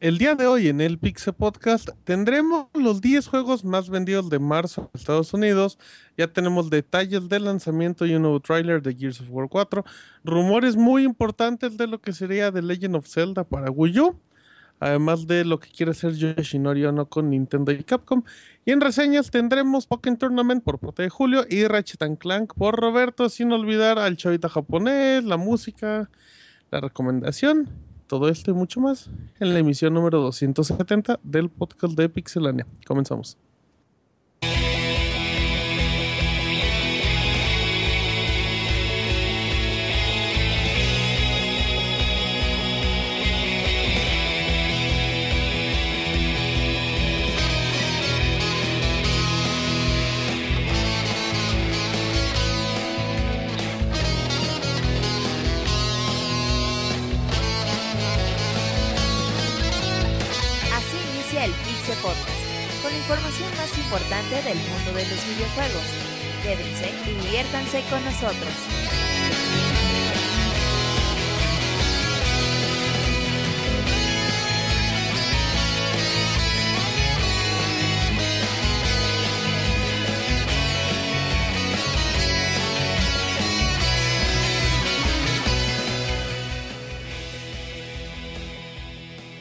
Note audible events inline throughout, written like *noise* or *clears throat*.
El día de hoy en el Pixel Podcast tendremos los 10 juegos más vendidos de marzo en Estados Unidos. Ya tenemos detalles del lanzamiento y un nuevo tráiler de Gears of War 4. Rumores muy importantes de lo que sería The Legend of Zelda para Wii U. Además de lo que quiere hacer Yoshinori Ono con Nintendo y Capcom. Y en reseñas tendremos Pokémon Tournament por Prote de Julio y Ratchet Clank por Roberto. Sin olvidar al chavita japonés, la música, la recomendación todo esto y mucho más en la emisión número 270 del podcast de Pixelania. Comenzamos. Nosotros.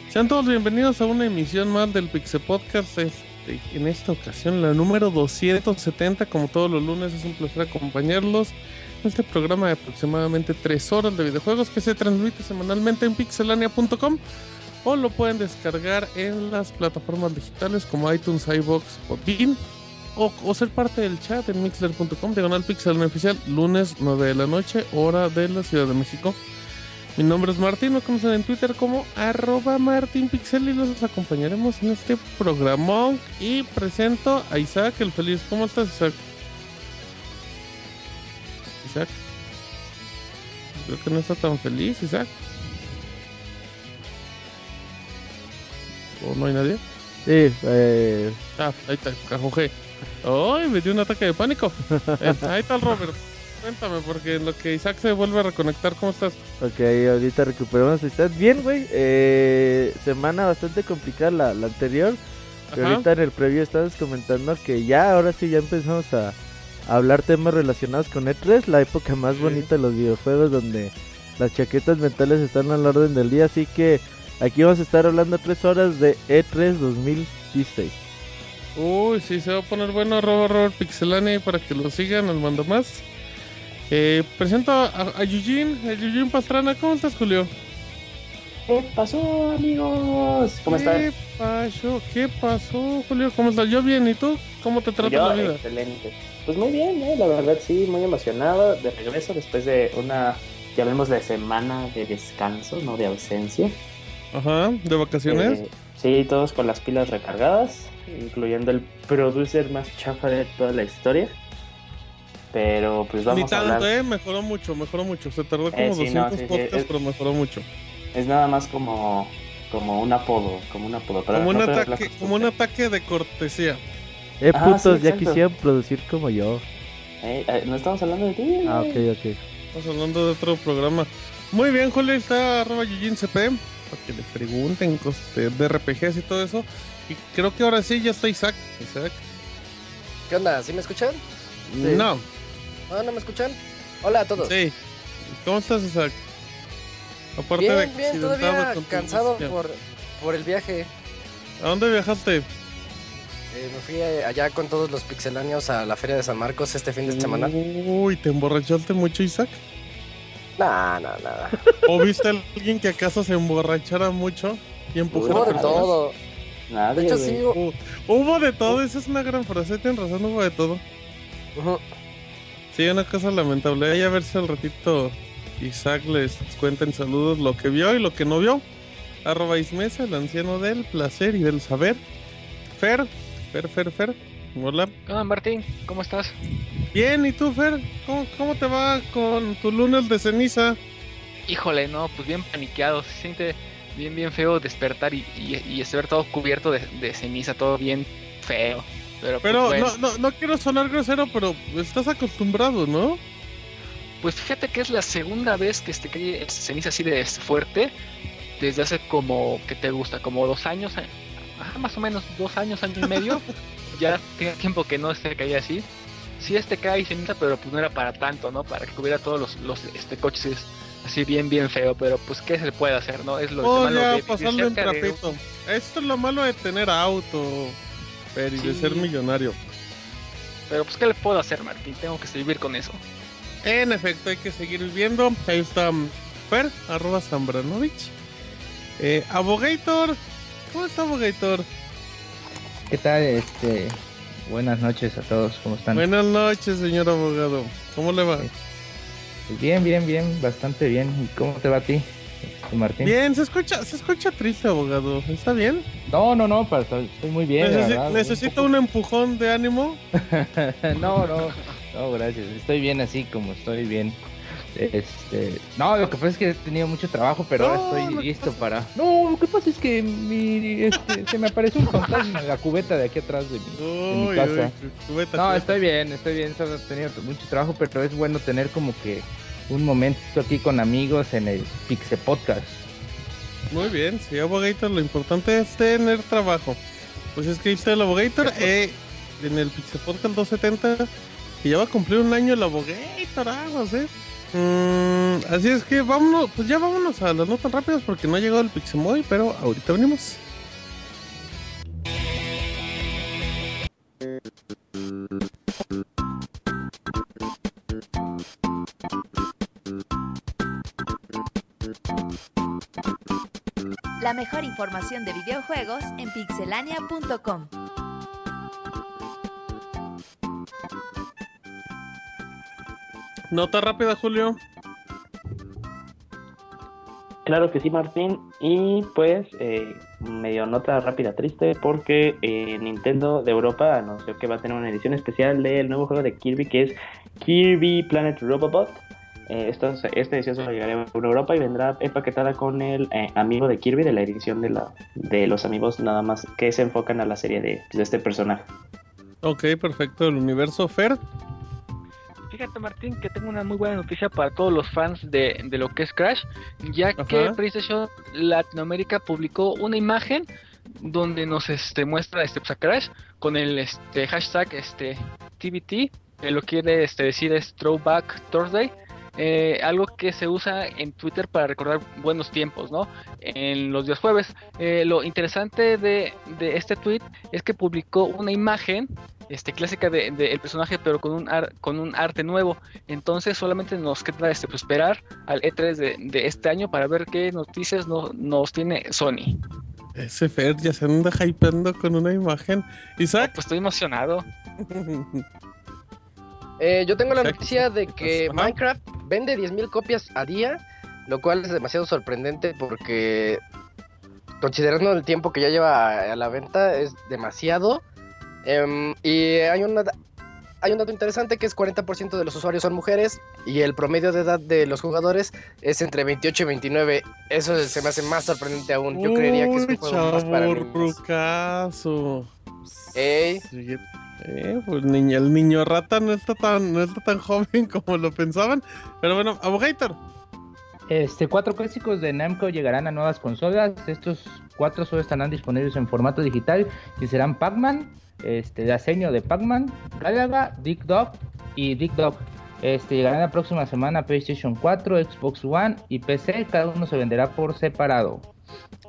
Sean todos bienvenidos a una emisión más del Pixel Podcast. Este, en esta ocasión la número 270, como todos los lunes es un placer acompañarlos en este programa de aproximadamente 3 horas de videojuegos que se transmite semanalmente en pixelania.com o lo pueden descargar en las plataformas digitales como iTunes, iBox, Podbean o, o ser parte del chat en mixler.com, diagonal pixelania oficial, lunes 9 de la noche, hora de la Ciudad de México. Mi nombre es Martín, me conocen en Twitter como arroba martinpixel y los acompañaremos en este programón. Y presento a Isaac el feliz. ¿Cómo estás, Isaac? Isaac. Creo que no está tan feliz, Isaac. ¿O no hay nadie? Sí, eh... Ah, ahí está, cajojé. ¡Ay! me dio un ataque de pánico. *laughs* Eh, ahí está el Robert. Cuéntame, porque en lo que Isaac se vuelve a reconectar, ¿cómo estás? Ok, ahorita recuperamos. ¿Estás bien, güey? Eh, semana bastante complicada la, la anterior. ahorita en el previo estabas comentando que ya, ahora sí, ya empezamos a, hablar temas relacionados con E3, la época más bonita de los videojuegos donde las chaquetas mentales están al orden del día. Así que aquí vamos a estar hablando tres horas de E3 2016. Uy, sí, se va a poner bueno Robert Robert Pixelani para que lo sigan, nos mando más. Eh, presento a, a Eugene, a Eugene Pastrana. ¿Cómo estás, Julio? ¿Qué pasó, amigos? ¿Cómo estás? ¿Qué pasó? ¿Qué pasó, Julio? ¿Cómo estás? Yo bien, ¿y tú? ¿Cómo te trata la vida? Excelente. Pues muy bien, ¿eh? la verdad sí, muy emocionado de regreso después de una, ya vemos de semana de descanso, no de ausencia. Ajá, ¿de vacaciones? Eh, sí, todos con las pilas recargadas, incluyendo el producer más chafa de toda la historia. Pero pues vamos Ni tanto, a hablar. eh, mejoró mucho, mejoró mucho. Se tardó como Eh, sí, 200 no, sí, sí, podcasts, es- pero mejoró mucho. Es nada más como, como un apodo, como un apodo. Pero Como un, no ataque, como un ataque de cortesía. Eh, Ah, putos, sí, ya quisieran producir como yo. eh, eh, no estamos hablando de ti. Ah, ok, ok. Estamos hablando de otro programa. Muy bien, Julio, está arroba YujinCP para que le pregunten cosas de, de RPGs y todo eso. Y creo que ahora sí ya está Isaac. Isaac. ¿Qué onda? ¿Sí me escuchan? Sí. No, ¿No, no me escuchan? Hola a todos. sí. ¿Cómo estás, Isaac? Aparte bien, de bien, todavía cansado por, por el viaje. ¿A dónde viajaste? Eh, me fui eh, allá con todos los pixelanios a la Feria de San Marcos este fin de semana. Uy, ¿te emborrachaste mucho, Isaac? Nah, nah, nada. ¿O viste a alguien que acaso se emborrachara mucho y empujara Hubo de personas? todo. Nadie, De hecho, sí. hu- Hu- Hubo de todo, esa es una gran frase, tienes razón, hubo de todo. Ujú. Sí, una cosa lamentable. Ahí a ver si al ratito Isaac les cuenta en saludos lo que vio y lo que no vio. Arroba Ismesa, el anciano del placer y del saber. Fer, Fer, Fer, Fer. Hola. ¿Qué onda, Martín? ¿Cómo estás? Bien, ¿y tú, Fer? ¿Cómo, cómo te va con tu lunes de ceniza? Híjole, no, pues bien paniqueado. Se siente bien, bien feo despertar y, y, y estar todo cubierto de, de ceniza, todo bien feo. Pero, pues, Pero bueno. no, no, no quiero sonar grosero, pero estás acostumbrado, ¿no? Pues fíjate que es la segunda vez que este cae ceniza así de fuerte. Desde hace como, que te gusta? Como dos años. eh, ajá, más o menos dos años, año y medio. *laughs* ya tiene tiempo que no se caía así. Sí, este cae ceniza, pero pues no era para tanto, ¿no? Para que tuviera todos los, los este, coches así bien, bien feo. Pero pues, ¿qué se puede hacer, no? Es lo Oh, malo ya, de de un- trapito. Esto es lo malo de tener auto, Fer, y de ser millonario. Pero pues, ¿qué le puedo hacer, Martín? Tengo que vivir con eso. En efecto, hay que seguir viendo. Ahí está mm, Fer, arroba Zambranovich. Eh, Abogator, ¿cómo está Abogator? ¿Qué tal? Este, buenas noches a todos, ¿cómo están? Buenas noches, señor abogado. ¿Cómo le va? Pues bien, bien, bien, bastante bien. ¿Y cómo te va a ti, Martín? Bien, se escucha, se escucha triste, abogado. ¿Está bien? No, no, no, para, estoy muy bien. la Necesi- verdad, necesito un un empujón de ánimo. *laughs* no, no, no, gracias. Estoy bien así como estoy bien. Este, no, lo que pasa es que he tenido mucho trabajo, pero No, ahora estoy listo para. No, lo que pasa es que mi, este, se me apareció un fantasma en la cubeta de aquí atrás de mi, de mi Uy, casa. uy, cubeta, No, cubeta. estoy bien, estoy bien, solo he tenido mucho trabajo, pero es bueno tener como que un momento aquí con amigos en el Pixe Podcast. Muy bien, sí, Abogator, lo importante es tener trabajo. Pues es que está el Abogator eh, en el Pixel Podcast 270, que ya va a cumplir un año el Abogator, aguas, eh. Mm, así es que vámonos, pues ya vámonos a las notas rápidas porque no ha llegado el Pixemoy, pero ahorita venimos. La mejor información de videojuegos en pixelania.com. Nota rápida, Julio. Claro que sí, Martín. Y pues, eh, medio nota rápida triste porque eh, Nintendo de Europa anunció que va a tener una edición especial del nuevo juego de Kirby que es Kirby Planet Robobot. Eh, esto, esta edición solo llegará a Europa y vendrá empaquetada con el eh, amigo de Kirby de la edición de, la, de los amigos nada más que se enfocan a la serie de, de este personaje. Ok, perfecto, el universo Fer. Fíjate Martín que tengo una muy buena noticia para todos los fans de, de lo que es Crash, ya que. PlayStation Latinoamérica publicó una imagen donde nos este, muestra este, pues, a Crash con el este, hashtag este, TBT, que lo quiere este, decir es Throwback Thursday, eh, algo que se usa en Twitter para recordar buenos tiempos, ¿no? En los días jueves. Eh, lo interesante de, de este tweet es que publicó una imagen este, clásica del de, el personaje, pero con un, ar- con un arte nuevo. Entonces solamente nos queda este, pues, esperar al E3 de, de este año para ver qué noticias no- nos tiene Sony. Ese Fer ya se anda hypeando con una imagen. Isaac. Pues estoy emocionado. *laughs* Eh, yo tengo la noticia de que. Minecraft vende 10.000 copias a día, lo cual es demasiado sorprendente porque considerando el tiempo que ya lleva a, la venta es demasiado. Em, y hay una hay un dato interesante que es 40% de los usuarios son mujeres y el promedio de edad de los jugadores es entre 28 y 29. Eso se me hace más sorprendente aún. Yo creería que es un Uy, juego más para niños. Ey, Sí, eh, pues niña, el niño rata no está tan, no está tan *laughs* joven como lo pensaban. Pero bueno, Abogator. Este, cuatro clásicos de Namco llegarán a nuevas consolas. Estos cuatro solo estarán disponibles en formato digital y serán Pac-Man, este, diseño de Pac-Man, Galaga, Dick Dog y Dick Dog. Este, llegarán la próxima semana a PlayStation 4, Xbox One y PC. Cada uno se venderá por separado.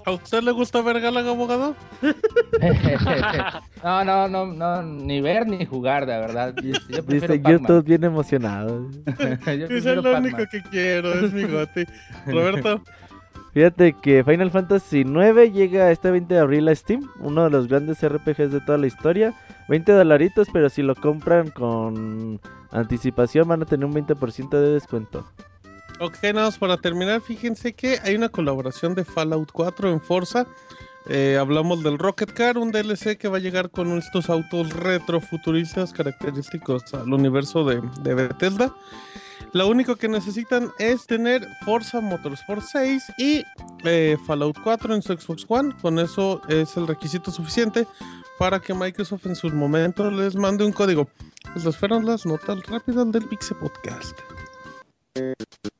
¿A usted le gusta ver Galaga, abogado? *laughs* no, no, no, no, ni ver ni jugar, de verdad. Yo, *laughs* Dice. YouTube bien emocionado. *laughs* Es Pac-Man. único que quiero, es mi goti. Roberto. Fíjate que Final Fantasy IX llega este 20 de abril a Steam, uno de los grandes RPGs de toda la historia. 20 dolaritos, pero si lo compran con anticipación van a tener un 20% de descuento. Ok, nada más para terminar, fíjense que hay una colaboración de Fallout 4 en Forza. Eh, hablamos del Rocket Car, un DLC que va a llegar con estos autos retrofuturistas característicos al universo de, de Bethesda. Lo único que necesitan es tener Forza Motorsport 6 y eh, Fallout 4 en su Xbox One. Con eso es el requisito suficiente para que Microsoft en sus momentos les mande un código. Estas fueron las notas rápidas del Pixel Podcast.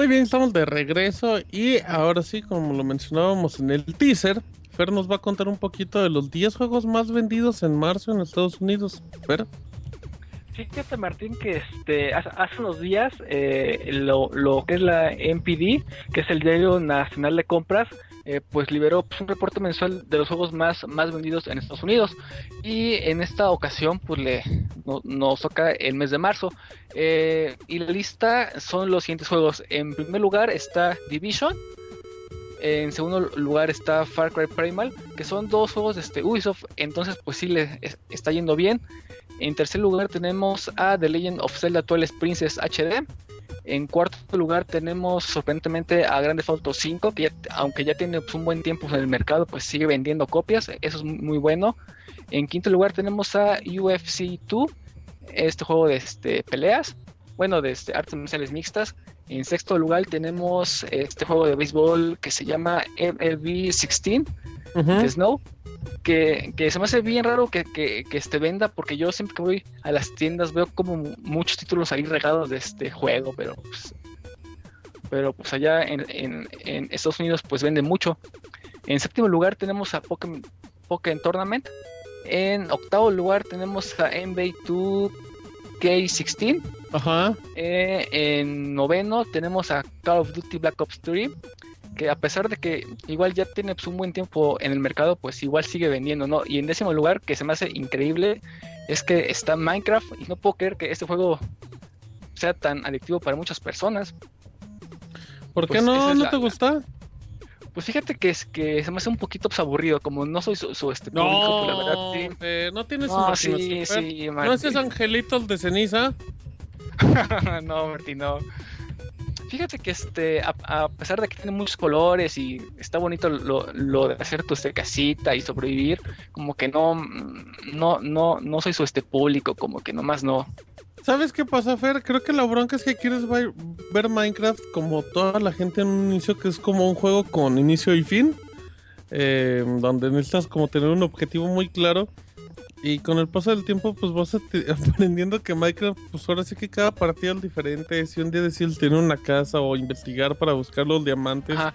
Muy bien, estamos de regreso y ahora sí, como lo mencionábamos en el teaser, Fer nos va a contar un poquito de los 10 juegos más vendidos en marzo en Estados Unidos. Fer. Fíjate Martín que este hace, hace unos días eh, lo, lo que es la NPD, que es el Diario Nacional de Compras, eh, pues liberó un reporte mensual de los juegos más, más vendidos en Estados Unidos. Y en esta ocasión, pues le no- nos toca el mes de marzo. Eh, y la lista son los siguientes juegos. En primer lugar está Division. En segundo lugar está Far Cry Primal, que son dos juegos de este Ubisoft, entonces pues sí le es- está yendo bien. En tercer lugar tenemos a The Legend of Zelda Twilight Princess HD. En cuarto lugar tenemos sorprendentemente a Grand Theft Auto 5, que aunque ya tiene pues, un buen tiempo en el mercado, pues sigue vendiendo copias, eso es muy bueno. En quinto lugar tenemos a UFC 2, este juego de este, peleas, bueno, de este, artes marciales mixtas. En sexto lugar tenemos este juego de béisbol que se llama MLB 16 Ujú. de Snow, que, que se me hace bien raro que, que, que este venda, porque yo siempre que voy a las tiendas veo como mu- muchos títulos ahí regados de este juego, pero pues, pero pues allá en, en, en Estados Unidos pues vende mucho. En séptimo lugar tenemos a Pokémon, Pokémon Tournament. En octavo lugar tenemos a NBA 2K16. Ajá. Eh, en noveno tenemos a Call of Duty Black Ops 3, que a pesar de que igual ya tiene pues, un buen tiempo en el mercado, pues igual sigue vendiendo, ¿no? Y en décimo lugar, que se me hace increíble, es que está Minecraft y no puedo creer que este juego sea tan adictivo para muchas personas. ¿Por qué Pues no? ¿No la- te gusta? Pues fíjate que es que se me hace un poquito pues, aburrido, como no soy su, su, este público, pues la verdad No, sí. Fer, no tienes No, sí, sí, ¿No haces angelitos de ceniza? *laughs* no, Martín, no. Fíjate que este, a, a pesar de que tiene muchos colores y está bonito lo, lo de hacer tu este, casita y sobrevivir, como que no, no, no, no soy su este público, como que nomás no. ¿Sabes qué pasa, Fer? Creo que la bronca es que quieres ver, Minecraft como toda la gente en un inicio, que es como un juego con inicio y fin, eh, donde necesitas como tener un objetivo muy claro. Y con el paso del tiempo, pues vas *laughs* aprendiendo que Minecraft, pues ahora sí que cada partida es diferente. Si un día decides tener una casa o investigar para buscar los diamantes. Ajá.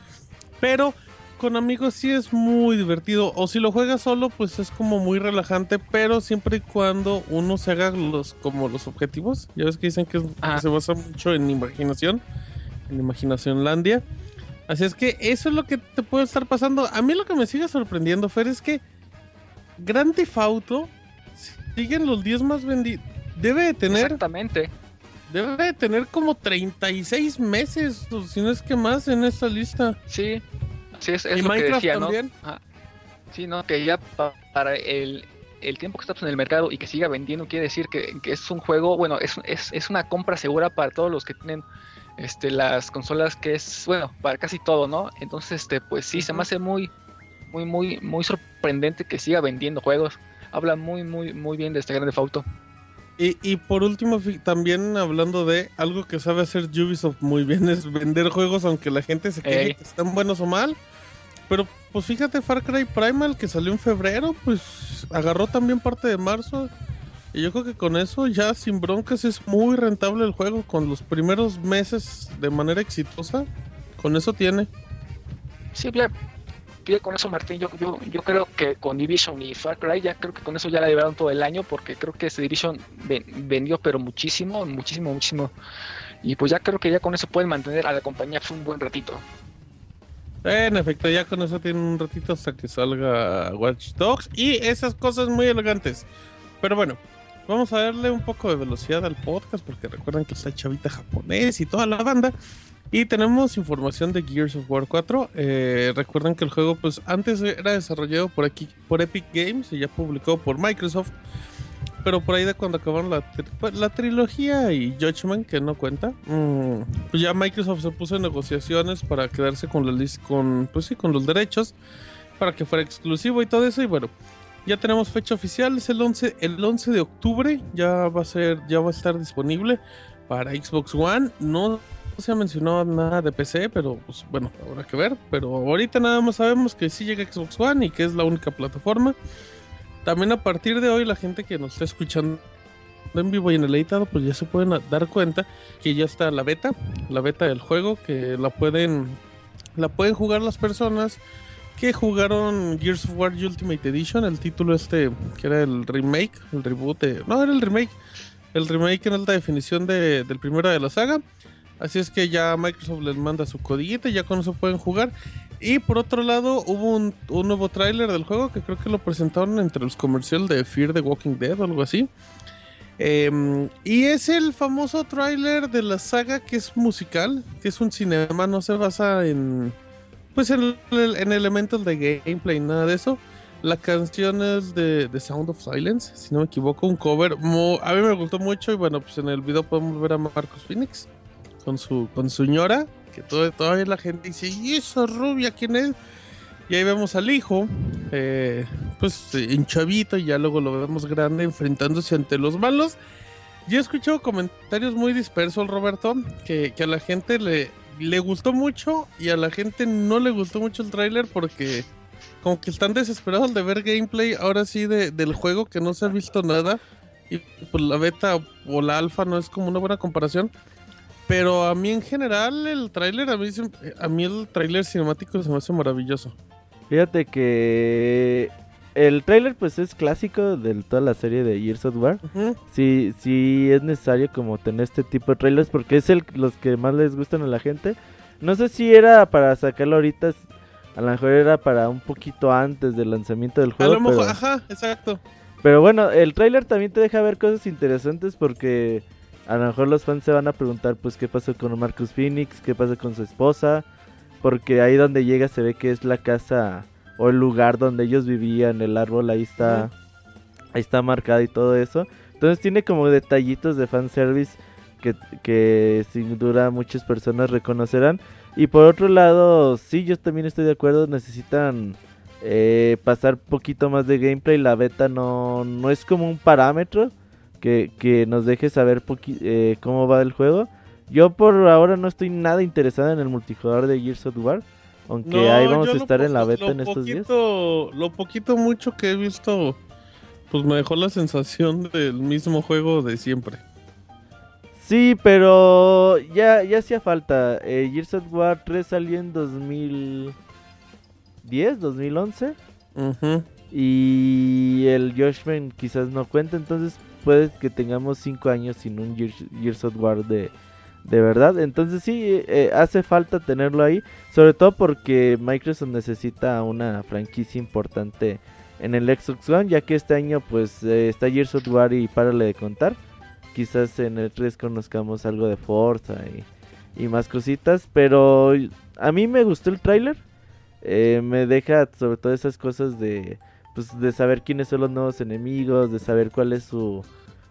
Pero con amigos sí es muy divertido. O si lo juegas solo, pues es como muy relajante. Pero siempre y cuando uno se haga los como los objetivos. Ya ves que dicen que, es- que Ajá. se basa mucho en imaginación. En imaginación landia. Así es que eso es lo que te puede estar pasando. A mí lo que me sigue sorprendiendo, Fer, es que Grand Theft Auto sigue en los 10 más vendidos. Debe de tener Exactamente. Debe de tener como 36 meses, o si no es que más, en esta lista. Sí, sí, es, es ¿Y lo que decía, ¿no? Ajá. Sí, ¿no? Que ya pa- para el, el tiempo que está pues, en el mercado y que siga vendiendo, quiere decir que, que es un juego, bueno, es, es, es una compra segura para todos los que tienen este, las consolas, que es, bueno, para casi todo, ¿no? Entonces, este, pues sí, se me hace muy, muy, muy, muy sorprendente que siga vendiendo juegos. Habla muy, muy, muy bien de este grande Auto. Y, y por último, también hablando de algo que sabe hacer Ubisoft muy bien, *laughs* es vender juegos aunque la gente se queje Ey. que están buenos o mal. Pero pues fíjate, Far Cry Primal que salió en febrero, pues agarró también parte de marzo. Y yo creo que con eso ya sin broncas es muy rentable el juego. Con los primeros meses de manera exitosa, con eso tiene. Sí, ya con eso, Martín, yo, yo, yo creo que con Division y Far Cry, ya creo que con eso ya la liberaron todo el año, porque creo que ese Division ven- vendió, pero muchísimo, muchísimo, muchísimo. Y pues ya creo que ya con eso pueden mantener a la compañía un buen ratito. En efecto, ya con eso tienen un ratito hasta que salga Watch Dogs y esas cosas muy elegantes. Pero bueno, vamos a darle un poco de velocidad al podcast porque recuerden que está Chavita japonés y toda la banda. Y tenemos información de Gears of War 4. Eh, recuerden que el juego pues antes era desarrollado por, aquí, por Epic Games y ya publicado por Microsoft. Pero por ahí de cuando acabaron la, tri- pues, la trilogía y Judgment, que no cuenta, mm, pues ya Microsoft se puso en negociaciones para quedarse con la con, pues sí, con los derechos. para que fuera exclusivo y todo eso. Y bueno, ya tenemos fecha oficial, es el 11, el 11 de octubre, ya va a ser, ya va a estar disponible para Xbox One. No se ha mencionado nada de PC, pero pues bueno, habrá que ver. Pero ahorita nada más sabemos que sí llega Xbox One y que es la única plataforma. También a partir de hoy la gente que nos está escuchando en vivo y en el editado, pues ya se pueden dar cuenta que ya está la beta, la beta del juego, que la pueden, la pueden jugar las personas que jugaron Gears of War Ultimate Edition, el título este, que era el remake, el reboot, no, era el remake, el remake en alta definición de, del primero de la saga. Así es que ya Microsoft les manda su codiguita y ya con eso pueden jugar. Y por otro lado, hubo un, un nuevo tráiler del juego que creo que lo presentaron entre los comerciales de Fear the Walking Dead o algo así. Em, y es el famoso tráiler de la saga que es musical, que es un cinema, no se basa en pues en, en elementos de gameplay, nada de eso. La canción es de The Sound of Silence, si no me equivoco, un cover. a mí me gustó mucho y bueno, pues en el video podemos ver a Marcus Phoenix con su con su ñora, que todo, todavía la gente dice, ¿y esa rubia quién es? Y ahí vemos al hijo, eh, pues en chavito, y ya luego lo vemos grande enfrentándose ante los malos. Yo he escuchado comentarios muy dispersos, Roberto, que, a la gente le, le gustó mucho y a la gente no le gustó mucho el tráiler porque como que están desesperados de ver gameplay ahora sí del juego que no se ha visto nada. Y pues la beta o la alfa no es como una buena comparación. Pero a mí en general el tráiler, a mí, a mí el tráiler cinemático se me hace maravilloso. Fíjate que el trailer pues es clásico de toda la serie de Years of War. Sí, sí es necesario como tener este tipo de trailers porque es el los que más les gustan a la gente. No sé si era para sacarlo ahorita, a lo mejor era para un poquito antes del lanzamiento del juego. A lo mejor, ajá, exacto. Pero bueno, el trailer también te deja ver cosas interesantes porque a lo mejor los fans se van a preguntar pues qué pasó con Marcus Phoenix, qué pasó con su esposa porque ahí donde llega se ve que es la casa o el lugar donde ellos vivían, el árbol ahí está, ahí está marcado y todo eso. Entonces tiene como detallitos de fanservice que, que sin duda muchas personas reconocerán. Y por otro lado, sí, yo también estoy de acuerdo, necesitan eh, pasar poquito más de gameplay. La beta no, no es como un parámetro que, que nos deje saber eh, cómo va el juego. Yo por ahora no estoy nada interesado en el multijugador de Gears of War. Aunque ahí vamos a estar en la beta en estos días. Lo poquito mucho que he visto, pues me dejó la sensación del mismo juego de siempre. Sí, pero ya, ya hacía falta. Eh, Gears of War 3 salió en 2010, 2011. Y el Joshman quizás no cuenta, entonces puede que tengamos 5 años sin un Gears of War de, de verdad. Entonces sí, eh, hace falta tenerlo ahí, sobre todo porque Microsoft necesita una franquicia importante en el Xbox One, ya que este año pues eh, está Gears of War y párale de contar. Quizás en el 3 conozcamos algo de Forza y, más cositas, pero a mí me gustó el tráiler. Eh, me deja sobre todo esas cosas de pues de saber quiénes son los nuevos enemigos, de saber cuál es su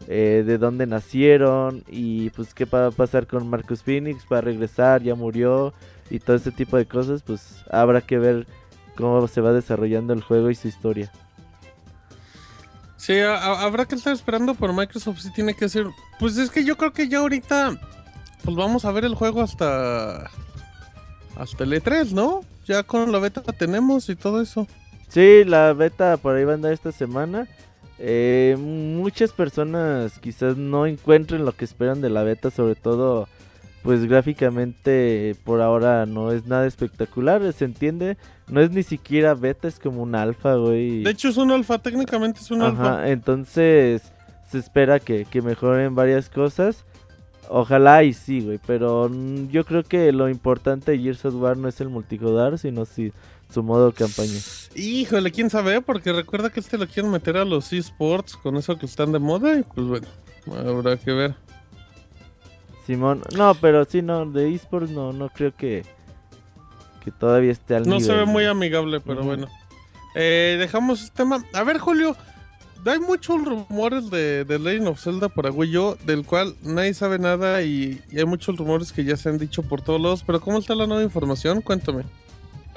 eh, de dónde nacieron y pues qué va a pasar con Marcus Phoenix, va a regresar, ya murió y todo ese tipo de cosas, pues habrá que ver cómo se va desarrollando el juego y su historia. Sí, habrá que estar esperando por Microsoft si tiene que ser, pues es que yo creo que ya ahorita pues vamos a ver el juego hasta hasta el E3, ¿no? Ya con la beta tenemos y todo eso. Sí, la beta por ahí va a andar esta semana. Eh, muchas personas quizás no encuentren lo que esperan de la beta, sobre todo pues gráficamente por ahora no es nada espectacular, se entiende, no es ni siquiera beta, es como un alfa, güey. De hecho es un alfa, técnicamente es un alfa. Entonces se espera que, que mejoren varias cosas. Ojalá y sí, güey, pero yo creo que lo importante de Gears of War no es el multijugador, sino si su modo campaña. Híjole, quién sabe, porque recuerda que este lo quieren meter a los esports con eso que están de moda y pues bueno, habrá que ver. Simón, no, pero sí, no, de esports no, no creo que, que todavía esté al No se ve muy amigable, pero bueno. Eh, dejamos este tema. A ver, Julio, hay muchos rumores de, de Legend of Zelda para Wii U, del cual nadie sabe nada y, y, hay muchos rumores que ya se han dicho por todos lados, pero ¿cómo está la nueva información? Cuéntame.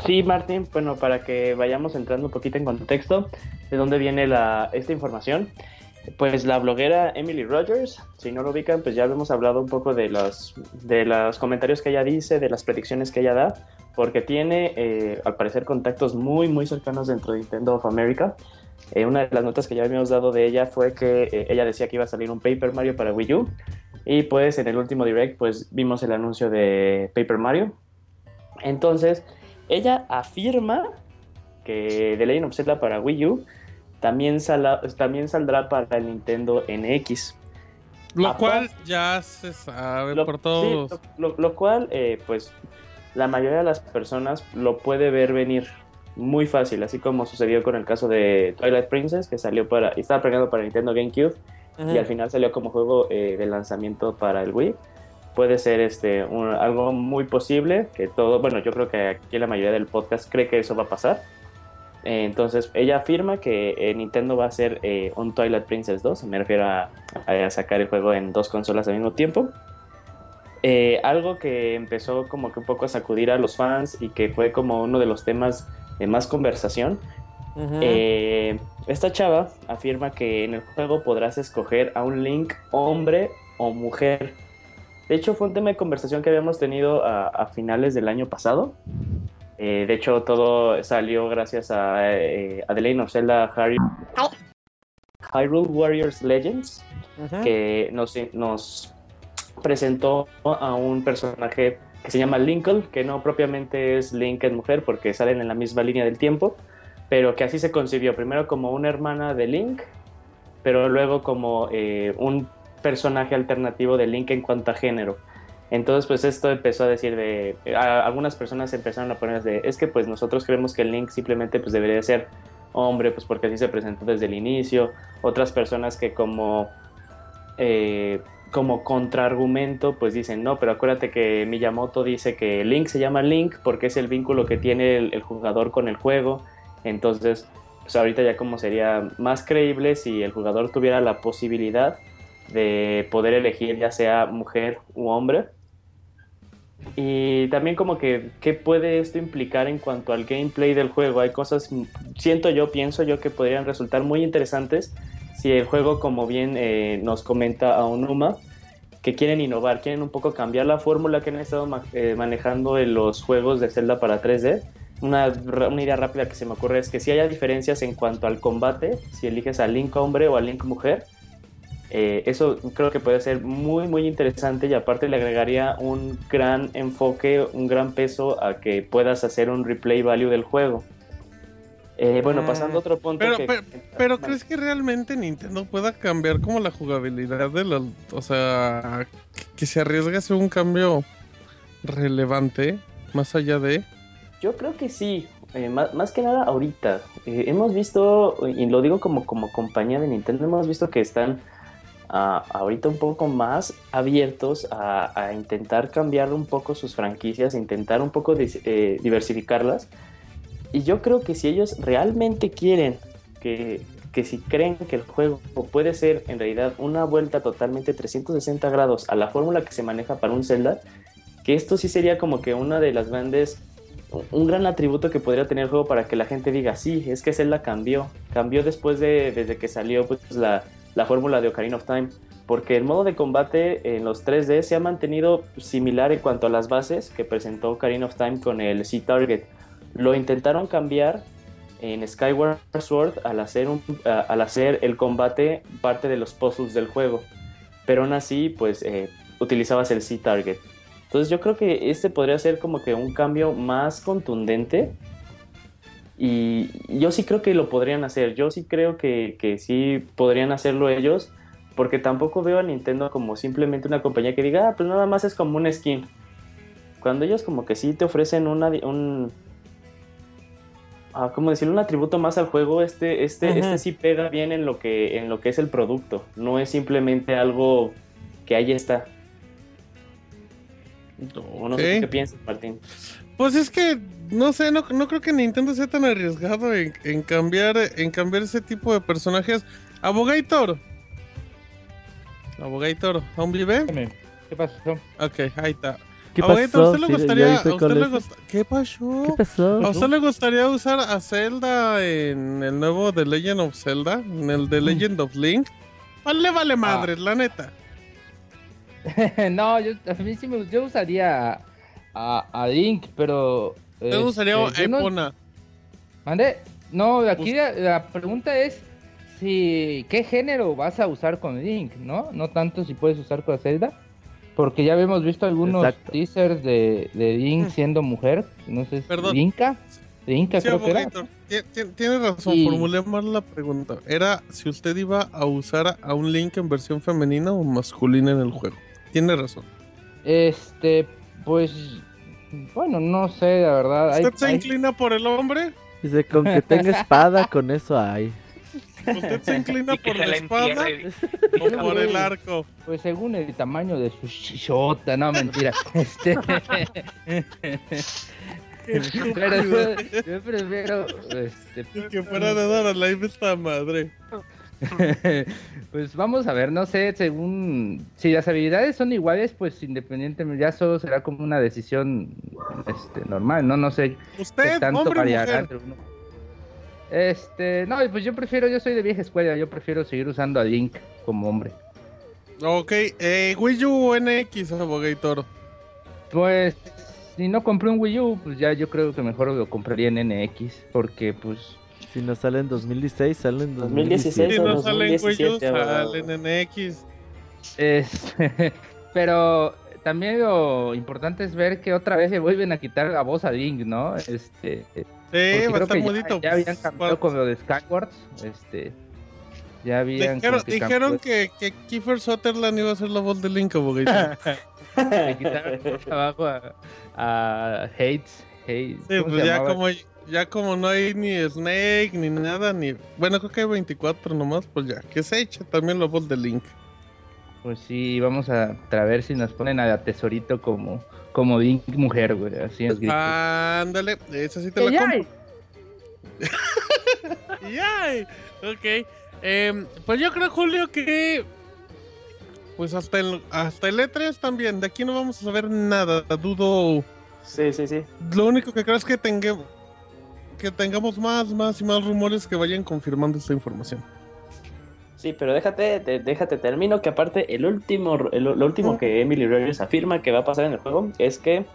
Sí, Martín, bueno, para que vayamos entrando un poquito en contexto de dónde viene la, esta información. Pues la bloguera Emily Rogers, si no lo ubican, pues ya hemos hablado un poco de los, de los comentarios que ella dice, de las predicciones que ella da, porque tiene, eh, al parecer, contactos muy, muy cercanos dentro de Nintendo of America. Eh, una de las notas que ya habíamos dado de ella fue que eh, ella decía que iba a salir un Paper Mario para Wii U. Y pues en el último direct, pues vimos el anuncio de Paper Mario. Entonces, ella afirma que The Legend of Zelda para Wii U también, también saldrá para el Nintendo NX. Lo cual ya se sabe por todos. lo, cual, eh, pues, la mayoría de las personas lo puede ver venir muy fácil, así como sucedió con el caso de Twilight Princess, que salió para, estaba planeado para Nintendo GameCube y al final salió como juego eh, de lanzamiento para el Wii. Puede ser este algo muy posible, que todo, bueno, yo creo que aquí la mayoría del podcast cree que eso va a pasar eh, entonces, ella afirma que eh, Nintendo va a hacer eh, un Twilight Princess 2, me refiero a, sacar el juego en dos consolas al mismo tiempo. algo que empezó como que un poco a sacudir a los fans y que fue como uno de los temas de más conversación. esta chava afirma que en el juego podrás escoger a un Link hombre o mujer. De hecho, fue un tema de conversación que habíamos tenido a finales del año pasado. Eh, de hecho, todo salió gracias a, eh, a The Legend of Zelda Hyrule Warriors Legends, que nos, nos presentó a un personaje que se llama Linkle, que no propiamente es Link en mujer porque salen en la misma línea del tiempo, pero que así se concibió, primero como una hermana de Link, pero luego como eh, un personaje alternativo de Link en cuanto a género. Entonces, pues esto empezó a decir de, algunas personas empezaron a poner de, es que pues nosotros creemos que el Link simplemente pues debería ser hombre, pues porque así se presentó desde el inicio. Otras personas que como, eh, como contraargumento pues dicen, no, pero acuérdate que Miyamoto dice que Link se llama Link porque es el vínculo que tiene el, jugador con el juego. Entonces, pues ahorita ya como sería más creíble si el jugador tuviera la posibilidad de poder elegir ya sea mujer u hombre y también como que, ¿qué puede esto implicar en cuanto al gameplay del juego? Hay cosas, siento yo, pienso yo, que podrían resultar muy interesantes si el juego, como bien eh, nos comenta Aonuma, que quieren innovar, quieren un poco cambiar la fórmula que han estado eh, manejando en los juegos de Zelda para 3D. Una, una, idea rápida que se me ocurre es que si haya diferencias en cuanto al combate, si eliges a Link hombre o a Link mujer, eh, eso creo que puede ser muy, muy interesante y aparte le agregaría un gran enfoque, un gran peso a que puedas hacer un replay value del juego. Eh, bueno, pasando a otro punto. Pero, pero, ¿crees que realmente Nintendo pueda cambiar como la jugabilidad de los... O sea, que se arriesgue a hacer un cambio relevante más allá de... Yo creo que sí. Eh, más, que nada ahorita. hemos visto, y lo digo como, como compañía de Nintendo, hemos visto que están ahorita un poco más abiertos a, intentar cambiar un poco sus franquicias, intentar un poco eh, diversificarlas. Y yo creo que si ellos realmente quieren que, que si creen que el juego puede ser en realidad una vuelta totalmente 360 grados a la fórmula que se maneja para un Zelda, que esto sí sería como que una de las grandes un gran atributo que podría tener el juego para que la gente diga, sí, es que Zelda cambió, cambió después de, desde que salió pues la, la fórmula de Ocarina of Time, porque el modo de combate en los 3D se ha mantenido similar en cuanto a las bases que presentó Ocarina of Time con el C-Target. Lo intentaron cambiar en Skyward Sword al hacer, un, al hacer el combate parte de los puzzles del juego, pero aún así pues eh, utilizabas el C-Target. Entonces yo creo que este podría ser como que un cambio más contundente y yo sí creo que lo podrían hacer, yo sí creo que, que sí podrían hacerlo ellos, porque tampoco veo a Nintendo como simplemente una compañía que diga, ah, pues nada más es como un skin. Cuando ellos como que sí te ofrecen una, un, ah, ¿cómo decirlo? Un atributo más al juego, este, este, este sí pega bien en lo, que, en lo que es el producto, no es simplemente algo que ahí está. No, sé qué piensas, Martín. Pues es que no sé, no, no creo que Nintendo sea tan arriesgado en, en, cambiar en cambiar ese tipo de personajes. Abogator. Abogator, ¿aún vive? ¿Qué pasó? Ok, ahí está. ¿Qué Ahorita, ¿a pasó? usted le gustaría, a usted le es. gusta- ¿Qué pasó? ¿Qué pasó? ¿A usted le gustaría usar a Zelda en el nuevo The Legend of Zelda? En el Mm. The Legend of Link. Vale, Ah. vale madre, la neta. *laughs* no, yo, a mí sí me yo usaría a, a, Link, pero. Este, yo no- Epona. ¿Mande? No, aquí la, la pregunta es si qué género vas a usar con Link, ¿no? No tanto si puedes usar con Zelda. Porque ya habíamos visto algunos Exacto. teasers de, de Link siendo mujer. No sé, Mm. Perdón. Linka. Linka Sí, creo que era. Tiene razón, Y- formulé mal la pregunta. Era si usted iba a usar a un Link en versión femenina o masculina en el juego. Tiene razón. Este, pues, bueno, no sé, la verdad. hay- ¿Usted se hay- inclina por el hombre? Dice, con que tenga espada, con eso hay. ¿Usted se inclina por se la la espada entierre. o por el arco? Pues según el tamaño de su shota, no mentira. *laughs* Este. Pero yo, yo prefiero. Este, Y que fuera de dar a la esta madre. *laughs* pues vamos a ver, no sé, según. Si las habilidades son iguales, pues independientemente, ya solo será como una decisión este, normal, ¿no? No sé qué ¿Usted, tanto hombre o variará mujer? entre uno. Este, no, pues yo prefiero, yo soy de vieja escuela, yo prefiero seguir usando a Link como hombre. Ok, eh, Wii U o NX, abogator. Pues si no compré un Wii U, pues ya yo creo que mejor lo compraría en NX, porque pues Si no sale en 2016, sale en 2016. 2017. Si no Wii 2017, abogado. salen NX. es *laughs* pero también lo importante es ver que otra vez le vuelven a quitar la voz a Link, ¿no? Este, Sí, va a estar ya- bonito. Ya, habían cambiado con lo de Skyward, este ya habían Dijeron, que dijeron que, que Kiefer Sutherland iba a ser la voz de Link, abogator. *laughs* le quitaron el trabajo a, a Hates, Hates, Sí, ¿cómo pues se ya llamaba? como, ya como no hay ni Snake ni nada, ni... Bueno, creo que hay 24 nomás, pues ya. Que se eche también la voz de Link. Pues sí, vamos a, a ver si nos ponen a la tesorito como, como Link mujer, güey, así los gritos. Ándale, esa sí te ¡Ey, la compro. *laughs* ¡Yay! Ok. Em, pues yo creo, Julio, que... Pues hasta el, hasta el E3 también. De aquí no vamos a saber nada. Dudo... Sí, sí, sí. Lo único que creo es que, tenga- que tengamos más, más y más rumores que vayan confirmando esta información. Sí, pero déjate, te- déjate, termino que aparte el último, el- lo último que Emily Rogers afirma que va a pasar en el juego es que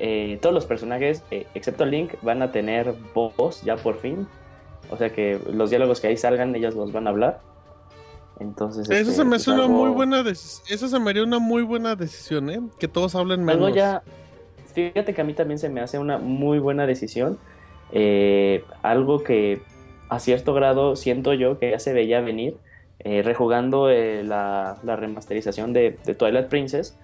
eh, todos los personajes, eh, excepto Link, van a tener voz ya por fin. O sea que los diálogos que ahí salgan, ellos los van a hablar. Entonces, Eso este, se me hace una muy buena decisión. Eso se me haría una muy buena decisión, ¿eh? Que todos hablen menos. Algo ya. Fíjate que a mí también se me hace una muy buena decisión. Eh, algo que a cierto grado siento yo que ya se veía venir. eh, rejugando eh, la, la remasterización de, de Twilight Princess.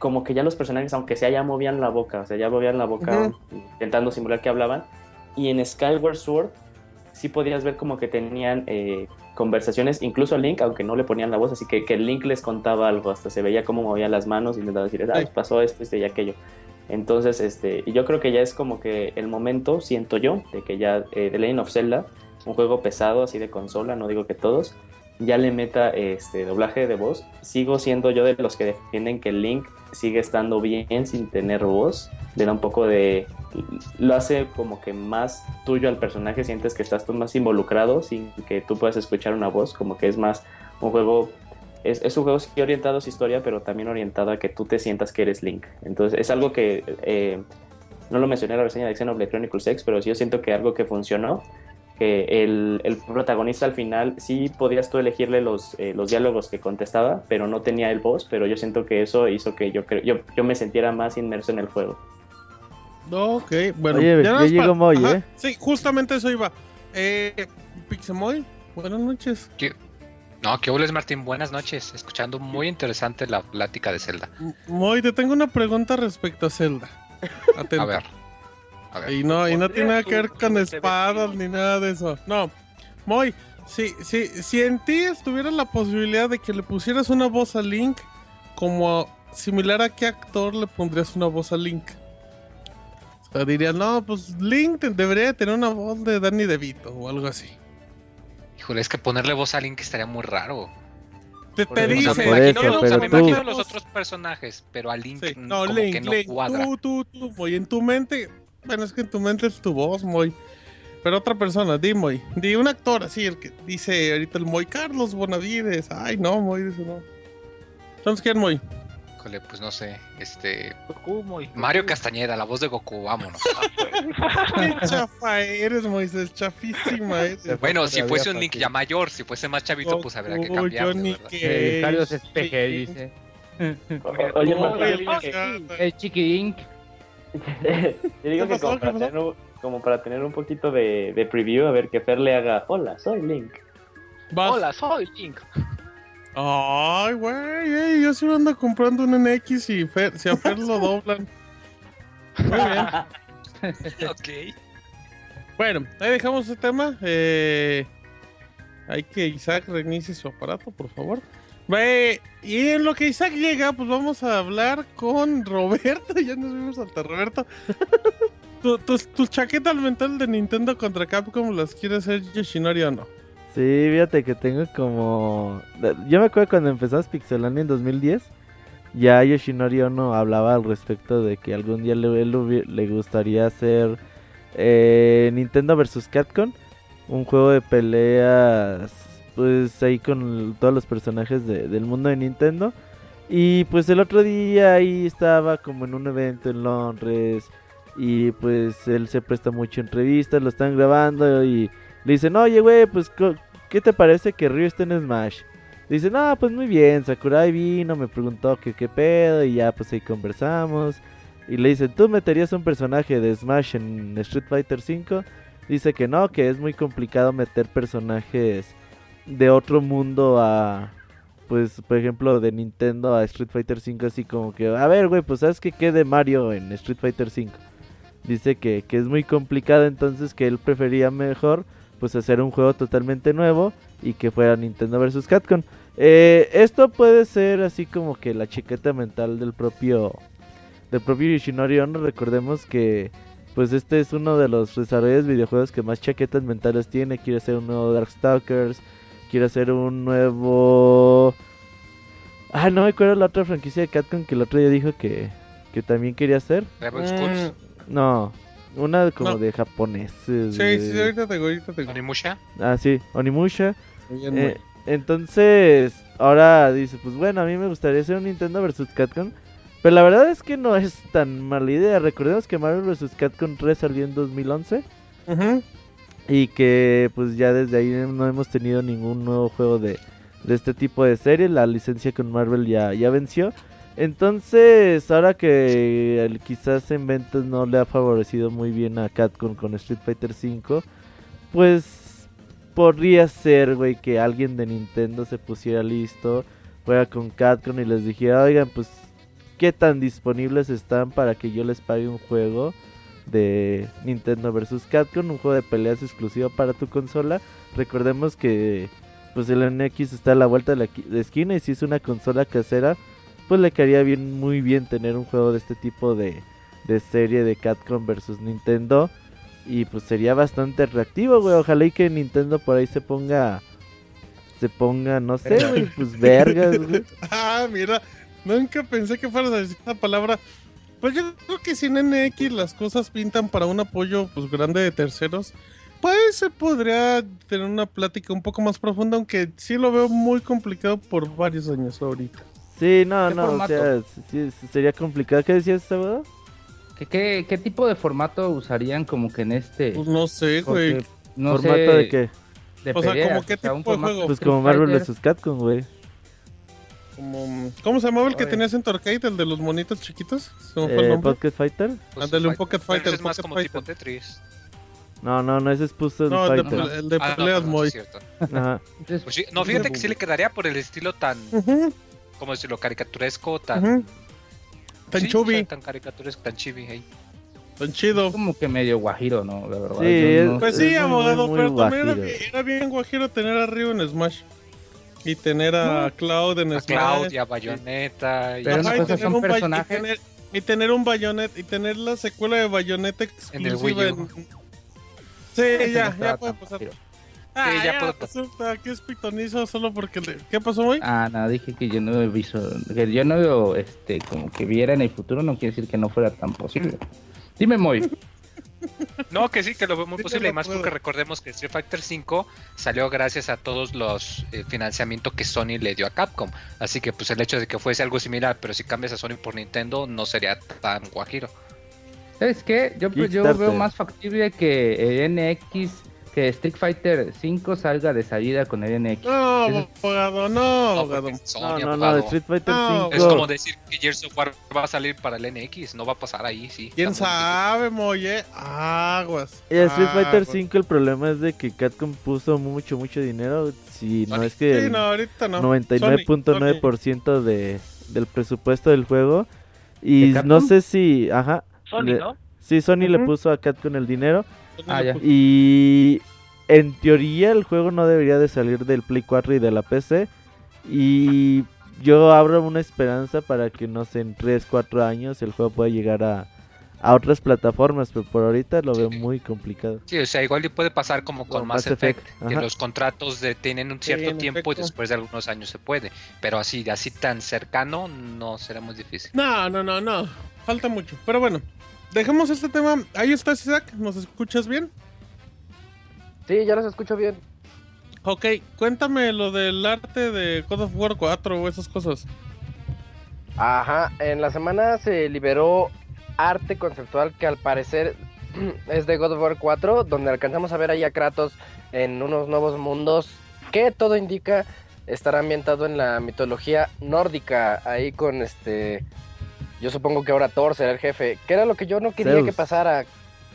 Como que ya los personajes, aunque sea, ya movían la boca. O sea, ya movían la boca intentando simular que hablaban. Y en Skyward Sword sí podías ver como que tenían conversaciones, incluso Link, aunque no le ponían la voz, así que, que Link les contaba algo, hasta se veía cómo movía las manos y les daba decir, ay, Sí. pasó esto, esto y aquello. Entonces, este, y yo creo que ya es como que el momento, siento yo, de que ya eh, The Legend of Zelda, un juego pesado así de consola, no digo que todos, ya le meta este doblaje de voz. Sigo siendo yo de los que defienden que Link sigue estando bien sin tener voz. Le da un poco de. Lo hace como que más tuyo al personaje. Sientes que estás tú más involucrado sin que tú puedas escuchar una voz. Como que es más un juego. Es, es un juego sí orientado a su historia, pero también orientado a que tú te sientas que eres Link. Entonces es algo que. eh, no lo mencioné en la reseña de Xenoblade Chronicles X, pero sí yo siento que algo que funcionó que el, el protagonista al final sí podías tú elegirle los, eh, los diálogos que contestaba, pero no tenía el voz, pero yo siento que eso hizo que yo, yo, yo me sintiera más inmerso en el juego. Ok, bueno. Oye, ya llegó Moy, ¿eh? Sí, justamente eso iba. Eh, Pixemoy, buenas noches. No, ¿qué hubo, Martín? Buenas noches. Escuchando muy interesante la plática de Zelda. Moy, te tengo una pregunta respecto a Zelda. Atento. *laughs* A ver. A ver. Y no, y no tiene nada que ver con espadas ni nada de eso. No. Moy, si, si, si en ti estuviera la posibilidad de que le pusieras una voz a Link, como similar a qué actor le pondrías una voz a Link. O sea, dirías, no, pues Link debería de tener una voz de Danny DeVito o algo así. Híjole, es que ponerle voz a Link estaría muy raro. Te, te dice, me eso, imagino, o sea, pero me tú- imagino los otros personajes, pero a Link Sí, no, como Link, que no Link, cuadra. tú, tú, tú, Moy, en tu mente, bueno, es que en tu mente es tu voz, Moy. Pero otra persona, di, Moy. Di un actor así, el que dice ahorita el Moy, Carlos Bonavides. Ay, no, Moy, dice no. Entonces, ¿quién, Moy? Híjole, pues no sé, este... Goku, muy- Mario Castañeda, la voz de Goku, vámonos. *laughs* Qué chafa eres, Moisés, chafísima eres. Bueno, si fuese un ti. ya mayor, si fuese más chavito, pues habría que Goku, cambiar, Johnny Eh, Carlos Espeje dice. Oye, que- El Chiqui Inc. yo digo ¿Qué que como ¿Qué para, tener un, como para tener un poquito de, de preview, a ver que Fer le haga, hola, soy Link. vas. Hola, soy Link. Ay, güey, ey, yo sí ando comprando un NX y Fer- si a Fer lo doblan. Muy bien. *laughs* Ok. Bueno, ahí dejamos ese tema. Eh, hay que Isaac reinicie su aparato, por favor. Ve, y en lo que Isaac llega, pues vamos a hablar con Roberto. *laughs* Ya nos vimos hasta Roberto. *laughs* Tu- tus, tus chaquetas mental de Nintendo contra Capcom las quiere hacer Yoshinori o no? Sí, fíjate que tengo como... Yo me acuerdo cuando empezamos Pixelania en 2010, ya Yoshinori Ono hablaba al respecto de que algún día le, le gustaría hacer eh, Nintendo vs. Capcom, un juego de peleas, pues ahí con todos los personajes de- del mundo de Nintendo. Y pues el otro día ahí estaba como en un evento en Londres y pues él se presta mucho entrevistas, lo están grabando y le dicen, oye, güey, pues, ¿qué te parece que Ryu esté en Smash? Dice, no, pues muy bien, Sakurai vino, me preguntó que qué pedo y ya pues ahí conversamos. Y le dicen, ¿tú meterías un personaje de Smash en Street Fighter V? Dice que no, que es muy complicado meter personajes de otro mundo a, pues, por ejemplo, de Nintendo a Street Fighter V, así como que, a ver, güey, pues, ¿sabes qué quede Mario en Street Fighter V? Dice que, que es muy complicado, entonces que él prefería mejor pues hacer un juego totalmente nuevo y que fuera Nintendo vs Capcom. Eh, esto puede ser así como que la chiqueta mental del propio del propio Yoshinori Ono. Recordemos que pues este es uno de los desarrolladores de videojuegos que más chaquetas mentales tiene. Quiere hacer un nuevo Darkstalkers, quiere hacer un nuevo Ah, no me acuerdo la otra franquicia de Capcom que el otro día dijo que, que también quería hacer. Rebel No, una como No. de japoneses. Sí, sí, ahorita te digo, ahorita te digo. Onimusha. Ah, sí, Onimusha. Eh, entonces, ahora dice, pues bueno, a mí me gustaría hacer un Nintendo vs. Capcom. Pero la verdad es que no es tan mala idea. Recordemos que Marvel vs. Capcom 3 salió en 2011. muy- Ujú. Y que pues ya desde ahí no hemos tenido ningún nuevo juego de, de este tipo de serie. La licencia con Marvel ya, ya venció. Entonces, ahora que el- quizás en ventas no le ha favorecido muy bien a Capcom con Street Fighter V, pues podría ser, güey, que alguien de Nintendo se pusiera listo, fuera con Capcom y les dijera, oigan, pues, ¿qué tan disponibles están para que yo les pague un juego de Nintendo vs. Capcom, un juego de peleas exclusivo para tu consola? Recordemos que, pues, el NX está a la vuelta de la esquina y si es una consola casera, pues le quedaría bien, muy bien tener un juego de este tipo de, de serie de Capcom versus Nintendo. Y pues sería bastante atractivo, güey. Ojalá y que Nintendo por ahí se ponga. Se ponga, no sé, güey, pues vergas, *laughs* güey. Ah, mira, nunca pensé que fueras a decir esa palabra. Pues yo creo que si en NX las cosas pintan para un apoyo pues grande de terceros, pues se podría tener una plática un poco más profunda, aunque sí lo veo muy complicado por varios años ahorita. Sí, no, ¿Qué no, formato? o sea, sí, sería complicado. ¿Qué decías, sábado? ¿Qué, qué, qué tipo de formato usarían como que en este? Pues no sé, güey. no ¿Formato sé, de qué? de O sea, peleas, ¿como qué o sea, un tipo de juego? Pues como Marvel Fighter. vs. Capcom, güey. Como, ¿Cómo se llamaba el que Oye. tenías en tu arcade, el de los monitos chiquitos? ¿Se me fue el Eh, nombre? Pocket Fighter. Pues, Ándale, un Pocket Fighter, es más Pocket como Fighter. tipo Tetris. No, no, no, ese es Puzzle No, el de, Fighter. el de Ah, no, peleas perdón, muy. es cierto. Ajá. Entonces, Pues sí, no, fíjate que sí le quedaría por el estilo tan, ¿cómo decirlo? Caricaturesco, tan... ujú. Tan sí, chubby, o sea, tan caricaturesco, tan chibi ahí. tan chido. como que medio guajiro, ¿no? La verdad. Sí, yo es- no- Pues Es sí, abogado, muy, pero también era, bien guajiro tener a Ryu en Smash. Y tener a Cloud en A Smash. Cloud y a Bayonetta. Y Pero Ajá, una y cosa tener son un personajes. Y tener, y tener un Bayonet y tener la secuela de Bayonetta En el exclusiva Wii en. Sí, *laughs* ya, ya puede pasar. Ah, ya ya puedo- resulta que es pitonizo solo porque le... ¿Qué pasó, güey? Ah, no, dije que yo no he visto, que yo no veo, este, como que viera en el futuro, no quiere decir que no fuera tan posible. Dime, Moy. *laughs* No, que sí, que lo veo muy Sí, posible, y más puedo. porque recordemos que Street Fighter V salió gracias a todos los eh, financiamientos que Sony le dio a Capcom. Así que pues el hecho de que fuese algo similar, pero si cambias a Sony por Nintendo, no sería tan guajiro. ¿Sabes qué? Yo, yo Kickstarter. veo más factible que el NX, que Street Fighter 5 salga de salida con el NX. No, abogado, no, No, abogado. porque Sony, No, no, no, abogado. de Street Fighter No, 5. Es como decir que Gears of War va a salir para el NX, no va a pasar ahí, sí. ¿Quién sabe, Moye? Aguas. Y en Street Fighter Aguas. 5 el problema es de que Capcom puso mucho, mucho dinero. Si no es que Sí, el no, ahorita no. 99.9% de, del presupuesto del juego. Y ¿De no sé si... Ajá. Sony, le- ¿no? Sí, Sony le puso a Capcom el dinero. Sony Ah, le ya. Y en teoría el juego no debería de salir del Play 4 y de la PC. Y yo abro una esperanza para que no sé, en 3, 4 años el juego pueda llegar a, a otras plataformas. Pero por ahorita lo veo Sí. muy complicado. Sí, o sea, igual y puede pasar como con Con Mass Effect, Effect, que los contratos de, tienen un cierto en tiempo y efecto. después de algunos años se puede, pero así, así tan cercano no será muy difícil. No, no, no, no. Falta mucho. Pero bueno, dejemos este tema. Ahí estás, Isaac. ¿Nos escuchas bien? Sí, ya los escucho bien. Ok, cuéntame lo del arte de God of War 4 o esas cosas. Ajá, en la semana se liberó arte conceptual que al parecer *clears throat* es de God of War 4, donde alcanzamos a ver ahí a Kratos en unos nuevos mundos que todo indica estará ambientado en la mitología nórdica, ahí con este... Yo supongo que ahora Thor será el jefe, que era lo que yo no quería Zeus. que pasara.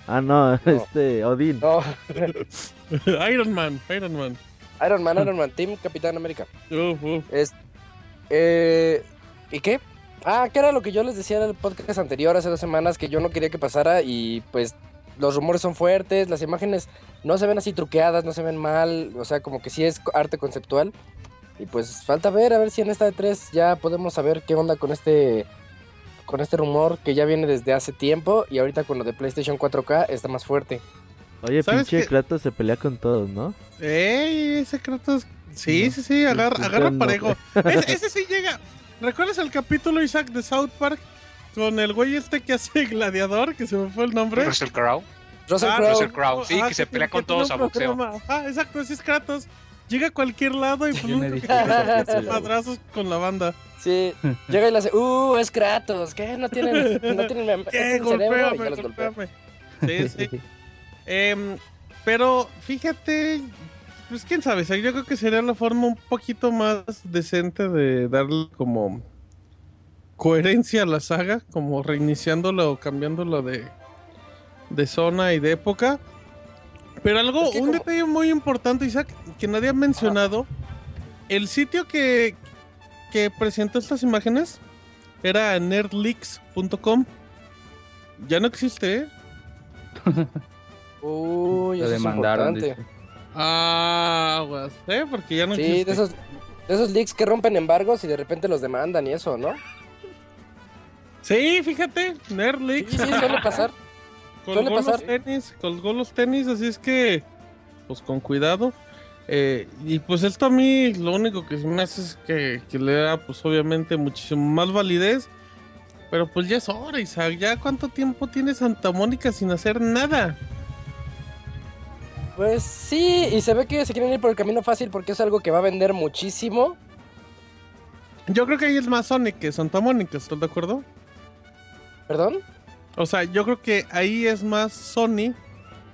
Ah, no, *laughs* este, Odín. No, *laughs* Iron Man, Iron Man. Iron Man, Iron Man, Team Capitán América. Es, eh, ¿Y qué? Ah, que era lo que yo les decía en el podcast anterior hace dos semanas que yo no quería que pasara y pues los rumores son fuertes, las imágenes no se ven así truqueadas, no se ven mal, o sea, como que sí es arte conceptual. Y pues falta ver, a ver si en esta de 3 ya podemos saber qué onda con este con este rumor que ya viene desde hace tiempo y ahorita con lo de PlayStation 4K está más fuerte. Oye, ¿Sabes pinche? Kratos se pelea con todos, ¿no? Ey, ese Kratos. Sí, No, sí, sí, agarra, agarra parejo. *laughs* Ese, ese sí llega. ¿Recuerdas el capítulo, Isaac, de South Park? Con el güey este que hace *laughs* gladiador, que se me fue el nombre. Russell Crowe. Russell Ah, Crowe. Russell Crowe, sí, Ajá, que se pelea con todos a boxeo. Ajá, exacto, ese es Kratos. Llega a cualquier lado y pues *laughs* madrazos con la banda. Sí, llega y le hace, uh, es Kratos, ¿qué? No tienen, no tienen, *laughs* ¿Qué? Golpéame, golpéame. Sí, sí. *laughs* Em, pero fíjate, pues quién sabe, yo creo que sería la forma un poquito más decente de darle como coherencia a la saga, como reiniciándola o cambiándola de, de zona y de época. Pero algo, Es que un como- detalle muy importante, Isaac, que nadie ha mencionado, el sitio que, que presentó estas imágenes era nerdleaks.com. Ya no existe, ¿eh? *laughs* Uy, es demandaron. importante. dice. Ah, aguas, ¿eh? Porque ya no Sí, existe. de esos, de esos leaks que rompen embargos y de repente los demandan y eso, ¿no? Sí, fíjate, Nerdleaks. Sí, sí, suele pasar. *laughs* colgó suele pasar. los tenis, colgó los tenis, así es que, pues con cuidado. Eh, y pues esto a mí lo único que me hace es que, que le da, pues obviamente, muchísimo más validez. Pero pues ya es hora, Isaac. ¿Ya cuánto tiempo tiene Santa Mónica sin hacer nada? Pues sí, y se ve que se quieren ir por el camino fácil porque es algo que va a vender muchísimo. Yo creo que ahí es más Sonic que Santa Mónica, ¿estás de acuerdo? ¿Perdón? O sea, yo creo que ahí es más Sony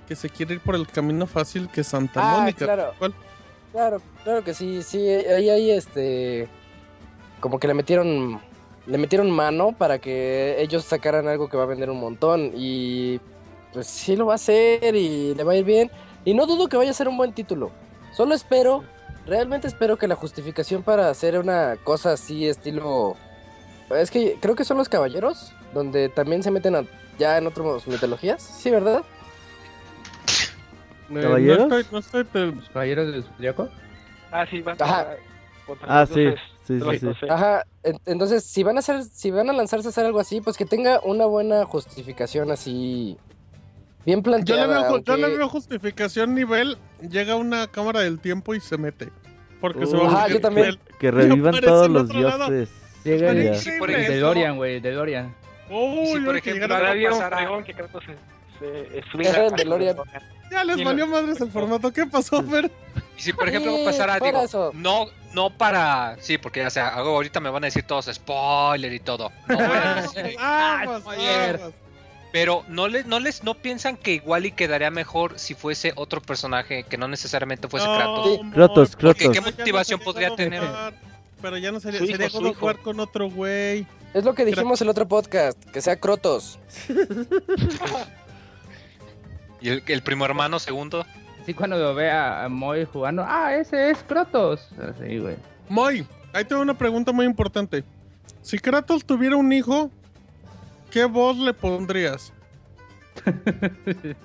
que se quiere ir por el camino fácil que Santa Ah, Mónica. claro. Claro, claro que sí, sí, ahí ahí este como que le metieron le metieron mano para que ellos sacaran algo que va a vender un montón y pues sí lo va a hacer y le va a ir bien y no dudo que vaya a ser un buen título. Solo espero, realmente espero que la justificación para hacer una cosa así estilo es que creo que son los caballeros donde también se meten a- ya en otras mitologías, sí, ¿verdad? Eh, ¿Caballeros? No estoy, no estoy, te- ¿Los caballeros del Zodiaco? Ah, sí, van Ajá. a- Ah, sí, sí, sí. Ajá, en- entonces si van a hacer, si van a lanzarse a hacer algo así, pues que tenga una buena justificación así Bien Yo planteada. le, veo, ju- yo le veo justificación nivel, llega una cámara del tiempo y se mete. Porque se va a yo también. Que revivan todos los dioses. Llega. Sí, por ejemplo. DeLorean, güey, DeLorean. Uy, Sí, por ejemplo, llegara- ahora fregón que Kratos se, DeLorean. Ya les valió madres el formato. ¿Qué pasó, Fer? Y si por ejemplo Sí, pasara, digo, eso. no, no para, sí, porque ya sea, ahorita me van a decir todos spoiler y todo. No voy a decir- *laughs* Aguas, spoiler. aguas. pero no les, no les, no piensan que igual y quedaría mejor si fuese otro personaje que no necesariamente fuese No, Kratos. Moy, Kratos, Porque qué no motivación podría tener. Pero ya no sería, hijo, sería hijo. War con otro güey. Es lo que dijimos el otro podcast, que sea Crotos. *laughs* Y el, el primo hermano segundo. Así cuando lo ve a, Moy jugando, ah, ese es Crotos. Así, güey. Moy, ahí tengo una pregunta muy importante. Si Kratos tuviera un hijo, ¿qué voz le pondrías? *laughs*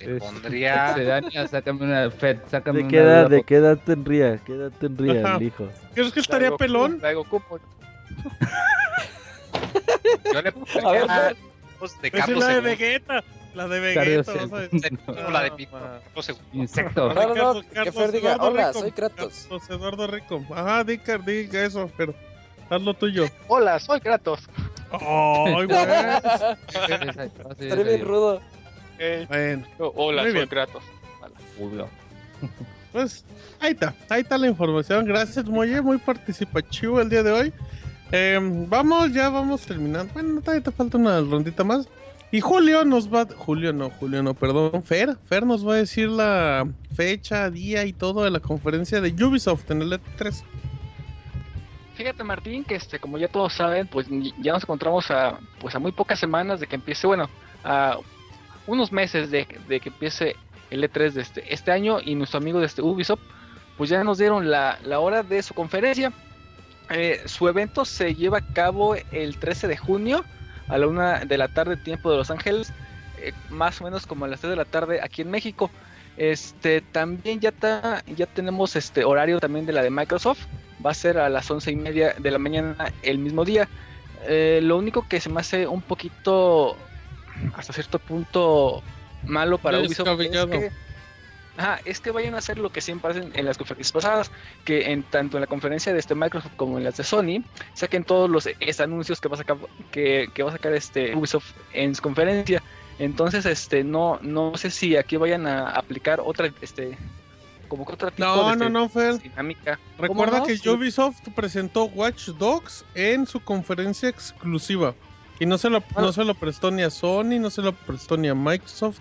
Le pondría. *laughs* Sedania, sácame una Fed, sácame ¿De una qué edad, duda de qué edad tendría? ¿Qué edad tendría el hijo? ¿Crees que estaría pelón? Goku, traigo Goku. Yo le *laughs* A ver, pondría de Esa es Carlos la de. Vegeta. La de Carlos Vegeta. vas a II. decir. No, la de. Carlos II. Insecto. No, no, no, Carlos- que Carlos Fer diga, Eduardo hola, Rico. soy Kratos. Carlos Eduardo Rico. Ajá, diga, diga eso, pero haz lo tuyo. Hola, soy Kratos. Ay, güey. Estaré bien rudo. Eh, Bueno, hola, Muy soy bien. Kratos. pues ahí está. Ahí está la información. Gracias, Moye. Muy participativo el día de hoy. Eh, vamos, ya vamos terminando. Bueno, todavía te falta una rondita más. Y Julio nos va. Julio no, Julio no, perdón. Fer. Fer nos va a decir la fecha, día y todo de la conferencia de Ubisoft en el E E3. Fíjate Martín que este como ya todos saben pues ya nos encontramos a pues a muy pocas semanas de que empiece bueno a unos meses de, de que empiece el E3 de este, este año y nuestro amigo de este Ubisoft pues ya nos dieron la, la hora de su conferencia Eh, su evento se lleva a cabo el 13 de junio a la una de la tarde tiempo de Los Ángeles eh, más o menos como a las 3 de la tarde aquí en México. Este también ya está ya tenemos este horario también de la de Microsoft. Va a ser a las once y media de la mañana el mismo día. Eh, lo único que se me hace un poquito, hasta cierto punto, malo para Ubisoft es que, ajá, es que vayan a hacer lo que siempre hacen en las conferencias pasadas, que en tanto en la conferencia de este Microsoft como en las de Sony, saquen todos los es, anuncios que va a sacar, que, que va a sacar este Ubisoft en su conferencia. Entonces, este, no, no sé si aquí vayan a aplicar otra, este, como que otro tipo No, de no, no, Fer. dinámica. Recuerda no? que Sí. Ubisoft presentó Watch Dogs en su conferencia exclusiva. Y no se lo, Ah. no se lo prestó ni a Sony, no se lo prestó ni a Microsoft.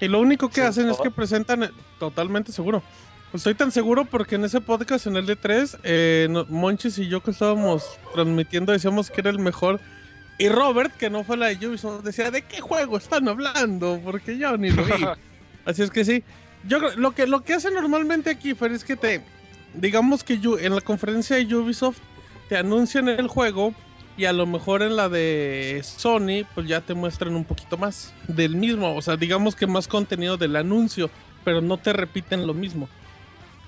Y lo único que hacen es que presentan, eh, totalmente seguro. Estoy tan seguro porque en ese podcast, en el D3, eh, no- Monchis y yo que estábamos transmitiendo decíamos que era el mejor. Y Robert, que no fue la de Ubisoft, decía, ¿de qué juego están hablando? Porque yo ni lo vi. *laughs* Así es que sí. Yo creo- lo que lo que hace normalmente aquí, Fer, es que te digamos que Yu- en la conferencia de Ubisoft te anuncian el juego y a lo mejor en la de Sony pues ya te muestran un poquito más del mismo, o sea, digamos que más contenido del anuncio, pero no te repiten lo mismo.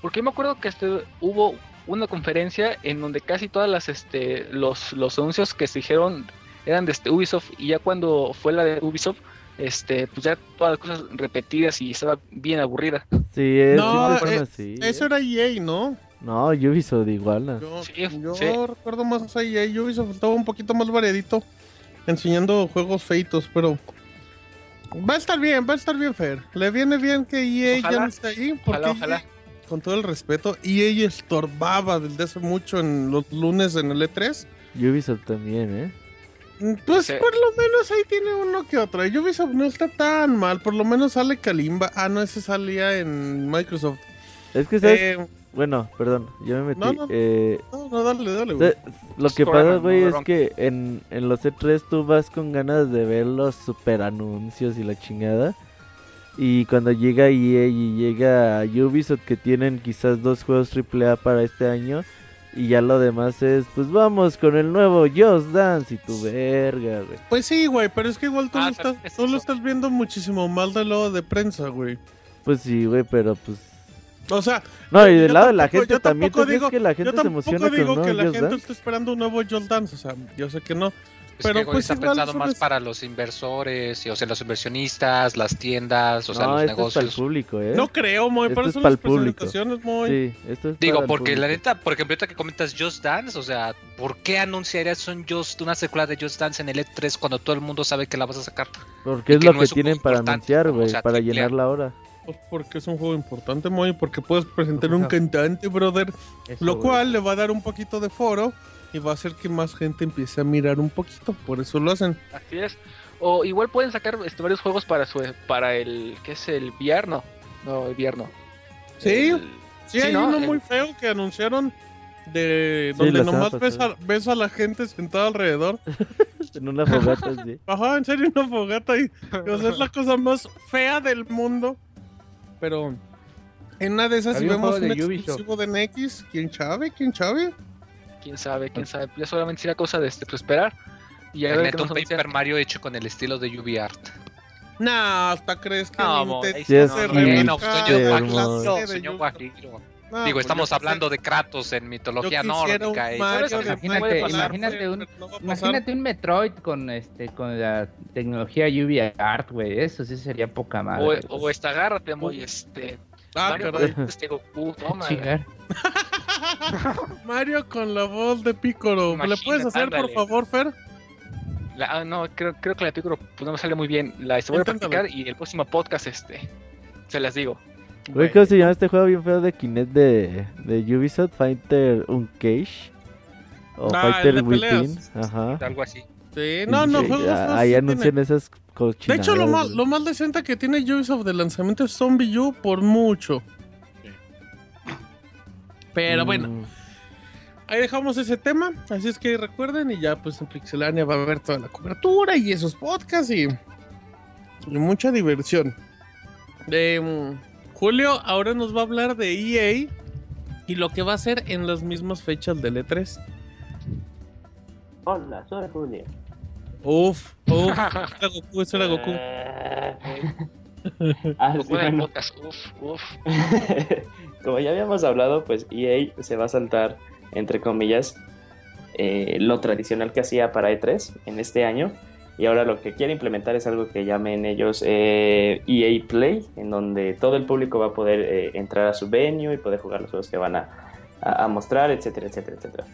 Porque yo me acuerdo que este, hubo una conferencia en donde casi todas las este los, los anuncios que se dijeron eran de este Ubisoft y ya cuando fue la de Ubisoft este pues ya todas las cosas repetidas y estaba bien aburrida. Sí, es, No, eh, así. Eso era EA, ¿no? No, Ubisoft igual. ¿no? Yo, Sí, yo sí. recuerdo más a EA, Ubisoft estaba un poquito más variadito enseñando juegos feitos, pero va a estar bien, va a estar bien, Fer. Le viene bien que EA ya no esté ahí, porque Ojalá, ojalá. EA, con todo el respeto, EA estorbaba desde hace mucho en los lunes en el E3. Ubisoft también, ¿eh? Mm, Pues Sí. por lo menos ahí tiene uno que otro. Y Ubisoft no está tan mal, por lo menos sale Kalimba. Ah, no, ese salía en Microsoft. Es que, ¿sabes? Eh, Bueno, perdón, yo me metí. No, no. Eh, no, no, dale, dale, güey. lo que pasa, güey, es que en, en los E3 tú vas con ganas de ver los super anuncios y la chingada. Y cuando llega EA y llega Ubisoft, que tienen quizás dos juegos AAA para este año, y ya lo demás es, pues vamos con el nuevo Just Dance y tu verga, güey. Pues sí, güey, pero es que igual tú, Ah, lo, pero estás, es tú lo estás viendo muchísimo mal del lado de prensa, güey. Pues sí, güey, pero pues. O sea, No, y Yo del lado de la gente yo también, ¿tú digo- que la yo gente se tampoco emociona digo con que no la Just gente Dance? está esperando un nuevo Just Dance, o sea, yo sé que no. pero que pues está igual pensado más es- para los inversores, y, o sea, los inversionistas, las tiendas, o sea, no, los esto es para el negocios. público, ¿eh? No creo, Moy, Esto pero es son pa'l las público. presentaciones, Moy. Sí, esto es Digo, para el porque la público. neta, por ejemplo, ahorita que comentas Just Dance, o sea, ¿por qué anunciarías un Just, una secuela de Just Dance en el E3 cuando todo el mundo sabe que la vas a sacar? Porque es lo no que tienen para anunciar, como, o güey, sea, para llenar la hora. Pues porque es un juego importante, Moy, porque puedes presentar un cantante, brother, Eso, lo güey. cual le va a dar un poquito de foro y va a hacer que más gente empiece a mirar un poquito, por eso lo hacen. Así es. O igual pueden sacar este, varios juegos para su para el que es el VR, no, el VR no. Sí, El- Sí, Sí, hay ¿no? uno El- muy feo que anunciaron de donde nomás ves a, ves a la gente sentada alrededor. *laughs* En una fogata, sí. Ajá, en serio, una fogata y o sea, es la cosa más fea del mundo. Pero en una de esas si vemos un exclusivo de NX, ¿quién sabe? ¿Quién sabe? quién sabe, quién sabe. Ya solamente será cosa de este, pues, esperar. Y a ver un. Paper Mario hecho con el estilo de UbiArt. Nah, hasta crees que No, Nintendo se no, no, la de. No, Digo, pues estamos hablando de Kratos en mitología nórdica. y- Mario ¿Sabes? de Imagínate- imagínate un- no. Imagínate Metroid con este con la tecnología UV Art, güey. Eso sí sería poca madre. O, este, agárrate, muy este. Ah, Mario con este Goku, *laughs* toma. *laughs* Mario con la voz de Piccolo. ¿Le Imagínate, puedes hacer, por favor, Fer? La- ah, no, creo, creo que la Piccolo pues, no me sale muy bien. La voy a practicar y el próximo podcast, este, se las digo. Güey, ¿cómo se llama este juego bien feo de Kinect de, de Ubisoft? Fighter Uncage. O Ah, Fighter de Within. Ajá. Algo así. Sí, no, no, juegos ah, feos Ahí anuncian tiene. esas De cochinadas. hecho, lo más, lo más decente que tiene Ubisoft de lanzamiento es Zombie U por mucho. Pero bueno, Mm, ahí dejamos ese tema. Así es que recuerden, y ya pues en Pixelania va a haber toda la cobertura y esos podcasts y, y mucha diversión. Eh, Julio ahora nos va a hablar de EA y lo que va a hacer en las mismas fechas del E3. Hola, soy Julio. Uf, uf, *laughs* era Goku, ese era Goku. *laughs* Ah, sí, bueno. uf, uf. *laughs* Como ya habíamos hablado, pues EA se va a saltar, entre comillas, eh, lo tradicional que hacía para E3 en este año. Y ahora lo que quiere implementar es algo que llamen ellos eh, EA Play, en donde todo el público va a poder eh, entrar a su venue y poder jugar los juegos que van a, a- mostrar, etcétera, etcétera, etcétera.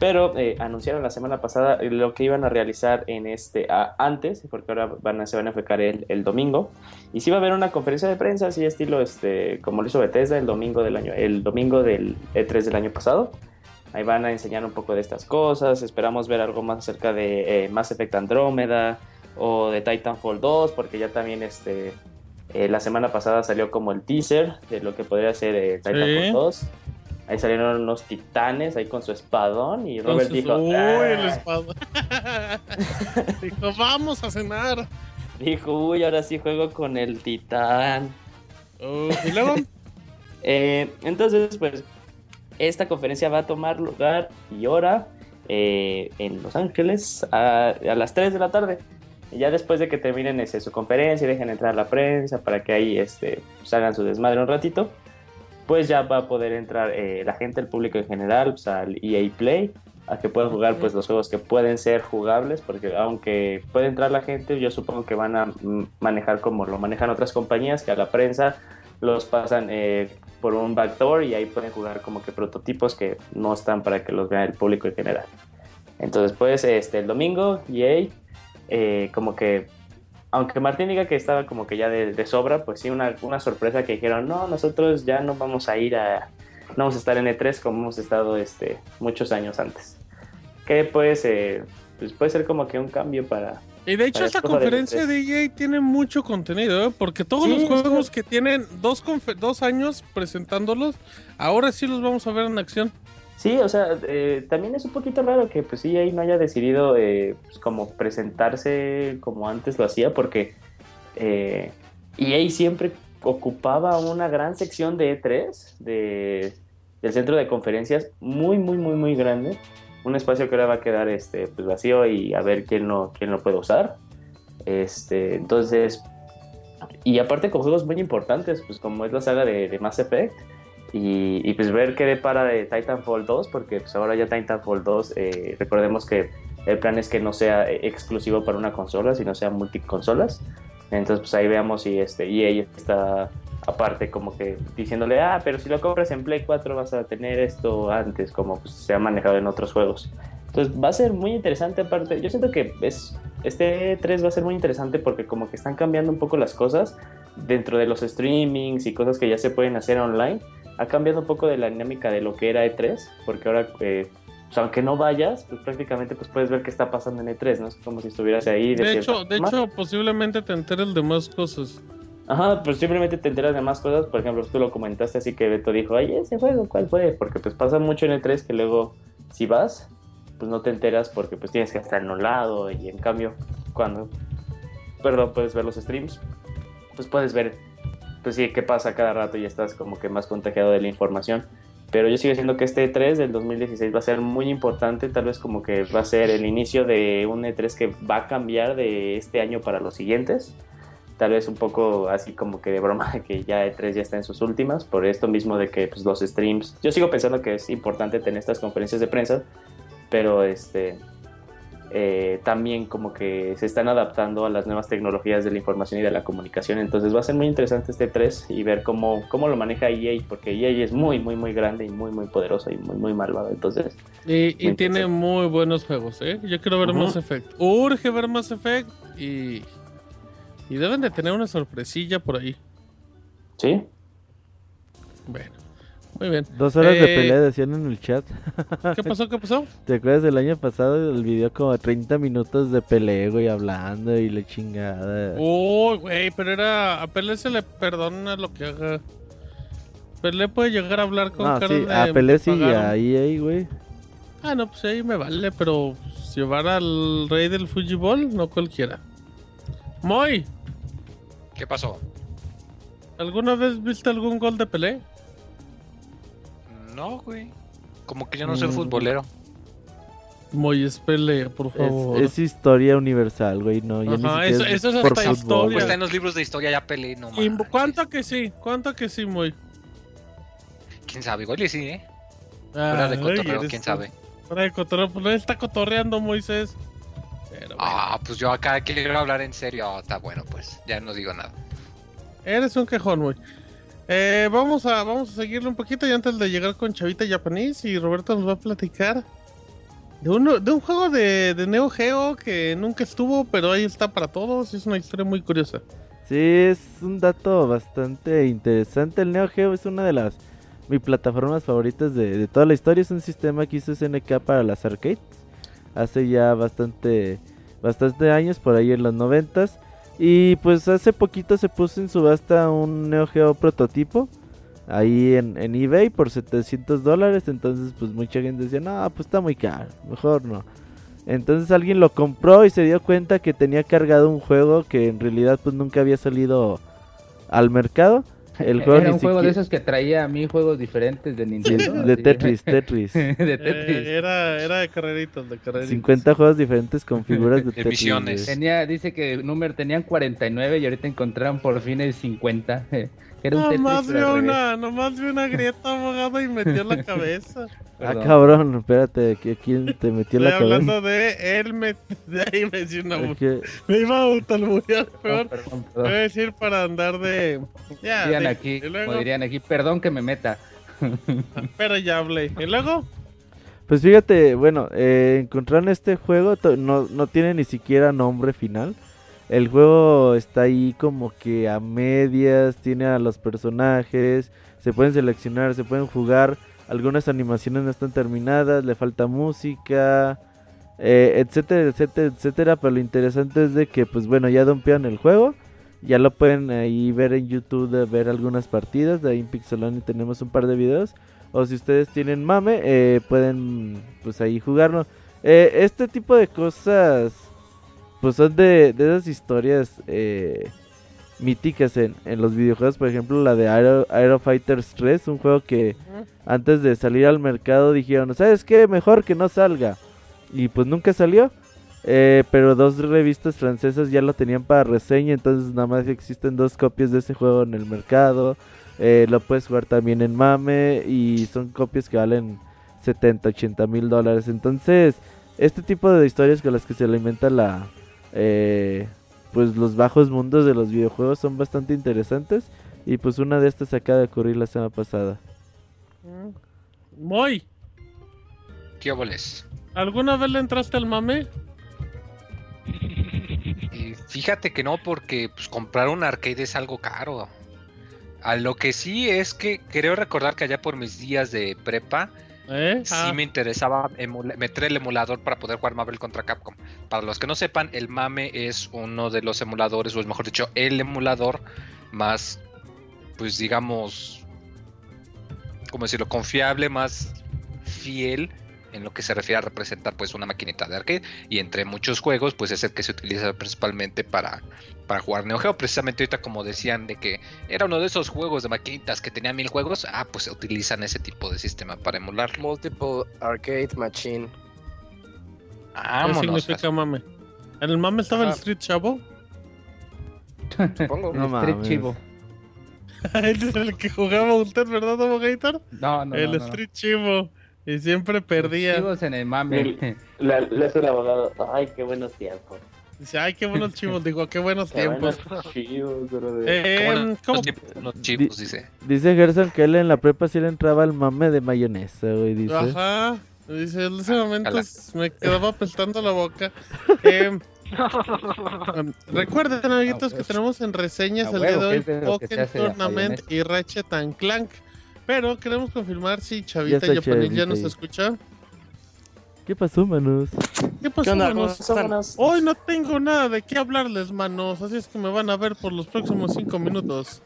Pero eh, anunciaron la semana pasada lo que iban a realizar en este a- antes, porque ahora van a, se van a enfocar el, el domingo. Y sí va a haber una conferencia de prensa, así estilo este, como lo hizo Bethesda el domingo del año, el domingo del E3 del año pasado. Ahí van a enseñar un poco de estas cosas. Esperamos ver algo más acerca de eh, Mass Effect Andrómeda o de Titanfall 2, porque ya también este, eh, la semana pasada salió como el teaser de lo que podría ser eh, Titanfall Sí. 2. Ahí salieron unos titanes ahí con su espadón y Robert Entonces, dijo, uy, el espada. *laughs* Dijo, vamos a cenar. dijo, uy, ahora sí juego con el titán. Uf, y luego, *laughs* Eh, entonces, pues, esta conferencia va a tomar lugar y hora eh, en Los Ángeles a, las 3 de la tarde. Ya después de que terminen ese, su conferencia y dejen entrar la prensa para que ahí este, pues, su desmadre un ratito, pues ya va a poder entrar eh, la gente, el público en general, pues, al EA Play, a que puedan jugar pues los juegos que pueden ser jugables, porque aunque puede entrar la gente, yo supongo que van a manejar como lo manejan otras compañías, que a la prensa los pasan eh, por un backdoor y ahí pueden jugar como que prototipos que no están para que los vea el público en general. Entonces, pues, este, el domingo, EA, eh, como que, aunque Martín diga que estaba como que ya de, de sobra, pues sí, una, una sorpresa que dijeron, no, nosotros ya no vamos a ir a, no vamos a estar en E3 como hemos estado este, muchos años antes. Que pues, eh, pues puede ser como que un cambio para, y de hecho esta conferencia E3. de EA tiene mucho contenido, ¿eh? porque todos Sí, los sí. juegos que tienen dos, dos años presentándolos, ahora sí los vamos a ver en acción. Sí, o sea, eh, también es un poquito raro que pues EA no haya decidido eh, pues, como presentarse como antes lo hacía, porque eh, EA siempre ocupaba una gran sección de E3, de, del centro de conferencias, muy, muy, muy, muy grande. Un espacio que ahora va a quedar este, pues, vacío y a ver quién lo, quién lo puede usar. Este, entonces, y aparte con juegos muy importantes, pues como es la saga de, de Mass Effect. Y, y, pues ver qué depara de Titanfall 2, porque pues ahora ya Titanfall 2, eh, recordemos que el plan es que no sea exclusivo para una consola, sino sea multiconsolas. Entonces, pues ahí veamos si este EA está aparte como que diciéndole, ah, pero si lo compras en Play 4 vas a tener esto antes, como pues, se ha manejado en otros juegos. Entonces va a ser muy interesante aparte, yo siento que es, este 3 va a ser muy interesante porque como que están cambiando un poco las cosas dentro de los streamings y cosas que ya se pueden hacer online. Ha cambiado un poco de la dinámica de lo que era E3, porque ahora eh, aunque no vayas, pues prácticamente pues puedes ver qué está pasando en E3, ¿no? Es como si estuvieras ahí. De, hecho, de hecho, posiblemente te enteres de más cosas. Ajá, pues simplemente te enteras de más cosas. Por ejemplo, tú lo comentaste así que Beto dijo, ay, ese juego, ¿cuál fue? Porque pues pasa mucho en E3 que luego, si vas, pues no te enteras porque pues tienes que estar en un lado y en cambio, cuando, perdón, puedes ver los streams, pues puedes ver, pues sí, qué pasa cada rato y estás como que más contagiado de la información. Pero yo sigo diciendo que este E3 del 2016 va a ser muy importante, tal vez como que va a ser el inicio de un E3 que va a cambiar de este año para los siguientes tal vez un poco así como que de broma *laughs* que ya E3 ya está en sus últimas, por esto mismo de que pues, los streams, yo sigo pensando que es importante tener estas conferencias de prensa, pero este eh, también como que se están adaptando a las nuevas tecnologías de la información y de la comunicación, entonces va a ser muy interesante este 3 y ver cómo, cómo lo maneja EA, porque EA es muy, muy, muy grande y muy, muy poderoso y muy, muy malvado, entonces... Y, tiene muy buenos juegos, ¿eh? Yo quiero ver más Effect. Urge ver más Effect y y deben de tener una sorpresilla por ahí. ¿Sí? Bueno, muy bien. Dos horas de eh, pelea decían en el chat. *laughs* ¿Qué pasó? ¿Qué pasó? ¿Te acuerdas del año pasado el video como 30 minutos de pelea, güey, hablando y la chingada? Uy, güey, pero era... A Pelé se le perdona lo que haga. Pelé puede llegar a hablar con no, sí, A Pelé sí, a EA, güey. Ah, no, pues ahí me vale, pero llevar al rey del fútbol, no cualquiera. Moy, ¿Qué pasó? ¿Alguna vez viste algún gol de Pelé? No, güey. Como que yo no soy mm. futbolero. Muy es Pelé, por favor. Es, historia universal, güey. No, Ajá, eso, es, eso es hasta historia. Pues está en los libros de historia ya Pelé, no mames. ¿Cuánto que sí? ¿Cuánto que sí, muy? ¿Quién sabe? Igual y sí, ¿eh? Fuera de cotorreo, quién sabe. Fuera de cotorreo, pues él está cotorreando, Moisés. Ah, pues yo acá quiero hablar en serio. Ah, está bueno, pues ya no digo nada. Eres un quejón, muy. Eh, vamos a vamos a seguirle un poquito y antes de llegar con Chavita Japonés y Roberto nos va a platicar de, uno, de un juego de, de Neo Geo que nunca estuvo, pero ahí está para todos. Es una historia muy curiosa. Sí, es un dato bastante interesante. El Neo Geo es una de las mis plataformas favoritas de, de toda la historia. Es un sistema que hizo SNK para las arcades hace ya bastante, años, por ahí en los noventas. Y pues hace poquito se puso en subasta un Neo Geo prototipo ahí en, en eBay por 700 dólares. Entonces pues mucha gente decía, no, pues está muy caro, mejor no. Entonces alguien lo compró y se dio cuenta que tenía cargado un juego que en realidad pues nunca había salido al mercado. El juego era un juego de esos que traía a mí juegos diferentes de Nintendo. de Tetris, *laughs* Tetris. de Tetris. Eh, era, era de carreritos, de carreritos. 50 juegos diferentes con figuras de *laughs* Tetris. Tenía, dice que número tenían 49 y ahorita encontraron por fin el 50. Era un nomás, vi una, nomás vi una grieta abogada y metió la *laughs* cabeza. Ah, cabrón, espérate, ¿quién te metió la cabeza? hablando de él, me, *laughs* de ahí me decía una Me iba a autalmurear, peor. Voy a decir para andar de... Ya, dirían aquí, como dirían aquí, perdón que me meta. Pero ya hablé. ¿Y luego? Pues fíjate, bueno, eh, encontraron este juego, no, no tiene ni siquiera nombre final. El juego está ahí como que a medias, tiene a los personajes, se pueden seleccionar, se pueden jugar, algunas animaciones no están terminadas, le falta música, eh, etcétera, etcétera, etcétera, pero lo interesante es de que pues bueno, ya dompean el juego, ya lo pueden ahí ver en YouTube, ver algunas partidas, de ahí en Pixelani tenemos un par de videos, o si ustedes tienen mame, eh, pueden pues ahí jugarlo. Eh, este tipo de cosas pues son de, de esas historias eh, míticas en, en, los videojuegos. Por ejemplo, la de Aero, Fighters 3, un juego que antes de salir al mercado dijeron, ¿sabes qué? Mejor que no salga. Y pues nunca salió. Eh, pero dos revistas francesas ya lo tenían para reseña, entonces nada más existen dos copias de ese juego en el mercado. Eh, lo puedes jugar también en Mame y son copias que valen 70, 80 mil dólares. Entonces, este tipo de historias con las que se alimenta la eh, pues los bajos mundos de los videojuegos son bastante interesantes y pues una de estas acaba de ocurrir la semana pasada. Muy. ¿Qué óboles? ¿Alguna vez le entraste al mame? Y fíjate que no, porque pues, comprar un arcade es algo caro. A lo que sí es que creo recordar que allá por mis días de prepa, ¿Eh? sí Ah, me interesaba meter el emulador para poder jugar Marvel contra Capcom. Para los que no sepan, el MAME es uno de los emuladores, o es mejor dicho, el emulador más, pues digamos, ¿cómo decirlo? Confiable, más fiel en lo que se refiere a representar pues una maquinita de arcade y entre muchos juegos pues es el que se utiliza principalmente para, para jugar Neo Geo precisamente ahorita como decían de que era uno de esos juegos de maquinitas que tenía mil juegos ah pues utilizan ese tipo de sistema para emularlo Multiple Arcade Machine. ¿Qué Vámonos. significa mame? ¿En el mame estaba el. Street Chavo? Supongo. *laughs* No Street. Chivo. *laughs* Él es el que jugaba usted, ¿verdad, Domo Gator? No, no, el no, no, no. Street Chivo. Y siempre perdía. Chivos en el mame. El- La, le hace el abogado. Ay, qué buenos tiempos. Dice, ay, qué buenos chivos. Digo, qué buenos *laughs* Qué tiempos. buenos chivos. Eh, Como ¿cómo? los, chivos, dice. Dice Gerson que él en la prepa sí le entraba al mame de mayonesa, güey, dice. Ajá. Dice, en ese momento Ojalá. s- me quedaba apestando la boca. *laughs* Eh, um, recuerden, amiguitos, Ah, que tenemos en reseñas A el día de hoy es Pokémon la Tournament y Ratchet and Clank. Pero queremos confirmar si Chavita ya Chavita nos ahí. escucha. ¿Qué pasó, manos? ¿Qué pasó, manos? Hoy no tengo nada de qué hablarles, manos. Así es que me van a ver por los próximos cinco minutos.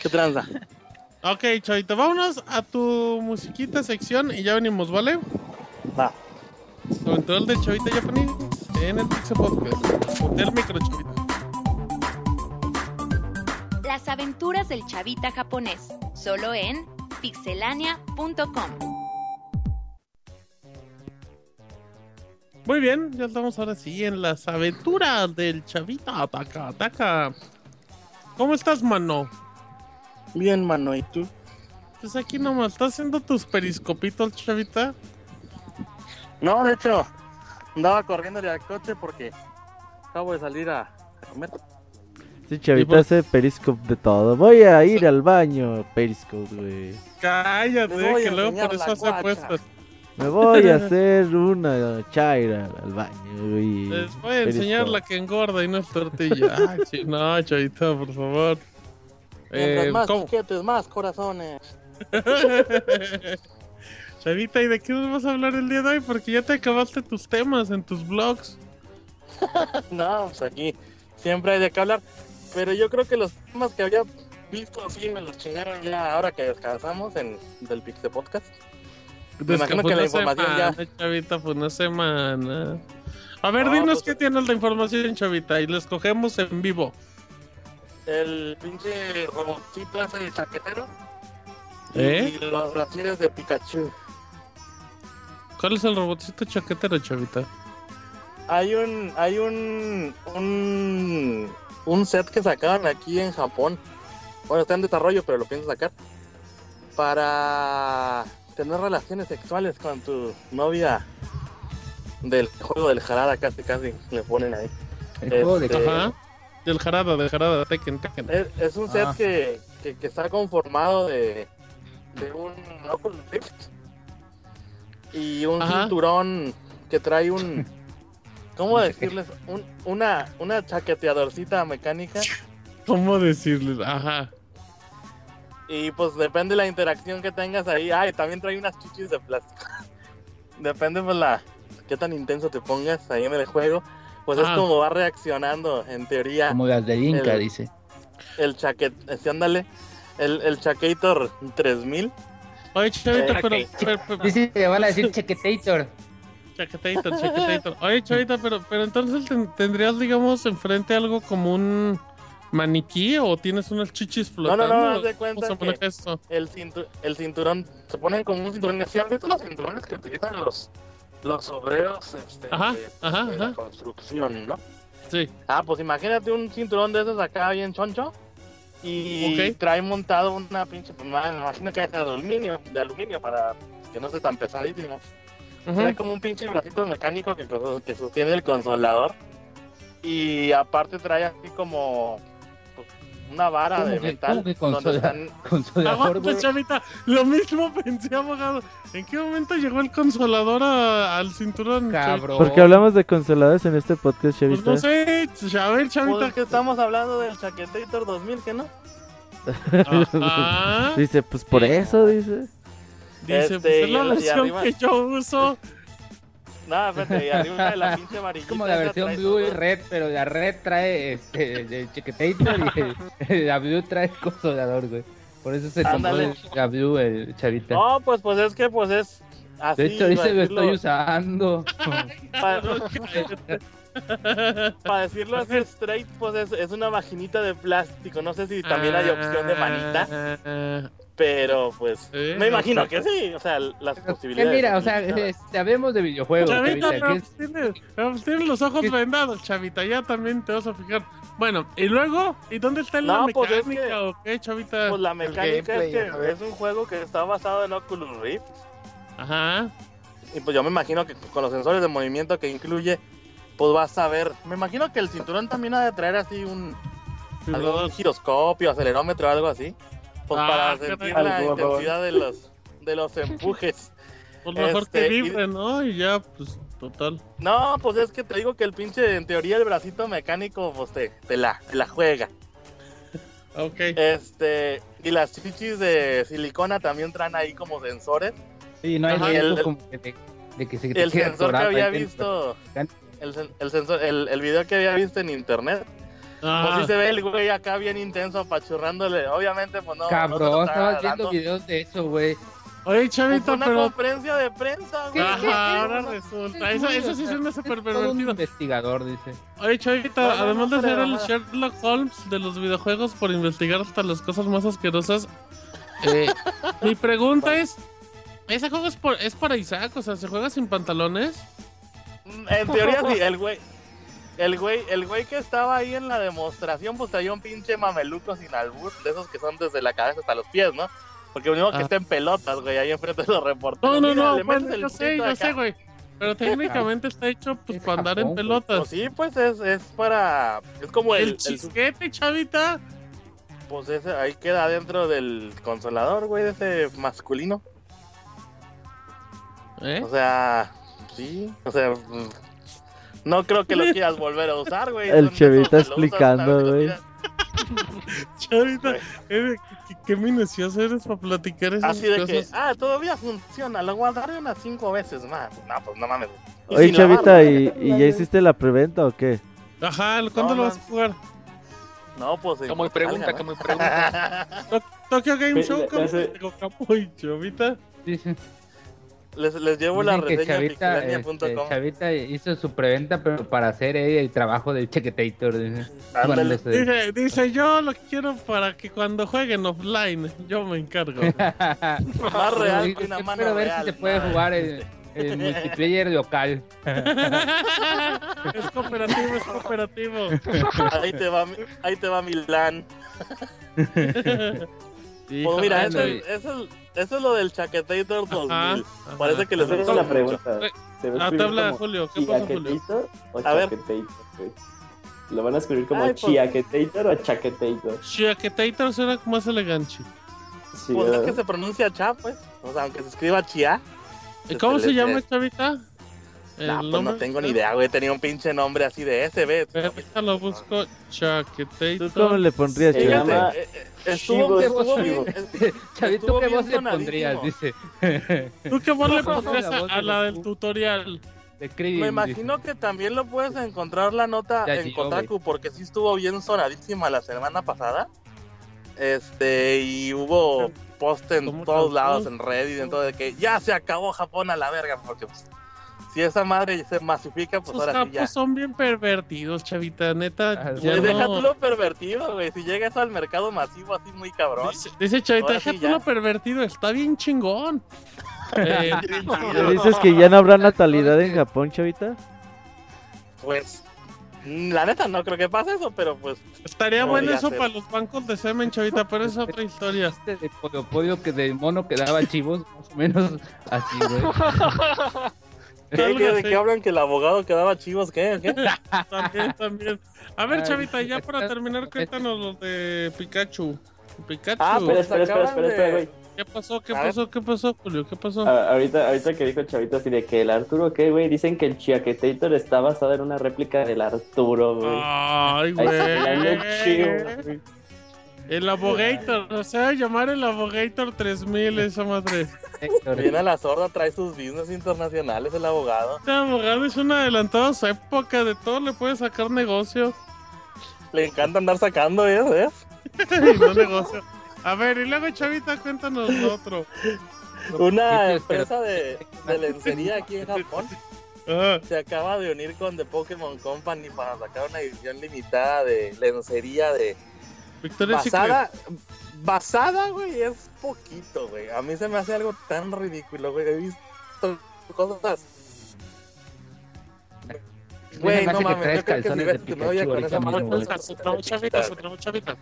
¿Qué tranza? Ok, Chavita, vámonos a tu musiquita sección y ya venimos, ¿vale? Va. Control de Chavita Japonés en el Pixel Podcast. Del micro, Chavita. Las aventuras del chavita japonés, solo en pixelania.com. Muy bien, ya estamos ahora sí en las aventuras del Chavita. Ataca, ataca. ¿Cómo estás, mano? Bien, mano, ¿y tú? Pues aquí nomás, ¿estás haciendo tus periscopitos, Chavita? No, de hecho, andaba corriendo al coche porque acabo de salir a a comer. Sí, Chavita por- hace periscope de todo. Voy a ir al baño, periscope, güey. Cállate, que luego por eso hace apuestas. Me voy a *laughs* hacer una chaira al baño, güey. Les voy a enseñar la que engorda y no es tortilla. *laughs* Ay, no, Chavita, por favor. Mientras Eh, más ¿cómo? chiquetes, más corazones. *laughs* Chavita, ¿y de qué nos vas a hablar el día de hoy? Porque ya te acabaste tus temas en tus blogs. No, pues aquí siempre hay de qué hablar. Pero yo creo que los temas que había visto así me los chingaron ya ahora que descansamos en del Pixel Podcast. Me imagino que la información ya- semana, Chavita, fue una semana. A ver, No, dinos pues- qué tienes la información, Chavita, y la escogemos en vivo. El pinche robotcito ese chaquetero. ¿Eh? Y los brasiles de Pikachu. ¿Cuál es el robotcito chaquetero, Chavita? Hay un, hay un, un, un set que sacaron aquí en Japón. Bueno, está en desarrollo, pero lo pienso sacar. Para tener relaciones sexuales con tu novia del juego del Jarada, casi, casi le ponen ahí. El juego de Este, Ajá. Del Jarada, del Jarada, Tekken, Tekken. Es, es un set Ah. que, que, que está conformado de, de un Oculus Rift y un Ajá. cinturón que trae un. *laughs* ¿Cómo decirles? Un, una, una chaqueteadorcita mecánica. *laughs* ¿Cómo decirles? Ajá. Y pues depende de la interacción que tengas ahí. Ay, también trae unas chichis de plástico. *laughs* depende pues la qué tan intenso te pongas ahí en el juego. Pues Ah. es como va reaccionando, en teoría, Como las del Inca, El- dice. el chaquet, este, ándale, el, el Chaquetor 3000. Oye, Chavita, Eh, pero, pero, pero- Dice que van a decir Chequetator. Chaquetator, chaquetator. Oye, Chavita, pero, pero entonces ten- tendrías, digamos, enfrente algo como un maniquí o tienes unas chichis No, no, flotando. no, haz de ¿Cómo cuenta que el, cintu- el cinturón, se ponen como un cinturón. ¿Sí han visto los cinturones que utilizan los, los obreros este, Ajá, de, ajá, de la ajá. construcción, no? Sí. Ah, pues imagínate un cinturón de esos acá bien choncho y Ok. trae montado una pinche, pues me imagino que es de aluminio, de aluminio para que no esté tan pesadísimo. Trae como un pinche bracito mecánico que, que sostiene el consolador. Y aparte trae así como pues, una vara de ¿Cómo que- metal. cómo que donde están- Consolador, Aguanta, chavita. Lo mismo pensé, abogado. ¿En qué momento llegó el consolador a- al cinturón? Cabrón. Porque hablamos de consoladores en este podcast, Pues Chavita. no sé, ch- a ver, chavita. Pues que estamos hablando del Chaquetator 2000, ¿que no? Ajá. *laughs* Dice, pues por eso, dice. Dice, Este, pues es y la y versión arriba- que yo uso. *laughs* Nada, espérate, y arriba de la pinche Es varillita. como la versión Blue y sus dos- Red, pero la Red trae este, el Chiquetator y el- *laughs* la Blue trae el consolador, güey. Por eso se tomó el- la Blue, el chavita. No, pues, pues es que pues es así. de hecho, dice lo estoy usando. *laughs* Para decirlo así straight, pues es, es una vaginita de plástico. No sé si también hay opción de manita, manita. Pero pues Eh, me imagino no que sí. O sea, las Que posibilidades. mira, o sea, hablemos de videojuegos, Chavita, chavita. pero pues pero pues tiene los ojos ¿Qué? vendados, chavita. Ya también te vas a fijar. Bueno, y luego, ¿y dónde está la No, pues es mecánica que- o qué, chavita? Pues la mecánica gameplay, es que es un juego que está basado en Oculus Rift. Ajá. Y pues yo me imagino que con los sensores de movimiento que incluye, pues vas a ver. Me imagino que el cinturón también ha de traer así un, algún giroscopio, acelerómetro algo así. Pues Ah, para sentir la Algo, intensidad de los, de los empujes. *laughs* Pues mejor Este, que y- libre, ¿no? Y ya, pues, total. No, pues es que te digo que el pinche, en teoría, el bracito mecánico, pues te, te la, te la juega. *laughs* Ok. Este, y las chichis de silicona también traen ahí como sensores. Sí, no hay Ajá, riesgo el- como que de, de que se te El sensor que había visto, el, el sensor, el, el video que había visto en internet, pues Ah, sí se ve el güey acá bien intenso apachurrándole. Obviamente, pues no. Cabrón, está estabas viendo videos de eso, güey. Oye, Pues chavita, fue una pero. conferencia de prensa, güey. Ajá, ahora resulta. Eso, eso sí suena súper Todo un pervertido. investigador, dice. Oye, No, no, además no de ser el. Sherlock Holmes de los videojuegos por investigar hasta las cosas más asquerosas, eh, *laughs* mi pregunta es: ¿ese juego es, por, es para Isaac? O sea, ¿se juega sin pantalones? En teoría sí, el güey. El güey, el güey que estaba ahí en la demostración, pues traía un pinche mameluco sin albur, de esos que son desde la cabeza hasta los pies, ¿no? Porque único que Ah. está en pelotas, güey, ahí enfrente de los reporteros. No, no, Mira, no, bueno, yo sé, yo acá. sé, güey. Pero técnicamente está hecho pues Es para andar en pelotas. Pues sí, pues es, es para. Es como el. el el- chisquete, chavita. pues ese, ahí queda dentro del consolador, güey, de ese masculino. ¿Eh? O sea, sí, o sea. No creo que lo quieras volver a usar, güey. El Chevita que explicando, güey. *laughs* Chavita, eh, qué, qué minucioso eres para platicar esas Así de que, cosas. ah, todavía funciona, lo guardaré unas cinco veces más. No, pues no mames. Y Oye, Chavita, ¿y, y ya hiciste la preventa o qué? Ajá, ¿cuándo No, lo vas a jugar? No, pues. Como muy pregunta, como muy pregunta. *laughs* Tokyo Game Show, le- ¿cómo le hace- digo, Capo y Chavita? Dice, les, les llevo la dicen que reseña en Chavita, este. Chavita hizo su preventa, pero para hacer eh, el trabajo del Chequetator. Dice. Dice, dice, yo lo quiero para que cuando jueguen offline, yo me encargo. *laughs* Más real que una mano Quiero ver real. si se puede jugar el, el multiplayer local. es cooperativo, es cooperativo. Ahí te va, mi- ahí te va Milán. *laughs* Sí, Pues mira, bueno, eso, y- es, eso, es- lo del Chaquetator 2000. Ajá, Parece que les gustó la pregunta. ¿Se va Ah, te escribir habla como Julio, ¿qué pasa, Julio? Chiaquetator o A ver. ¿Lo van a escribir como Ay, pues- Chiaquetator o Chaquetator? Chiaquetator suena más elegante. Sí, Pues es que se pronuncia Cha, pues. O sea, aunque se escriba Chia. ¿Y cómo Este, se les- llama, Chavita? ¿El Nah, pues nombre? no tengo ni idea, güey. Tenía un pinche nombre así de SB. Ahorita lo busco. Chaquetator. ¿Tú cómo le pondrías, Se llama eh, eh, estuvo, Chivos, estuvo Chivos. bien. Chavito, Estuvo ¿qué bien voz le pondrías? sonadísimo. Dice. ¿Tú qué voz le *laughs* pondrías la a, voz a de la del tutorial? De Krillin, Me dice. imagino que también lo puedes encontrar la nota Ya en llegó, Kotaku porque sí estuvo bien sonadísima la semana pasada. Este, y hubo post en ¿Cómo todos lados, en Reddit, en todo, de que ya se acabó Japón a la verga, porque pues, si esa madre se masifica, pues Sus ahora sí capos ya. son bien pervertidos, Chavita. Neta, Ah, ya Pues no- deja tú lo pervertido, güey. Si llega eso al mercado masivo así muy cabrón. Dice, dice Chavita, deja sí, tú ya. lo pervertido. Está bien chingón. *laughs* Eh, ¿Me dices que ya no habrá natalidad en Japón, Chavita? Pues, mm, la neta no creo que pase eso, pero pues estaría bueno eso ser. para los bancos de semen, Chavita, pero es otra historia. *laughs* Este de Polio Polio que del mono que daba chivos, más o menos así, güey. *laughs* *laughs* ¿Qué, Algo qué, ¿De qué hablan que el abogado quedaba chivos? ¿Qué? ¿Qué? *laughs* También, también. A ver, Ay, Chavita, ya para terminar, cuéntanos los de Pikachu. Pikachu. Ah, espera, espera, espera, espera, espera, güey. ¿Qué pasó? ¿Qué pasó? ¿Qué pasó, Julio? ¿Qué pasó? Ahorita, ahorita que dijo el chavito así de que el Arturo, ¿qué, güey? Dicen que el Chiaquetator está basado en una réplica del Arturo, güey. Ay, güey. El Abogator, o sea, llamar el Abogator 3000, esa madre. Viene a la sorda, trae sus business internacionales el abogado. Este abogado es un adelantado a su época, de todo le puede sacar negocio. Le encanta andar sacando, ¿eh? ¿Ves? y *laughs* no negocio. A ver, y luego, Chavita, cuéntanos lo otro. Una empresa de, de lencería aquí en Japón Ah, se acaba de unir con The Pokémon Company para sacar una edición limitada de lencería de Victoria's Secret. Basada güey, es poquito, güey. A mí se me hace algo tan ridículo, güey. He visto cosas. Güey, no mames, yo creo que si ves de tu novia con esa Chavita.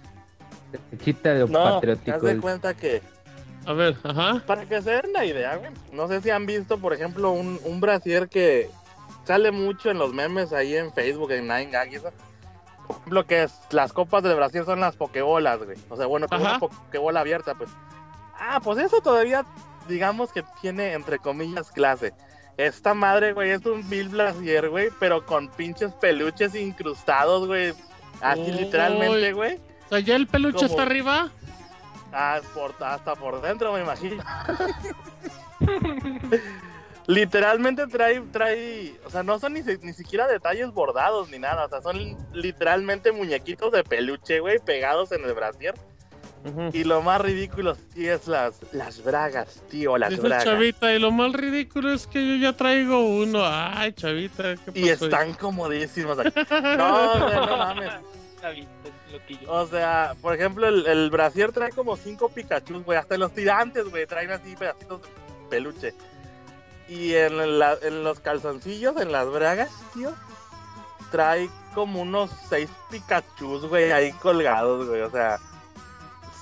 Chita de No, haz patriótico. de cuenta que A ver, ajá. Para que se den la idea, güey. No sé si han visto, por ejemplo, un, un brasier que sale mucho en los memes ahí en Facebook, en Nine Gag y eso. Por ejemplo, que es, las copas del brasier son las pokebolas, güey. O sea, bueno, como Ajá. una pokebola abierta, pues. Ah, pues eso todavía, digamos que tiene, entre comillas, clase. Esta madre, güey, es un Bill Brasier, güey, pero con pinches peluches incrustados, güey. Así Uy. literalmente, güey. O sea, ya el peluche está arriba. Ah, por- hasta por dentro, me imagino. *laughs* Literalmente trae, trae, o sea, no son ni, ni siquiera detalles bordados ni nada, o sea, son literalmente muñequitos de peluche, güey, pegados en el brasier. Y lo más ridículo sí es las, las bragas, tío, las Dice bragas. Chavita, y lo más ridículo es que yo ya traigo uno. Ay, Chavita, ¿qué pasó? Y están comodísimos. aquí. *laughs* No, güey, no mames. O sea, por ejemplo, el, el brasier trae como cinco Pikachu, güey. Hasta los tirantes, güey, traen así pedacitos de peluche. Y en, la- en los calzoncillos, en las bragas, tío, trae como unos seis Pikachu, güey, ahí colgados, güey. O sea,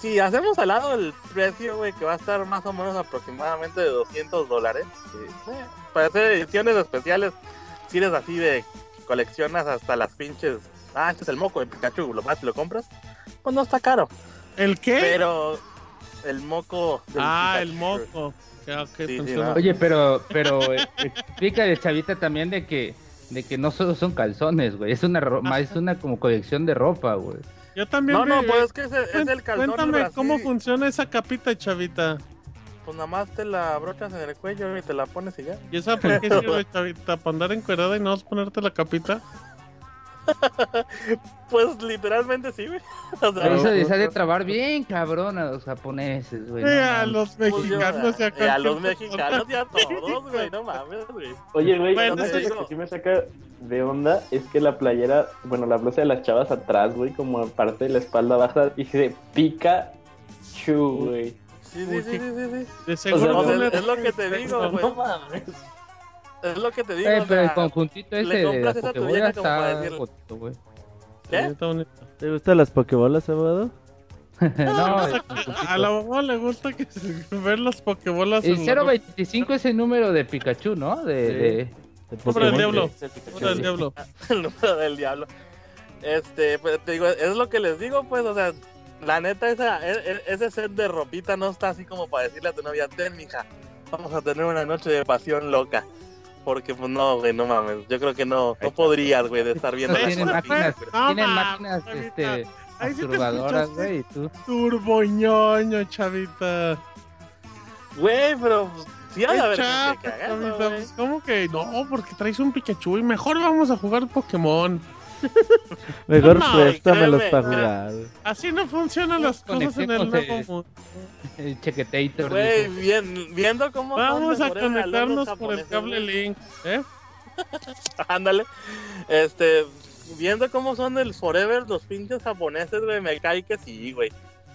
si hacemos al lado el precio, güey, que va a estar más o menos aproximadamente de 200 dólares. sí, eh, para hacer ediciones especiales, si eres así de coleccionas hasta las pinches. Ah, este es el moco de Pikachu, lo más lo compras. Pues no está caro. ¿El qué? Pero el moco. del ah, el moco. Sí, sí. Oye, pero, pero eh, explica de Chavita también de que, de que no solo son calzones, güey. Es una, ro- ma- es una como colección de ropa, güey. Yo también. No, no, pues es que es, el- es el calzón. Cuéntame cómo funciona esa capita, Chavita. Pues nada más te la brochas en el cuello y te la pones y ya. ¿Y esa por qué *laughs* sirve, Chavita? ¿Para andar encuerada y no vas a ponerte la capita? *laughs* Pues literalmente sí, güey. *laughs* O sea, Pero eso pues, les ha de trabar bien cabrón a los japoneses, güey. no Eh, a mames. los pues, mexicanos y a, y a los mexicanos y a persona. todos, güey. No *laughs* mames, güey. Oye, güey, Bueno, una cosa que sí me saca de onda es que la playera, bueno, la blusa de las chavas atrás, güey, como parte de la espalda baja, dice Pikachu, güey. Sí, sí, sí, sí, sí. sí. De seguro O sea, no le- es lo que te digo, güey. No mames. Es lo que te digo. Eh, pero el conjuntito ese de la compras esa a tu Pokébola vieja como para está bonito, güey. ¿Qué? Está bonito. ¿Te gustan las pokebolas, abogado? *laughs* no, a la mamá le gusta que se- *laughs* ver las pokebolas El en la ropa. 025 es el número de Pikachu, ¿no? De, Sí. de- De Número del diablo. Número del diablo. el número del diablo. Este, pues te digo, es lo que les digo, pues, o sea, la neta, esa, e- e- ese set de ropita no está así como para decirle a tu novia, ten, mija, vamos a tener una noche de pasión loca. Porque, pues, no, güey, no mames, yo creo que no, no podrías, güey, de estar viendo Eso las tienen máquinas, no, tienen máquinas este, Ahí sí te güey, y tú. Turboñoño, chavita. Güey, pero, pues, sí, haga eso, chavita. Pues, ¿Cómo que no? Porque traes un Pikachu y mejor vamos a jugar Pokémon. *laughs* Mejor No, préstamelos para jugar. güey. Así no funcionan las cosas en el nuevo el- mundo. El chequetator. Güey, bien, viendo cómo Vamos a conectarnos por el cable link. ¿Eh? *laughs* Ándale. Este, viendo cómo son del Forever los pinches japoneses, güey, me cae que sí, güey.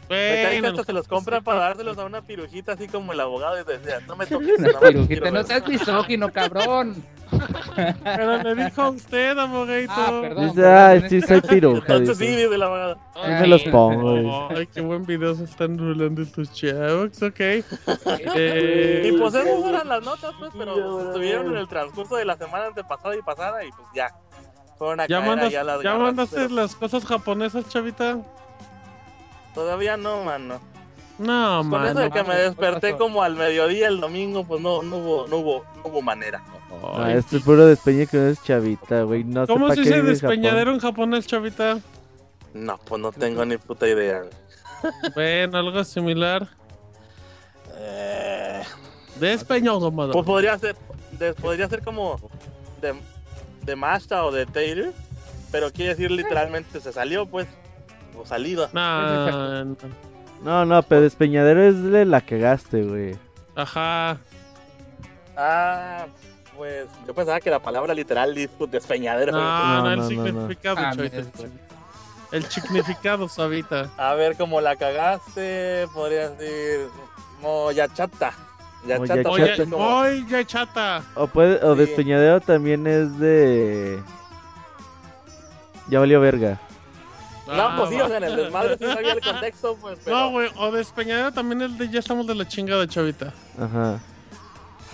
Me Bueno, hasta se los compran para dárselos a una pirujita así como el abogado y decía, no me *laughs* toques. Una pirujita, no ver". seas misógino, cabrón. *laughs* pero le dijo a usted, abogadito. Ah, perdón. Dice, ay, sí, soy piruja. Entonces sí, dice. dice el abogado. Sí me los pongo. Ay, qué buen video se están rulando estos chavos, ok. Eh, Y pues esas eran las notas, pues, pero estuvieron en el transcurso de la semana antepasada y pasada y pues ya. Fueron a ¿Ya, caer mandas, ahí a las ¿Ya garras, mandaste pero las cosas japonesas, chavita? Todavía no, mano. No, Con man. eso de que me desperté como al mediodía el domingo, pues no, no hubo, no hubo, no hubo manera. Este es puro despeñe que no es chavita, güey. No ¿Cómo se dice despeñadero en japonés, chavita? No, pues no tengo ni puta idea. *laughs* Bueno, algo similar. Eh, Despeñado, madre. pues podría ser, de- podría ser como de, de Masta o de Tater, pero quiere decir literalmente se salió, pues, o salido. No, no. *laughs* No, no, pero despeñadero es de la cagaste, güey. Ajá. Ah, pues yo pensaba que la palabra literal es despeñadero. No, no, No, el significado, Ah, mira, El significado, sabita. A ver, como la cagaste, podría decir moyachata. Yachata, Moyachata. pues, Oye, es como- voy, ya chata. O, puede, o Sí. despeñadero también es de... Ya valió verga. No, pues sí, o sea, en el desmadre sí sabía el contexto, pues, pero... No, güey, o despeñadero también es de ya estamos de la chingada, chavita. Ajá.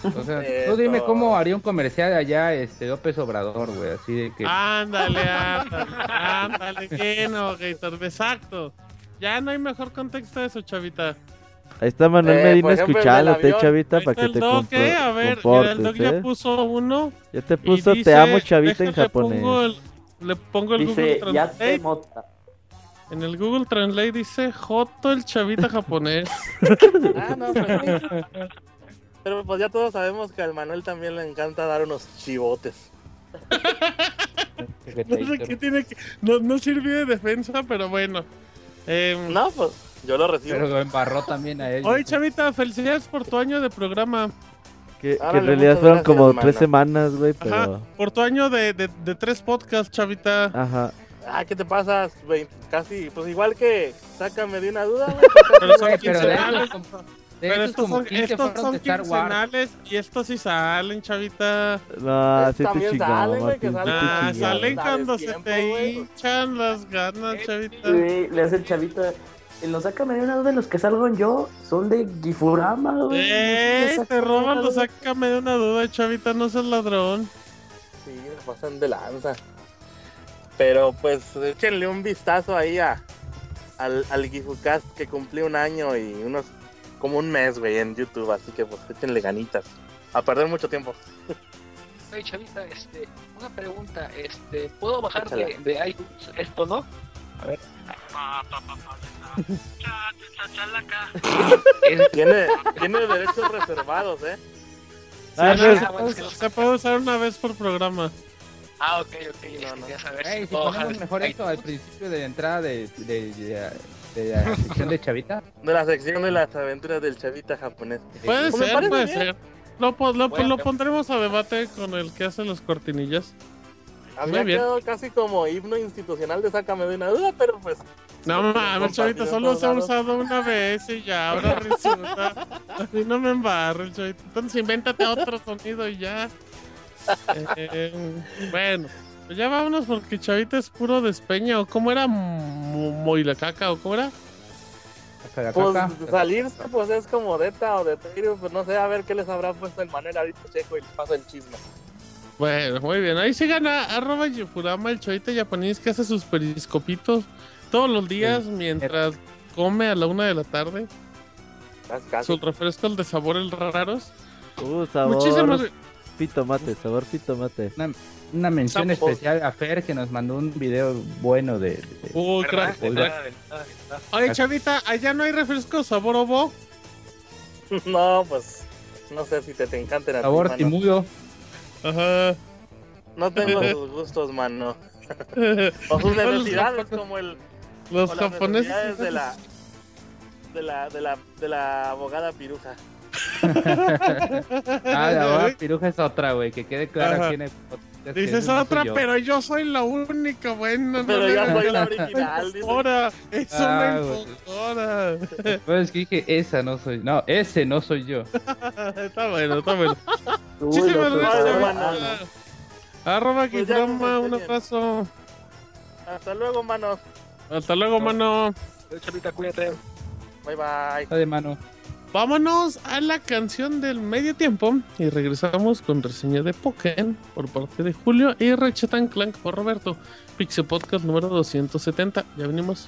O sea, tú dime cómo haría un comercial allá este López Obrador, güey, así de que Ándale, ándale, ándale, bien, Gator, exacto. Ya no hay mejor contexto de eso, chavita. Ahí está Manuel Eh, Medina el escuchándote, chavita, para que el te Doc, ¿eh? A ver, mira, el Doc ya ¿eh? puso uno. Ya te y puso, dice, te amo, chavita, en japonés. pongo el- le pongo el Dice, Google ya te mota. En el Google Translate dice Joto el chavita japonés. *laughs* Ah, no, pues sí. Pero pues ya todos sabemos que al Manuel también le encanta dar unos chivotes. *laughs* No sé qué tiene que. No, no sirvió de defensa, pero bueno. Em, No, pues yo lo recibo. pero lo embarró también a él. Oye, chavita, felicidades por tu año de programa. Que, en realidad fueron como tres semanas, güey, Ajá, pero... por tu año de, de, de tres podcasts, chavita. Ajá. Ah, ¿qué te pasas? Casi, pues igual que sácame de una duda. güey. Pero son quincenales. Pero estos como son, 15 estos son quincenales y estos sí salen, chavita. No, te También chingamos, salen, güey, que sí salen. te Ah, chingamos. salen cuando se tiempo, te hinchan las ganas, chavita. Güey, le hace el chavito. En los sácame de una duda, los que salgo yo son de Gifurama, güey. Sé, Te roban, lo sácame de una duda, chavita, no seas ladrón. Sí, pasan de lanza. Pero pues échenle un vistazo ahí a, al, al Gifucast que cumplió un año y unos como un mes, güey, en YouTube. Así que pues échenle ganitas. A perder mucho tiempo. *laughs* Oye, Chavita, este, una pregunta, este, ¿puedo bajar de, iTunes esto, no? A ver. *laughs* Tiene, tiene derechos reservados, ¿eh? Ah, Sí, no, se puede usar una vez por programa. Ah, ok, ok, No, no. quería saber Ey, si bajar ponemos mejor esto al principio de la entrada de, de, de, de la sección de Chavita. De la sección de las aventuras del chavita japonés. Puede Pues ser, puede bien. ser. Lo, po- lo, Bueno. lo pondremos a debate con el que hace las cortinillas. Había bien. quedado casi como himno institucional de Sácame de una duda, pero pues. No Porque mames, chavita, solo se ha usado una vez y ya, ahora resulta. A mí no me embarre, chavita. Entonces invéntate otro sonido y ya. Eh, bueno, pues ya vámonos porque chavita es puro despeña. ¿O cómo era? Mo- Moilacaca o cómo era? Pues salirse, pues es como Deta o de Teirio, pues no sé, a ver qué les habrá puesto el Manuel ahorita checo y les paso el chisme. Bueno, muy bien. Ahí sigan a arroba el chavita japonés que hace sus periscopitos todos los días mientras come a la una de la tarde. Casi, casi. Sus refrescos de sabores raros. Uh, sabor Muchísimas pitomate, sabor pitomate. Una, una mención especial a Fer que nos mandó un video bueno de, de- Uy, ¿Verdad? crack, De crack. nada, de nada, de nada. Oye, chavita, allá no hay refresco sabor ovo. *laughs* No, pues no sé si te, te encanten a ti, sabor timudo. Ajá. No tengo *laughs* sus gustos, mano. *laughs* O sus necesidades, como el. Los o las japoneses. necesidades de la. De la, de la, de la abogada piruja. Ah, la boda piruja es otra, güey, que quede claro podcast. que Dices no otra, yo. pero yo soy la única buena. Pero no yo me- soy la original. Impostora, es Ah, una güey. impostora. Pues es que dije, esa no soy. No, ese no soy yo. *laughs* está bueno, está bueno. Uy, Muchísimas lo mano. Arroba Pues Kiframa, nos un abrazo. Hasta luego, manos. Hasta luego, mano. Chavita, cuídate. Bye bye. Está de mano. Vámonos a la canción del medio tiempo y regresamos con reseña de Pokémon por parte de Julio y Ratchet Clank por Roberto. Pixel Podcast número 270. Ya venimos.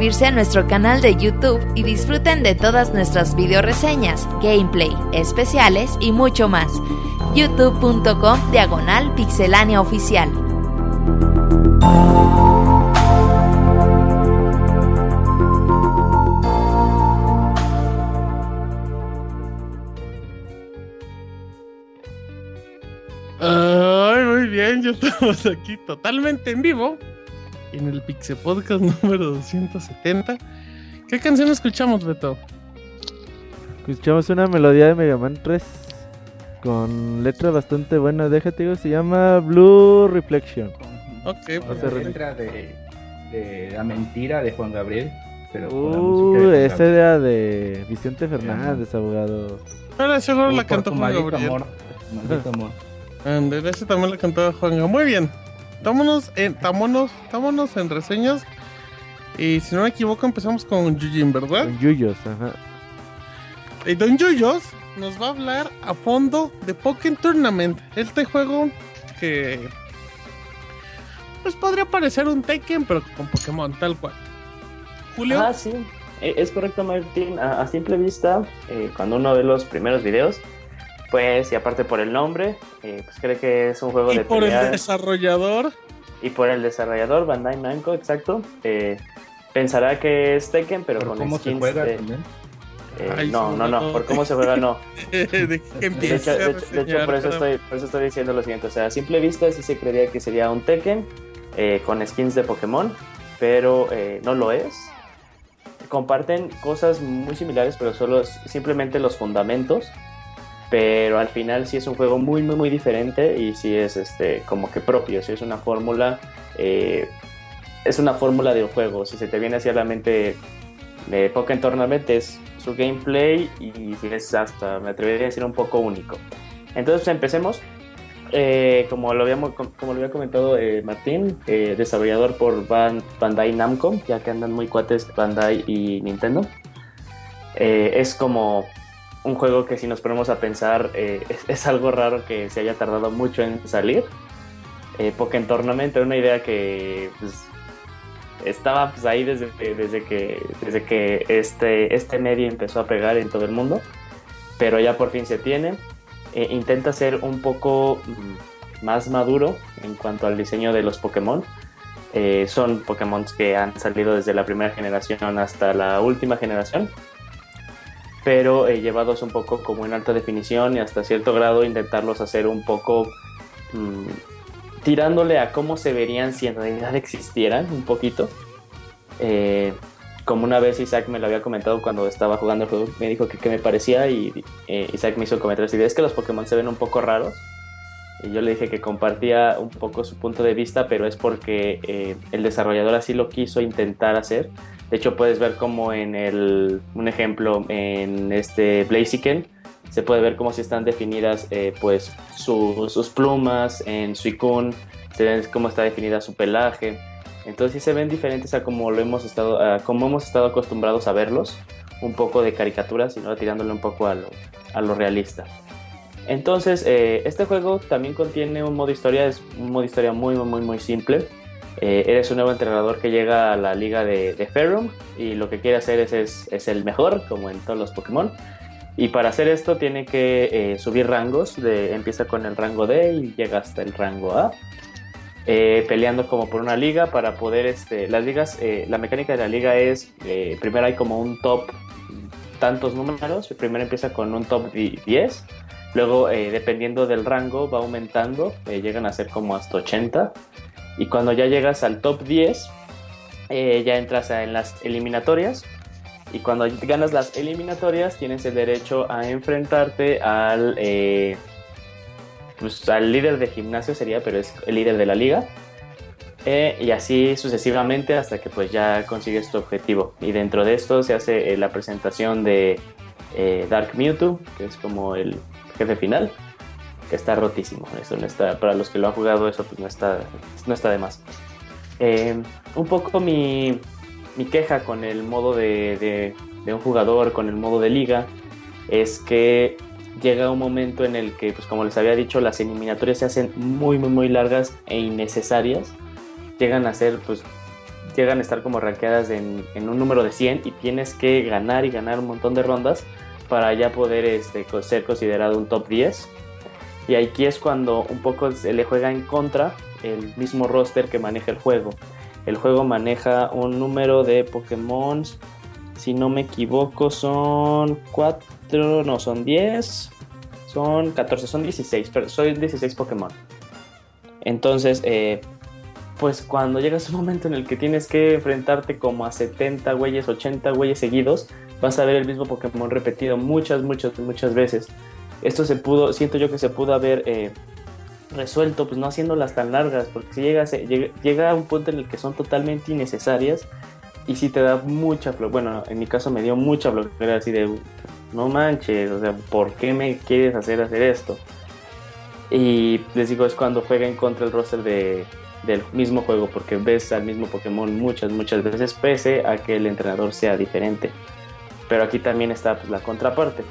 suscribirse a nuestro canal de YouTube y disfruten de todas nuestras video reseñas, gameplay, especiales y mucho más. youtube.com diagonal pixelánea oficial. Ay, muy bien, ya estamos aquí totalmente en vivo en el Pixel Podcast *laughs* número 270. ¿Qué canción escuchamos, Beto? Escuchamos una melodía de Mega Man 3 con letra bastante buena. Déjate, digo, se llama Blue Reflection. Ok, pues, La letra de, de La Mentira de Juan Gabriel. Pero Uh, Juan esa era de Vicente Fernández, abogado. ahora seguro la cantó Juan maldito Gabriel. amor. Maldito amor. Ande, ese también la cantaba Juanga. Muy bien. Támonos en, támonos, támonos en reseñas. Y si no me equivoco, empezamos con Yujin, ¿verdad? Con Yuyos, ajá. Y Don Yuyos nos va a hablar a fondo de Pokémon Tournament. Este juego que. Pues podría parecer un Tekken, pero con Pokémon, tal cual. Julio. Ah, sí, e- es correcto, Martín. A, a simple vista, eh, cuando uno ve los primeros videos, pues, y aparte por el nombre, eh, pues cree que es un juego y de por el desarrollador. Y por el desarrollador, Bandai Namco, exacto. eh, pensará que es Tekken, pero con cómo se skins. juega eh, también. eh, Ay, no, no, no, no. por cómo se juega, no. *laughs* de De hecho, de de por, eso estoy, por eso estoy diciendo lo siguiente. O sea, a simple vista sí se creería que sería un Tekken eh, con skins de Pokémon, pero eh, no lo es. Comparten cosas muy similares, pero solo simplemente los fundamentos. Pero al final sí es un juego muy, muy, muy diferente y sí es este, como que propio. Sí es una fórmula. eh, es una fórmula del juego. Si se te viene hacia la mente de Pokémon Tournament, es su gameplay y es hasta, me atrevería a decir, un poco único. Entonces, empecemos. Eh, como, lo habíamos, como lo había comentado eh, Martín, eh, desarrollador por Ban- Bandai Namco, ya que andan muy cuates Bandai y Nintendo. Eh, es como un juego que si nos ponemos a pensar, eh, es, algo raro que se haya tardado mucho en salir. Eh, Pokémon Tournament era una idea que pues, estaba pues, ahí desde, desde que, desde que este, este medio empezó a pegar en todo el mundo, pero ya por fin se tiene. Eh, intenta ser un poco mm, más maduro en cuanto al diseño de los Pokémon. Eh, son Pokémon que han salido desde la primera generación hasta la última generación, pero eh, llevados un poco como en alta definición y hasta cierto grado intentarlos hacer un poco mm, tirándole a cómo se verían si en realidad existieran un poquito. Eh, como una vez Isaac me lo había comentado cuando estaba jugando el juego, me dijo que me parecía y eh, Isaac me hizo comentar así, es que los Pokémon se ven un poco raros. Y yo le dije que compartía un poco su punto de vista, pero es porque eh, el desarrollador así lo quiso intentar hacer. De hecho, puedes ver como en el, un ejemplo, en este Blaziken, se puede ver cómo si están definidas eh, pues su- sus plumas, en Suicune, se ve cómo está definida su pelaje. Entonces sí se ven diferentes a como lo hemos estado, a hemos estado acostumbrados a verlos, un poco de caricaturas, sino tirándole un poco a lo, a lo realista. Entonces, eh, este juego también contiene un modo historia, es un modo historia muy, muy, muy simple. Eh, eres un nuevo entrenador que llega a la liga de, de Ferrum y lo que quiere hacer es, es, es el mejor, como en todos los Pokémon. Y para hacer esto tiene que eh, subir rangos, de, empieza con el rango D y llega hasta el rango A. eh, peleando como por una liga para poder, este, las ligas, eh, la mecánica de la liga es, eh, primero hay como un top, tantos números, primero empieza con un top di- 10, luego eh, dependiendo del rango va aumentando, llegan a ser como hasta 80, y cuando ya llegas al top 10, eh, ya entras en las eliminatorias, y cuando ganas las eliminatorias tienes el derecho a enfrentarte al... eh, pues, al líder de gimnasio sería, pero es el líder de la liga. Eh, y así sucesivamente hasta que pues ya consigues tu objetivo. Y dentro de esto se hace la presentación de Dark Mewtwo, que es como el jefe final, que está rotísimo. Eso no está, para los que lo han jugado, eso pues no está, no está de más. Eh, un poco mi, mi queja con el modo de, de- de un jugador, con el modo de liga, es que llega un momento en el que, pues como les había dicho, las eliminatorias se hacen muy, muy, muy largas e innecesarias. Llegan a ser, pues, llegan a estar como rankeadas en, en un número de 100 y tienes que ganar y ganar un montón de rondas para ya poder este, ser considerado un top 10. Y aquí es cuando un poco se le juega en contra el mismo roster que maneja el juego. El juego maneja un número de Pokémon, si no me equivoco, son 4, no, son 10, son 14, son 16, pero soy 16 Pokémon. Entonces, eh, pues cuando llegas *laughs* un momento en el que tienes que enfrentarte como a 70 güeyes, 80 güeyes seguidos, vas a ver el mismo Pokémon repetido muchas, muchas, muchas veces. Esto se pudo, siento yo que se pudo haber eh, resuelto, pues no haciéndolas tan largas, porque si llega, se- llega, llega a un punto en el que son totalmente innecesarias y si te da mucha bueno, en mi caso me dio mucha flojera así de, no manches, o sea, ¿por qué me quieres hacer hacer esto? Y les digo, es cuando juega contra el roster de, del mismo juego, porque ves al mismo Pokémon muchas, muchas veces, pese a que el entrenador sea diferente. Pero aquí también está pues, la contraparte.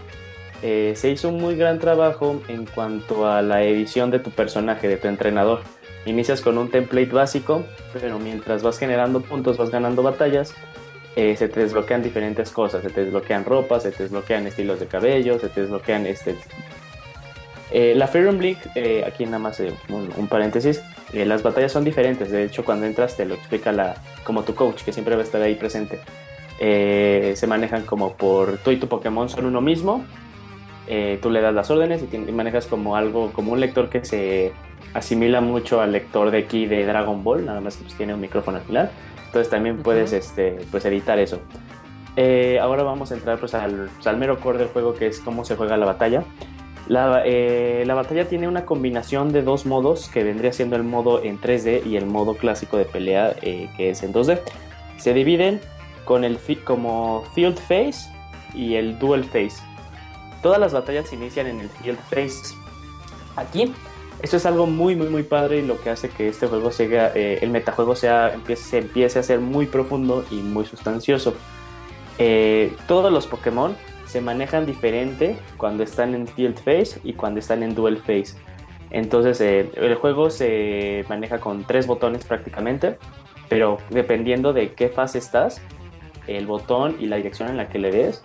Eh, se hizo un muy gran trabajo en cuanto a la edición de tu personaje, de tu entrenador. Inicias con un template básico, pero mientras vas generando puntos, vas ganando batallas, eh, se te desbloquean diferentes cosas. Se te desbloquean ropas, se te desbloquean estilos de cabello, se te desbloquean este, eh, la Fire Emblem League, eh, aquí nada más un, un paréntesis, las batallas son diferentes, de hecho cuando entras te lo explica la, como tu coach, que siempre va a estar ahí presente. Se manejan como por tú y tu Pokémon son uno mismo, eh, tú le das las órdenes y, ti- y manejas como algo, como un lector que se asimila mucho al lector de aquí de Dragon Ball, nada más que pues, tiene un micrófono al final, entonces también puedes este, pues, editar eso. Eh, ahora vamos a entrar pues, al, pues, al mero core del juego que es cómo se juega la batalla. La, eh, la batalla tiene una combinación de dos modos que vendría siendo el modo en 3D y el modo clásico de pelea eh, que es en 2D. Se dividen con el como Field Phase y el Dual Phase. Todas las batallas inician en el Field Phase. Aquí, esto es algo muy muy muy padre y lo que hace que este juego sea, eh, el metajuego sea, empiece, se empiece a ser muy profundo y muy sustancioso. Eh, todos los Pokémon se manejan diferente cuando están en Field Phase y cuando están en Dual Phase. Entonces eh, el juego se maneja con tres botones prácticamente, pero dependiendo de qué fase estás, el botón y la dirección en la que le des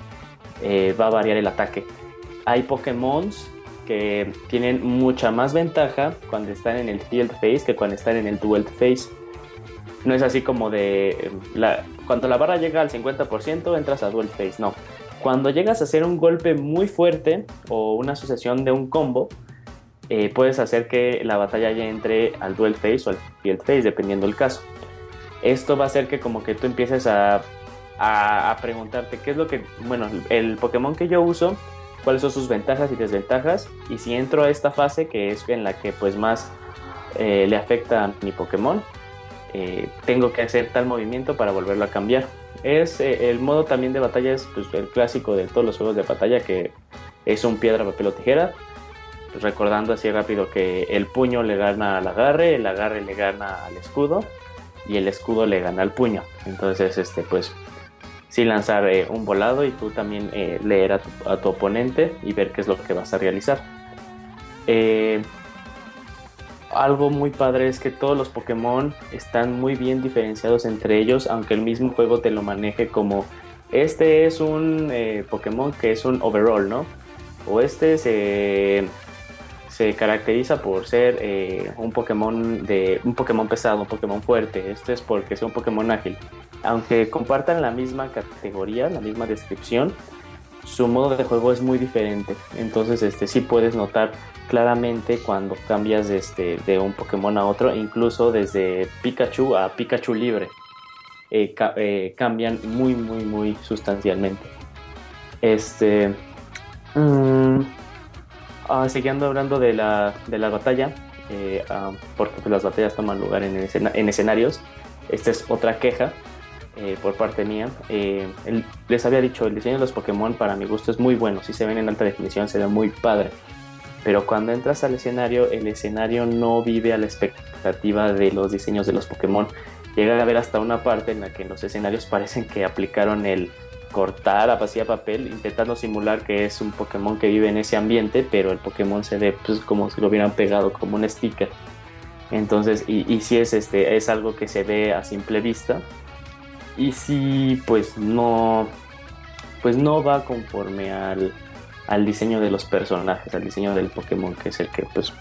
eh, va a variar el ataque. Hay Pokémon que tienen mucha más ventaja cuando están en el Field Phase que cuando están en el Dual Phase. No es así como de eh, la, cuando la barra llega al 50% entras a Dual Phase, no. Cuando llegas a hacer un golpe muy fuerte o una sucesión de un combo, eh, puedes hacer que la batalla ya entre al Dual Phase o al Field Phase, dependiendo del caso. Esto va a hacer que como que tú empieces a, a, a preguntarte qué es lo que, bueno, el Pokémon que yo uso, cuáles son sus ventajas y desventajas, y si entro a esta fase que es en la que pues más eh, le afecta a mi Pokémon, eh, tengo que hacer tal movimiento para volverlo a cambiar. Es eh, el modo también de batalla es pues, el clásico de todos los juegos de batalla que es un piedra, papel o tijera. Pues, recordando así rápido que el puño le gana al agarre, el agarre le gana al escudo y el escudo le gana al puño. Entonces, este, pues sí lanzar eh, un volado y tú también eh, leer a tu, a tu oponente y ver qué es lo que vas a realizar. Eh, algo muy padre es que todos los Pokémon están muy bien diferenciados entre ellos, aunque el mismo juego te lo maneje como este es un Pokémon que es un overall, ¿no? O este se, se caracteriza por ser eh, un Pokémon de un Pokémon pesado, un Pokémon fuerte. Este es porque es un Pokémon ágil. Aunque compartan la misma categoría, la misma descripción, su modo de juego es muy diferente. Entonces, este sí puedes notar claramente cuando cambias de, este, de un Pokémon a otro, incluso desde Pikachu a Pikachu libre. Eh, eh, cambian muy, muy, muy sustancialmente. Este. mm, ah, siguiendo hablando de la, de la batalla, eh, ah, porque pues, las batallas toman lugar en, en escenarios. Esta es otra queja eh, por parte mía. Eh, les había dicho, el diseño de los Pokémon para mi gusto es muy bueno. Si se ven en alta definición, se ve muy padre. Pero cuando entras al escenario, el escenario no vive a la expectativa de los diseños de los Pokémon. Llega a haber hasta una parte en la que los escenarios parecen que aplicaron el cortar a pasilla papel, intentando simular que es un Pokémon que vive en ese ambiente, pero el Pokémon se ve pues, como si lo hubieran pegado como un sticker. Entonces, y, y sí es, este, es algo que se ve a simple vista. Y sí, pues no, pues no va conforme al, al diseño de los personajes, al diseño del Pokémon, que es el que pues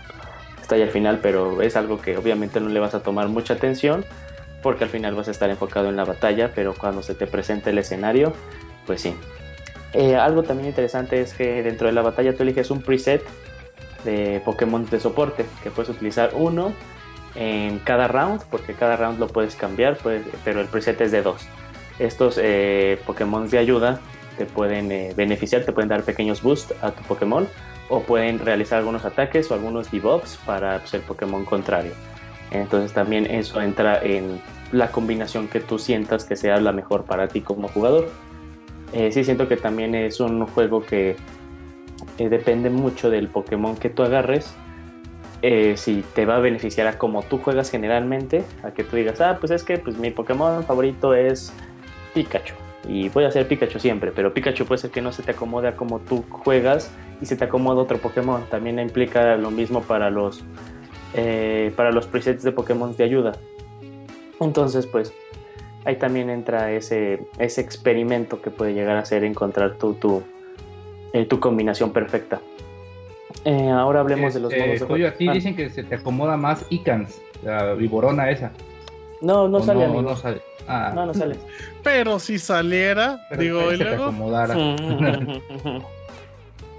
está ahí al final, pero es algo que obviamente no le vas a tomar mucha atención, porque al final vas a estar enfocado en la batalla, pero cuando se te presente el escenario, pues sí. Eh, algo también interesante es que dentro de la batalla tú eliges un preset de Pokémon de soporte, que puedes utilizar uno en cada round, porque cada round lo puedes cambiar, pues, pero el preset es de dos. Estos eh, Pokémon de ayuda te pueden eh, beneficiar, te pueden dar pequeños boosts a tu Pokémon o pueden realizar algunos ataques o algunos debuffs para pues, el Pokémon contrario. Entonces también eso entra en la combinación que tú sientas que sea la mejor para ti como jugador. Eh, sí siento que también es un juego que eh, depende mucho del Pokémon que tú agarres. eh, si te va a beneficiar a como tú juegas generalmente, a que tú digas, ah, pues es que pues, mi Pokémon favorito es Pikachu y voy a hacer Pikachu siempre, pero Pikachu puede ser que no se te acomode a como tú juegas y se te acomoda otro Pokémon. También implica lo mismo para los eh, para los presets de Pokémon de ayuda. Entonces, pues ahí también entra ese, ese experimento que puede llegar a ser encontrar tu, tu, eh, tu combinación perfecta. Eh, ahora hablemos de los Este, modos de Julio, juego. a ti Ah, dicen que se te acomoda más Icans, la viborona esa. no, no ¿O sale, no, amigo. no sale. Ah, No, no sale. *laughs* Pero si saliera, pero digo, y se te luego. acomodara. *laughs* *laughs*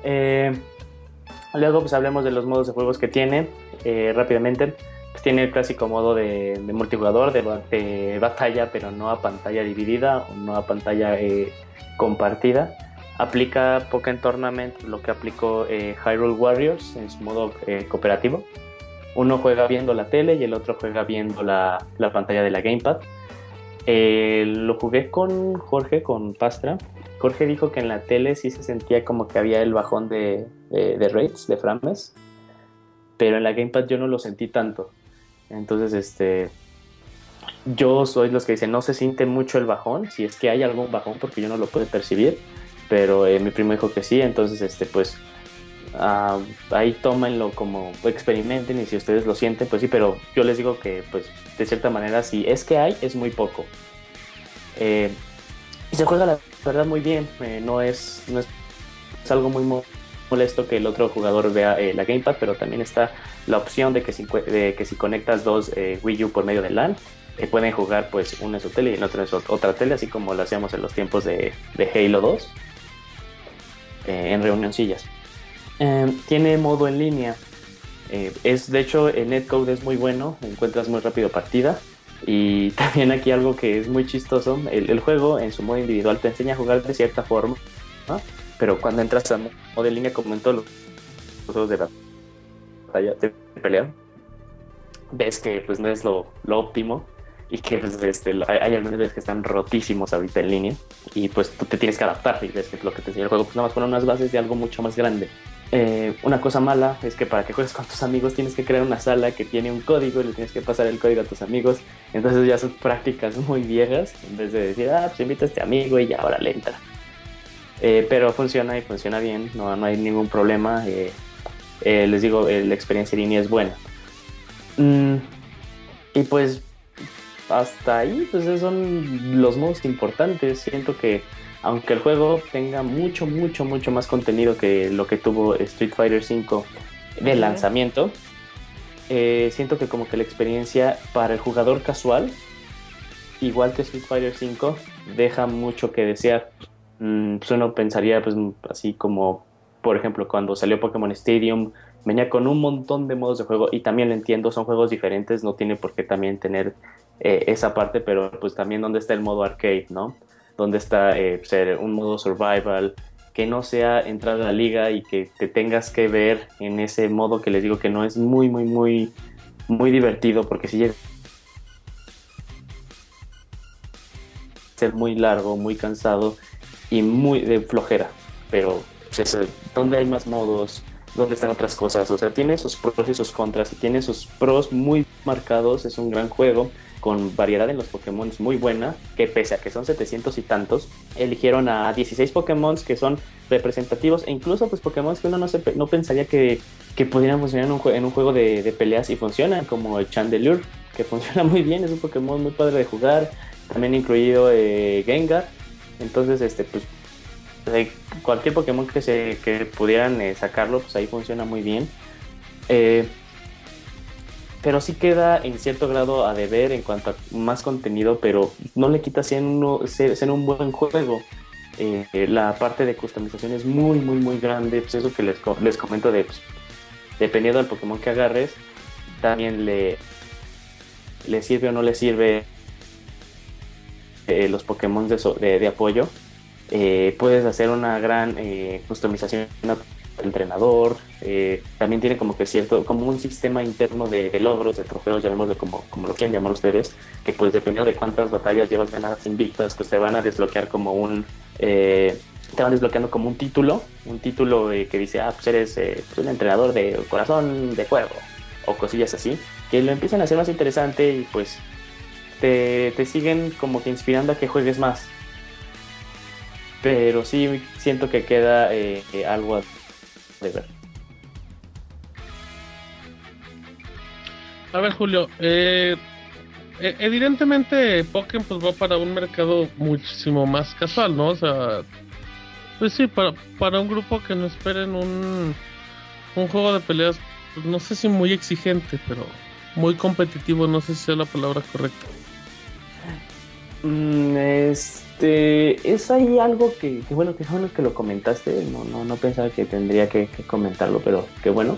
Eh, luego, pues hablemos de los modos de juegos que tiene eh, rápidamente. Pues, tiene el clásico modo de, multijugador, de, ba- de batalla, pero no a pantalla dividida no a pantalla eh, compartida. Aplica Pokémon Tournament, lo que aplicó eh, Hyrule Warriors en su modo eh, cooperativo. Uno juega viendo la tele y el otro juega viendo la, la pantalla de la Gamepad. Lo jugué con Jorge, con Pastra. Jorge dijo que en la tele sí se sentía como que había el bajón de, de, de rates, de frames, pero en la Gamepad yo no lo sentí tanto. Entonces, este, yo soy los que dicen no se siente mucho el bajón, si es que hay algún bajón, porque yo no lo puedo percibir, pero eh, mi primo dijo que sí, entonces, este, pues, ah, ahí tómenlo como experimenten y si ustedes lo sienten, pues sí, pero yo les digo que, pues, de cierta manera, si es que hay, es muy poco. Eh, y se juega la verdad muy bien, eh, no, es, no es, es algo muy molesto que el otro jugador vea eh, la gamepad, pero también está la opción de que si, de que si conectas dos eh, Wii U por medio de LAN, eh, pueden jugar pues uno en su tele y el en su otra tele, así como lo hacíamos en los tiempos de, de Halo 2, eh, en reunioncillas. Eh, tiene modo en línea, eh, es de hecho el netcode es muy bueno, encuentras muy rápido partida. Y *laughs* también aquí algo que es muy chistoso, el, el juego en su modo individual te enseña a jugar de cierta forma, ¿no? Pero cuando entras a modo en línea como en todos los juegos de batalla de pelea, ves que pues no es lo, lo óptimo y que pues, este, hay, que están rotísimos ahorita en línea y pues tú te tienes que adaptar y ves que lo que te enseña el juego pues nada más pone unas bases de algo mucho más grande. Eh, una cosa mala es que para que juegues con tus amigos tienes que crear una sala que tiene un código y le tienes que pasar el código a tus amigos. Entonces ya son prácticas muy viejas en vez de decir, ah, pues invita a este amigo y ya ahora le entra. Eh, pero funciona y funciona bien, no, no hay ningún problema. eh, eh, les digo, la experiencia en línea es buena. Mm, y pues hasta ahí, pues esos son los modos importantes. Siento que aunque el juego tenga mucho, mucho, mucho más contenido que lo que tuvo Street Fighter V de lanzamiento, siento que como que la experiencia para el jugador casual, igual que Street Fighter V, deja mucho que desear. Mm, pues uno pensaría, pues así como, por ejemplo, cuando salió Pokémon Stadium, venía con un montón de modos de juego y también lo entiendo, son juegos diferentes, no tiene por qué también tener eh, esa parte, pero pues también donde está el modo arcade, ¿no? Donde está eh, el- un modo survival, que no sea entrar a la liga y que te tengas que ver en ese modo que les digo que no es muy, muy, muy, muy divertido, porque si llega ser muy largo, muy cansado y muy de flojera, pero ¿dónde hay más modos? ¿Dónde están otras cosas? O sea, tiene sus pros y sus contras, y tiene sus pros muy marcados, es un gran juego, con variedad en los Pokémon muy buena, que pese a que son 700 y tantos, eligieron a 16 Pokémon que son representativos e incluso pues Pokémon que uno no, se, pensaría que, que pudieran funcionar en un, en un juego de, de peleas y funcionan, como el Chandelure, que *laughs* funciona muy bien, es un Pokémon muy padre de jugar, también incluido eh, Gengar, entonces este pues cualquier Pokémon que se que pudieran eh, sacarlo, pues ahí funciona muy bien. Eh, pero sí queda en cierto grado a deber en cuanto a más contenido, pero no le quita ser, uno- ser, ser un buen juego. Eh, eh, la parte de customización es muy, muy, muy grande. Pues eso que les, les comento de, pues, dependiendo del Pokémon que agarres, también le, le sirve o no le sirve eh, los Pokémon de, so- de- de apoyo. Eh, puedes hacer una gran eh, customización del entrenador. eh, también tiene como que cierto, como un sistema interno de, de logros, de trofeos, llamémoslo como, como lo quieran llamar ustedes, que pues dependiendo de cuántas batallas llevas ganadas invictas, pues te van a desbloquear como un... eh, te van desbloqueando como un título, un título eh, que dice, ah, pues eres eh, pues, un entrenador de corazón de fuego, o cosillas así, que lo empiezan a hacer más interesante y pues te, siguen como que inspirando a que juegues más. Pero sí siento que queda eh, eh, algo de ver. A ver, Julio, eh, eh, evidentemente Pokémon pues va para un mercado muchísimo más casual, ¿no? O sea, pues sí, para, para un grupo que no esperen un, un juego de peleas, pues no sé si muy exigente, pero muy competitivo, no sé si sea la palabra correcta. Mm, este, es ahí algo que, que bueno, que bueno que lo comentaste, no, no, no pensaba que tendría que, que comentarlo, pero qué bueno.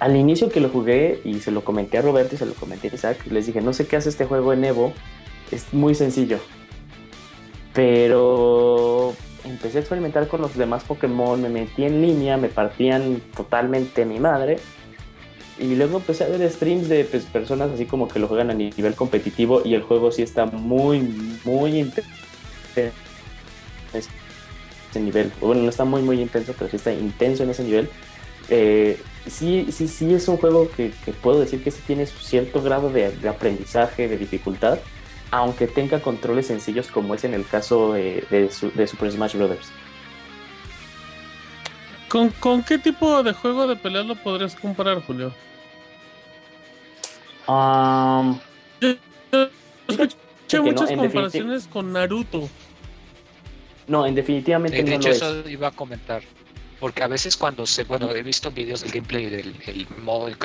Al inicio que lo jugué y se lo comenté a Roberto y se lo comenté a Isaac, les dije, no sé qué hace este juego en Evo, es muy sencillo. Pero empecé a experimentar con los demás Pokémon, me metí en línea, me partían totalmente mi madre. Y luego empecé a ver streams de pues, personas así como que lo juegan a nivel competitivo y el juego sí está muy, muy intenso. Ese nivel. Bueno, no está muy, muy intenso, pero sí está intenso en ese nivel. Eh, sí, sí, sí es un juego que, que puedo decir que sí tiene cierto grado de, de aprendizaje, de dificultad, aunque tenga controles sencillos como es en el caso eh, de, su- de Super Smash Bros. ¿Con, ¿Con qué tipo de juego de peleas lo podrías comparar, Julio? Um, Escuché que no, muchas comparaciones con Naruto. no, en definitivamente De no hecho, lo es. eso iba a comentar. Porque a veces cuando se, bueno, he visto videos del gameplay del el modo, el,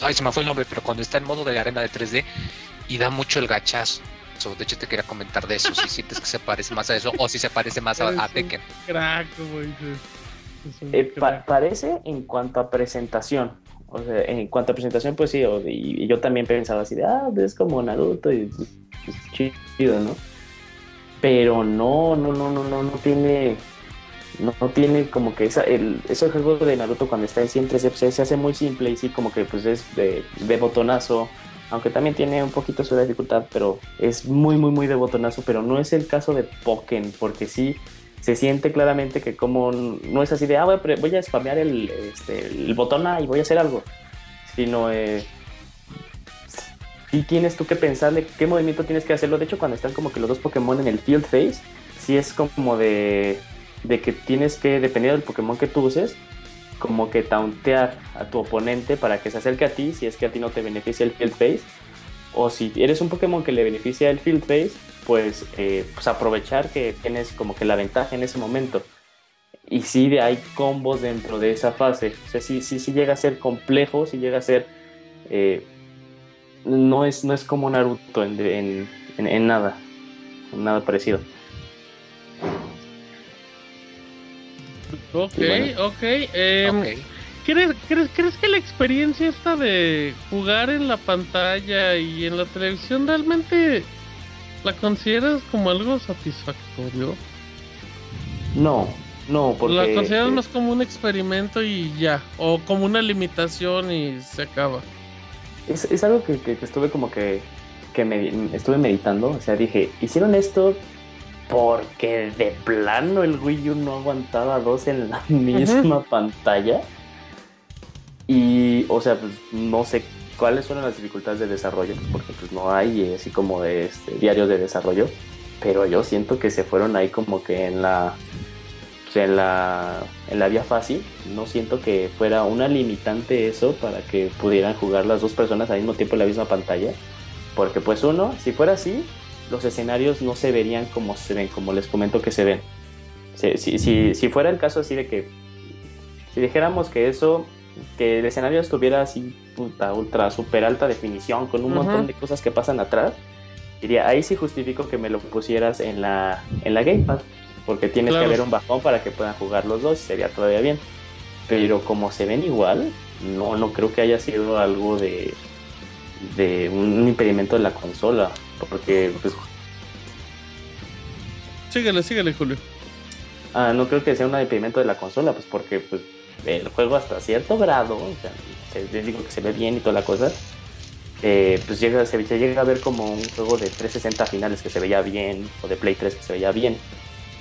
ay, se me fue el nombre, pero cuando está en modo de arena de 3D y da mucho el gachazo. De hecho, te quería comentar de eso, si sientes que se parece más a eso o si se parece más a, Tekken. Crack, como dices. Eh, pa- parece en cuanto a presentación. O sea, en cuanto a presentación, pues sí, o- y, y yo también pensaba así de, ah, es como Naruto y pues, chido, ¿no? Pero no, no, no, no, no, no tiene, no, no tiene como que esa, el, ese juego de Naruto cuando está en 100 3 se hace muy simple y sí, como que pues es de, de botonazo, aunque también tiene un poquito su dificultad, pero es muy, muy, muy de botonazo, pero no es el caso de Pokémon, porque sí, se siente claramente que como no es así de, ah, voy a, voy spamear el, este, el botón A y voy a hacer algo, sino eh, sí tienes tú que pensarle qué movimiento tienes que hacerlo. De hecho, cuando están como que los dos Pokémon en el Field Phase, sí es como de, de que tienes que, dependiendo del Pokémon que tú uses, como que tauntear a tu oponente para que se acerque a ti si es que a ti no te beneficia el Field Phase. O si eres un Pokémon que le beneficia el Field Phase, pues, eh, pues aprovechar que tienes como que la ventaja en ese momento. Y sí hay combos dentro de esa fase. O sea, sí, sí, sí llega a ser complejo, sí llega a ser... eh, no, es, no es como Naruto en, en, en- en nada. En nada parecido. Ok, bueno. ok. em, Ok. ¿crees, crees, crees que la experiencia esta de jugar en la pantalla y en la televisión realmente la consideras como algo satisfactorio? No, no, porque... ¿La consideras eh, más como un experimento y ya? ¿O como una limitación y se acaba? Es, es algo que, que- que estuve como que, que me, estuve meditando. O sea, dije, hicieron esto porque de plano el Wii U no aguantaba dos en la *laughs* misma pantalla. Y, o sea, pues no sé cuáles fueron las dificultades de desarrollo, porque pues no hay eh, así como de este, diarios de desarrollo, pero yo siento que se fueron ahí como que en la pues, en la en la vía fácil, no siento que fuera una limitante eso para que pudieran jugar las dos personas al mismo tiempo en la misma pantalla, porque pues uno, si fuera así, los escenarios no se verían como se ven, como les comento que se ven. Si, si, si, si fuera el caso así de que si dijéramos que eso que el escenario estuviera así, puta, ultra, super alta definición, con un montón de cosas que pasan atrás, diría, ahí sí justifico que me lo pusieras en la, en la Gamepad, porque tienes Claro. que haber un bajón para que puedan jugar los dos, sería todavía bien. Pero como se ven igual, no, no creo que haya sido algo de, de un impedimento de la consola, porque pues, Síguele, síguele, Julio. Ah, no creo que sea un impedimento de la consola, pues porque pues, el juego hasta cierto grado, o sea, se- digo que se ve bien y toda la cosa, eh, pues llega, se, se llega a ver como un juego de 360 finales que se veía bien, o de Play 3 que se veía bien.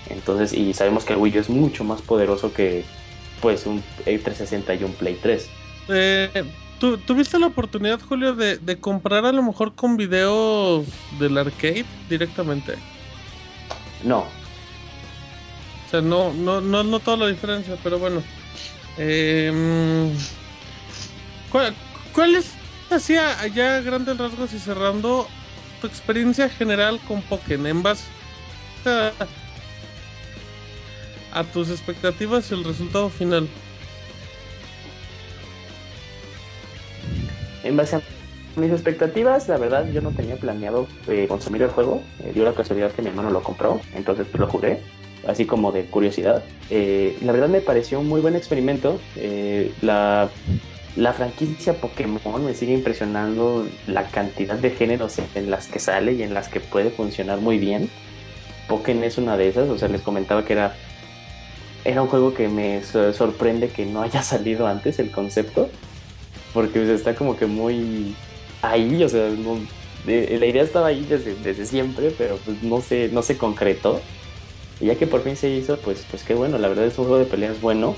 Entonces, y sabemos que el Wii U es mucho más poderoso que pues un eh, 360 y un Play 3. Eh, ¿tú, ¿Tuviste la oportunidad, Julio, de, de comprar a lo mejor con videos del arcade directamente? No, O sea, no, no, no no toda la diferencia, pero bueno. Eh, ¿cuál, ¿Cuál es, así a- allá grandes rasgos y cerrando, tu experiencia general con Pokémon en base a, a tus expectativas y el resultado final? En base a mis expectativas, la verdad yo no tenía planeado eh, consumir el juego. Eh, dio la casualidad que mi hermano lo compró, entonces pues lo jugué, así como de curiosidad. Eh, la verdad me pareció un muy buen experimento. Eh, la, la franquicia Pokémon me sigue impresionando la cantidad de géneros en las que sale y en las que puede funcionar muy bien. Pokémon es una de esas, o sea, les comentaba que era, era un juego que me so- sorprende que no haya *laughs* salido antes el concepto porque está como que muy ahí, o sea, de- la idea estaba ahí desde, desde siempre, pero pues no se, no se concretó. Y ya que por fin se hizo, pues, pues qué bueno, la verdad es un juego de peleas bueno.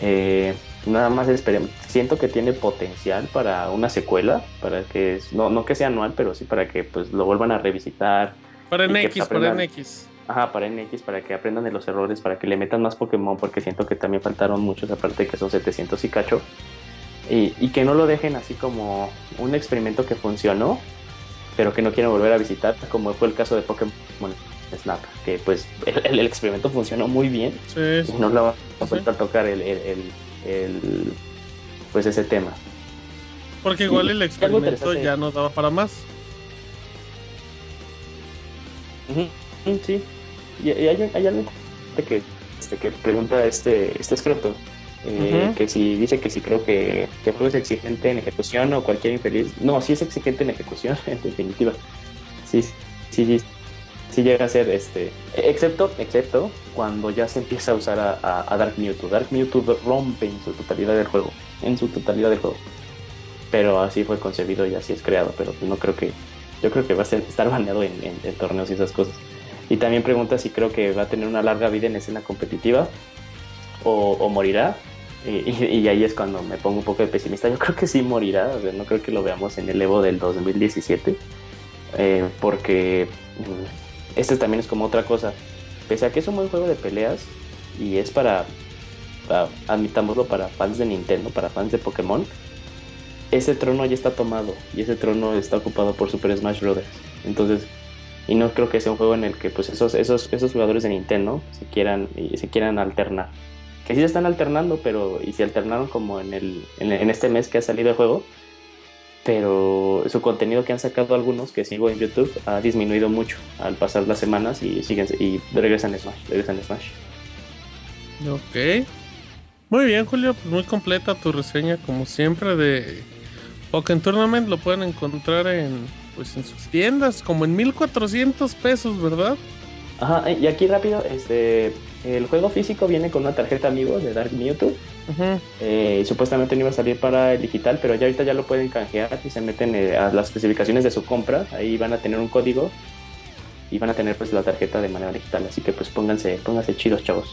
Eh, nada más esperemos. Siento que tiene potencial para una secuela, para que, no, no que sea anual, pero sí para que pues lo vuelvan a revisitar. Para NX, para NX. Ajá, para NX, para que aprendan de los errores, para que le metan más Pokémon, porque siento que también faltaron muchos, aparte de que son 700 y cacho. Y, y que no lo dejen así como un experimento que funcionó, pero que no quieren volver a visitar, como fue el caso de Pokémon Snap, que pues *laughs* el, el experimento funcionó muy bien Sí, sí. y no lo van a tocar el, el- el- pues ese tema. Porque igual el algo experimento ya no daba para más. Mm, Sí. Y, hay, hay alguien que, este, que pregunta este, este escroto. eh. Que si dice que si creo que, que el juego es exigente en ejecución o cualquier infeliz. No, sí es exigente en ejecución, *laughs* en definitiva. Sí, sí, sí, sí llega a ser este. Excepto, excepto cuando ya se empieza a usar a, a- a Dark Mewtwo. Dark Mewtwo rompe en su totalidad del juego. En su totalidad del juego. Pero así fue concebido y así es creado. Pero no creo que. Yo creo que va a ser- estar baneado en, torneos y esas cosas. Y también pregunta si creo que va a tener una larga vida en escena competitiva o, o morirá. Y ahí es cuando me pongo un poco de pesimista. Yo creo que sí morirá. o sea, no creo que lo veamos en el Evo del 2017. eh, porque mm, este también es como otra cosa. Pese a que es un buen juego de peleas y es para, para- admitámoslo, para fans de Nintendo, para fans de Pokémon, ese trono ya está tomado y ese trono está ocupado por Super Smash Bros. Entonces, y no creo que sea un juego en el que pues esos, esos, esos jugadores de Nintendo se quieran, se quieran alternar. Que sí se están alternando, pero y se alternaron como en, el, en, en este mes que ha salido el juego. Pero su contenido que han sacado algunos que sigo en YouTube ha disminuido mucho al pasar las semanas y siguen y regresan a Smash, regresan a Smash. Ok. Muy bien, Julio. Pues muy completa tu reseña, como siempre, de Pokémon Tournament. Lo pueden encontrar en, pues, en sus tiendas, como en 1400 pesos, ¿verdad? Ajá, y aquí rápido, este, el juego físico viene con una tarjeta amigo de Dark Mewtwo. Eh, supuestamente no iba a salir para el digital, pero ya ahorita ya lo pueden canjear y se meten eh, a las especificaciones de su compra. Ahí van a tener un código y van a tener pues la tarjeta de manera digital. Así que pues pónganse, pónganse chidos, chavos.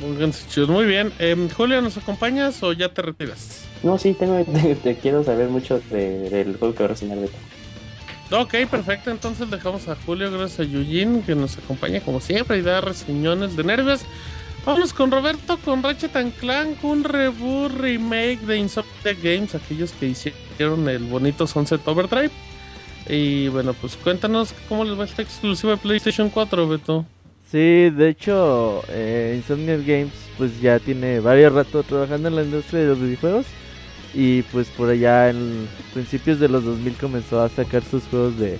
Pónganse chidos. Muy bien. Em, Julio, ¿nos acompañas o ya te retiras? no, sí, tengo, te, *laughs* te quiero saber mucho de- del juego que va a reseñar Beto. Ok, perfecto. Entonces dejamos a Julio, gracias a Yujin, que nos acompaña como siempre y da reseñones de nervios. Vamos con Roberto, con Ratchet and Clank, un reboot remake de Insomniac Games, aquellos que hicieron el bonito Sunset Overdrive. Y bueno, pues cuéntanos cómo les va esta exclusiva de PlayStation 4, Beto. Sí, de hecho, eh, Insomniac Games pues ya tiene varios rato trabajando en la industria de los videojuegos y pues por allá en principios de los 2000 comenzó a sacar sus juegos de,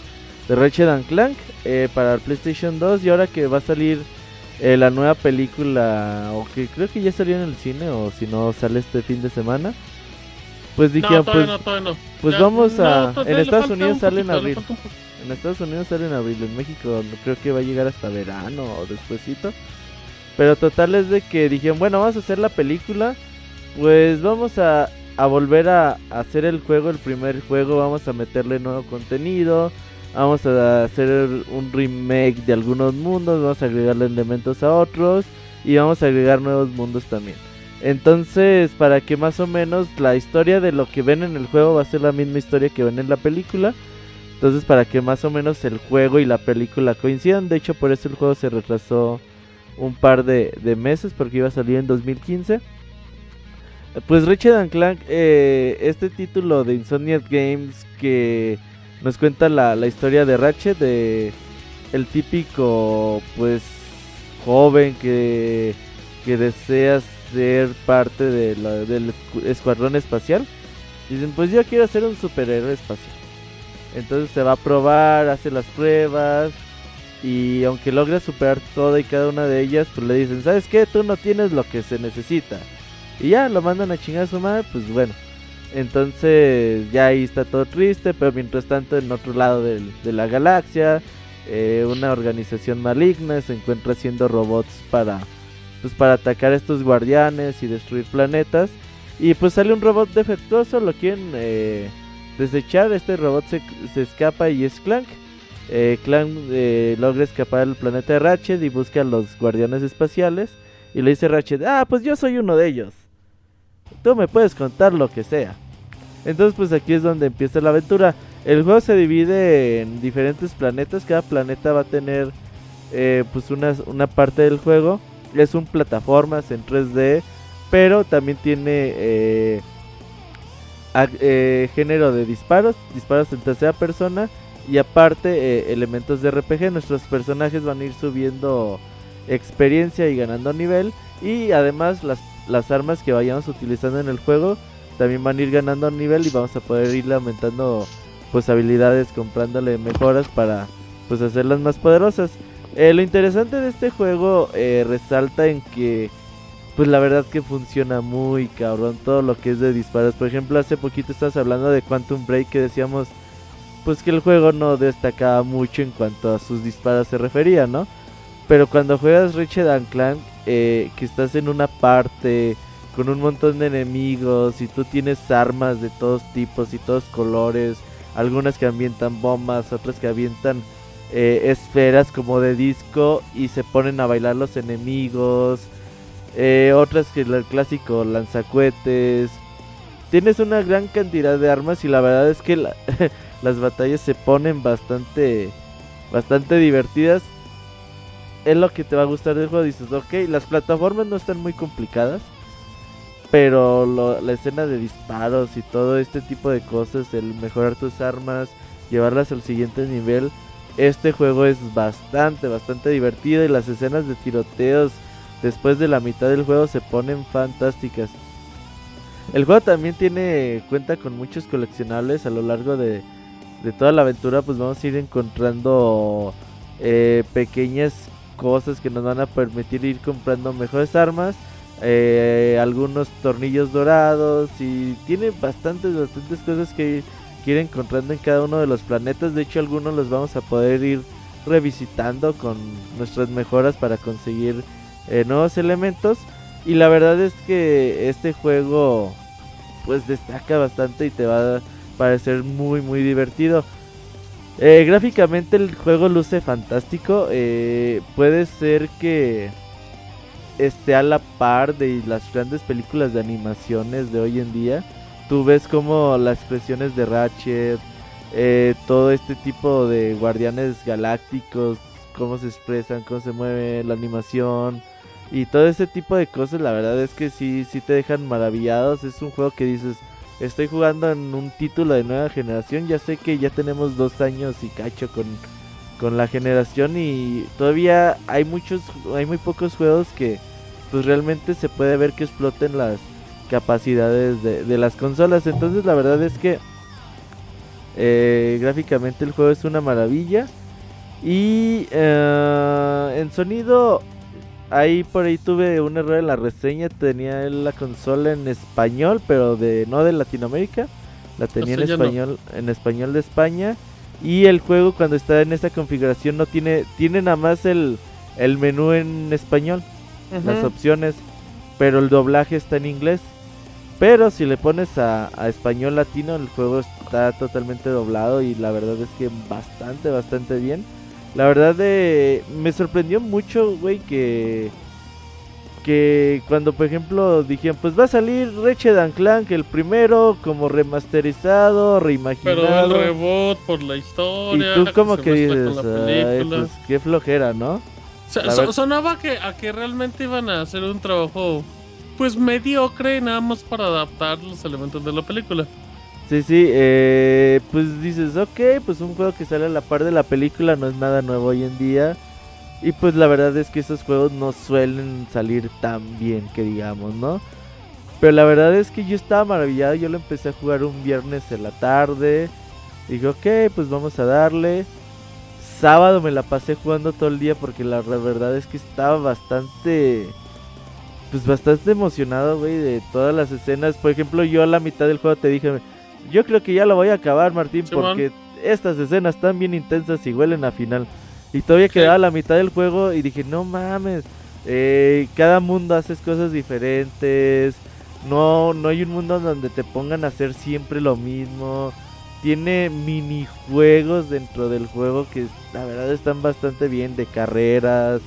de Ratchet and Clank eh, para el PlayStation 2 y ahora que va a salir eh, la nueva película o que creo que ya salió en el cine o si no sale este fin de semana pues dijeron no, pues, no, todavía no. pues Ya, vamos a en Estados Unidos un sale en abril en Estados Unidos sale en abril, en México creo que va a llegar hasta verano o despuesito. Pero total es de que dijeron, bueno, vamos a hacer la película, pues vamos a, a volver a, hacer el juego, el primer juego, vamos a meterle nuevo contenido, vamos a hacer un remake de algunos mundos, vamos a agregarle elementos a otros y vamos a agregar nuevos mundos también. Entonces, para que más o menos la historia de lo que ven en el juego va a ser la misma historia que ven en la película. Entonces, para que más o menos el juego y la película coincidan. De hecho, por eso el juego se retrasó un par de, de meses porque iba a salir en 2015. Pues Ratchet and Clank, eh, este título de Insomniac Games que nos cuenta la, la historia de Ratchet, de el típico pues joven que, que desea ser parte de la- del escu- escuadrón espacial. Dicen, pues yo quiero ser un superhéroe espacial. Entonces se va a probar, hace las pruebas. Y aunque logra superar toda y cada una de ellas, pues le dicen, ¿sabes qué? Tú no tienes lo que se necesita. Y ya lo mandan a chingar a su madre, pues bueno. Entonces ya ahí está todo triste, pero mientras tanto en otro lado de la galaxia, eh, una organización maligna se encuentra haciendo robots para, pues, para atacar a estos guardianes y destruir planetas. Y pues sale un robot defectuoso, lo quieren eh, desechar, este robot se, se escapa y es Clank. Eh, Clank eh, logra escapar del planeta de Ratchet y busca a los guardianes espaciales. Y le dice Ratchet, ah, pues yo soy uno de ellos. Tú me puedes contar lo que sea. Entonces pues aquí es donde empieza la aventura. El juego se divide en diferentes planetas. Cada planeta va a tener eh, pues una, una parte del juego. Es un plataformas en 3D. Pero también tiene eh, eh, género de disparos. Disparos en tercera persona. Y aparte elementos de RPG. Nuestros personajes van a ir subiendo experiencia y ganando nivel. Y además las, las armas que vayamos utilizando en el juego también van a ir ganando nivel y vamos a poder ir aumentando pues habilidades comprándole mejoras para pues hacerlas más poderosas. Eh, lo interesante de este juego eh, resalta en que pues la verdad que funciona muy cabrón todo lo que es de disparos. Por ejemplo, hace poquito estabas hablando de Quantum Break que decíamos pues que el juego no destacaba mucho en cuanto a sus disparos se refería, ¿no? Pero cuando juegas Ratchet and Clank, eh, que estás en una parte con un montón de enemigos y tú tienes armas de todos tipos y todos colores, algunas que avientan bombas, otras que avientan eh, esferas como de disco y se ponen a bailar los enemigos, eh, otras que el clásico lanzacuetes. Tienes una gran cantidad de armas y la verdad es que la- *laughs* las batallas se ponen bastante, bastante divertidas. Es lo que te va a gustar del juego. Dices, ok, las plataformas no están muy complicadas. Pero la escena de disparos y todo este tipo de cosas, el mejorar tus armas, llevarlas al siguiente nivel, este juego es bastante, bastante divertido y las escenas de tiroteos después de la mitad del juego se ponen fantásticas. El juego también tiene cuenta con muchos coleccionables a lo largo de, de toda la aventura, pues vamos a ir encontrando eh, pequeñas cosas que nos van a permitir ir comprando mejores armas eh, algunos tornillos dorados y tiene bastantes, bastantes cosas que, ir encontrando en cada uno de los planetas. De hecho, algunos los vamos a poder ir revisitando con nuestras mejoras para conseguir eh, nuevos elementos. Y la verdad es que este juego pues destaca bastante y te va a parecer muy muy divertido. Eh, gráficamente el juego luce fantástico. eh, puede ser que esté a la par de las grandes películas de animaciones de hoy en día. tú ves como las expresiones de Ratchet, eh, todo este tipo de guardianes galácticos, cómo se expresan, cómo se mueve la animación y todo ese tipo de cosas, la verdad es que sí, sí te dejan maravillados. Es un juego que dices, estoy jugando en un título de nueva generación, ya sé que ya tenemos dos años y cacho con, con la generación y todavía hay muchos, hay muy pocos juegos que pues realmente se puede ver que exploten las capacidades de, de las consolas. Entonces la verdad es que eh, gráficamente el juego es una maravilla. Y eh, en sonido, ahí por ahí tuve un error en la reseña. Tenía la consola en español, pero de no de Latinoamérica. La tenía en sea, ya no. español, en español de España. Y el juego cuando está en esa configuración no tiene, tiene nada más el, el menú en español, las opciones, pero el doblaje está en inglés. Pero si le pones a, a español latino, el juego está totalmente doblado y la verdad es que bastante, bastante bien. La verdad de, me sorprendió mucho, güey, que que cuando por ejemplo dijeron, pues va a salir Ratchet and Clank el primero como remasterizado, Pero el reimaginado. reboot por la y historia. tú como que mezcla dices, pues qué flojera, ¿no? So- so- sonaba que, a que realmente iban a hacer un trabajo pues mediocre nada más para adaptar los elementos de la película. Sí, sí, eh, pues dices, ok, pues un juego que sale a la par de la película no es nada nuevo hoy en día. Y pues la verdad es que esos juegos no suelen salir tan bien, que digamos, ¿no? Pero la verdad es que yo estaba maravillado, yo lo empecé a jugar un viernes en la tarde. Dije, ok, pues vamos a darle. Sábado me la pasé jugando todo el día porque la verdad es que estaba bastante... Pues bastante emocionado, güey, de todas las escenas. Por ejemplo, yo a la mitad del juego te dije, yo creo que ya lo voy a acabar, Martín, porque estas escenas están bien intensas y huelen a final. Y todavía quedaba la mitad del juego y dije, no mames, eh, cada mundo haces cosas diferentes. No, no hay un mundo donde te pongan a hacer siempre lo mismo. Tiene minijuegos dentro del juego que la verdad están bastante bien, de carreras,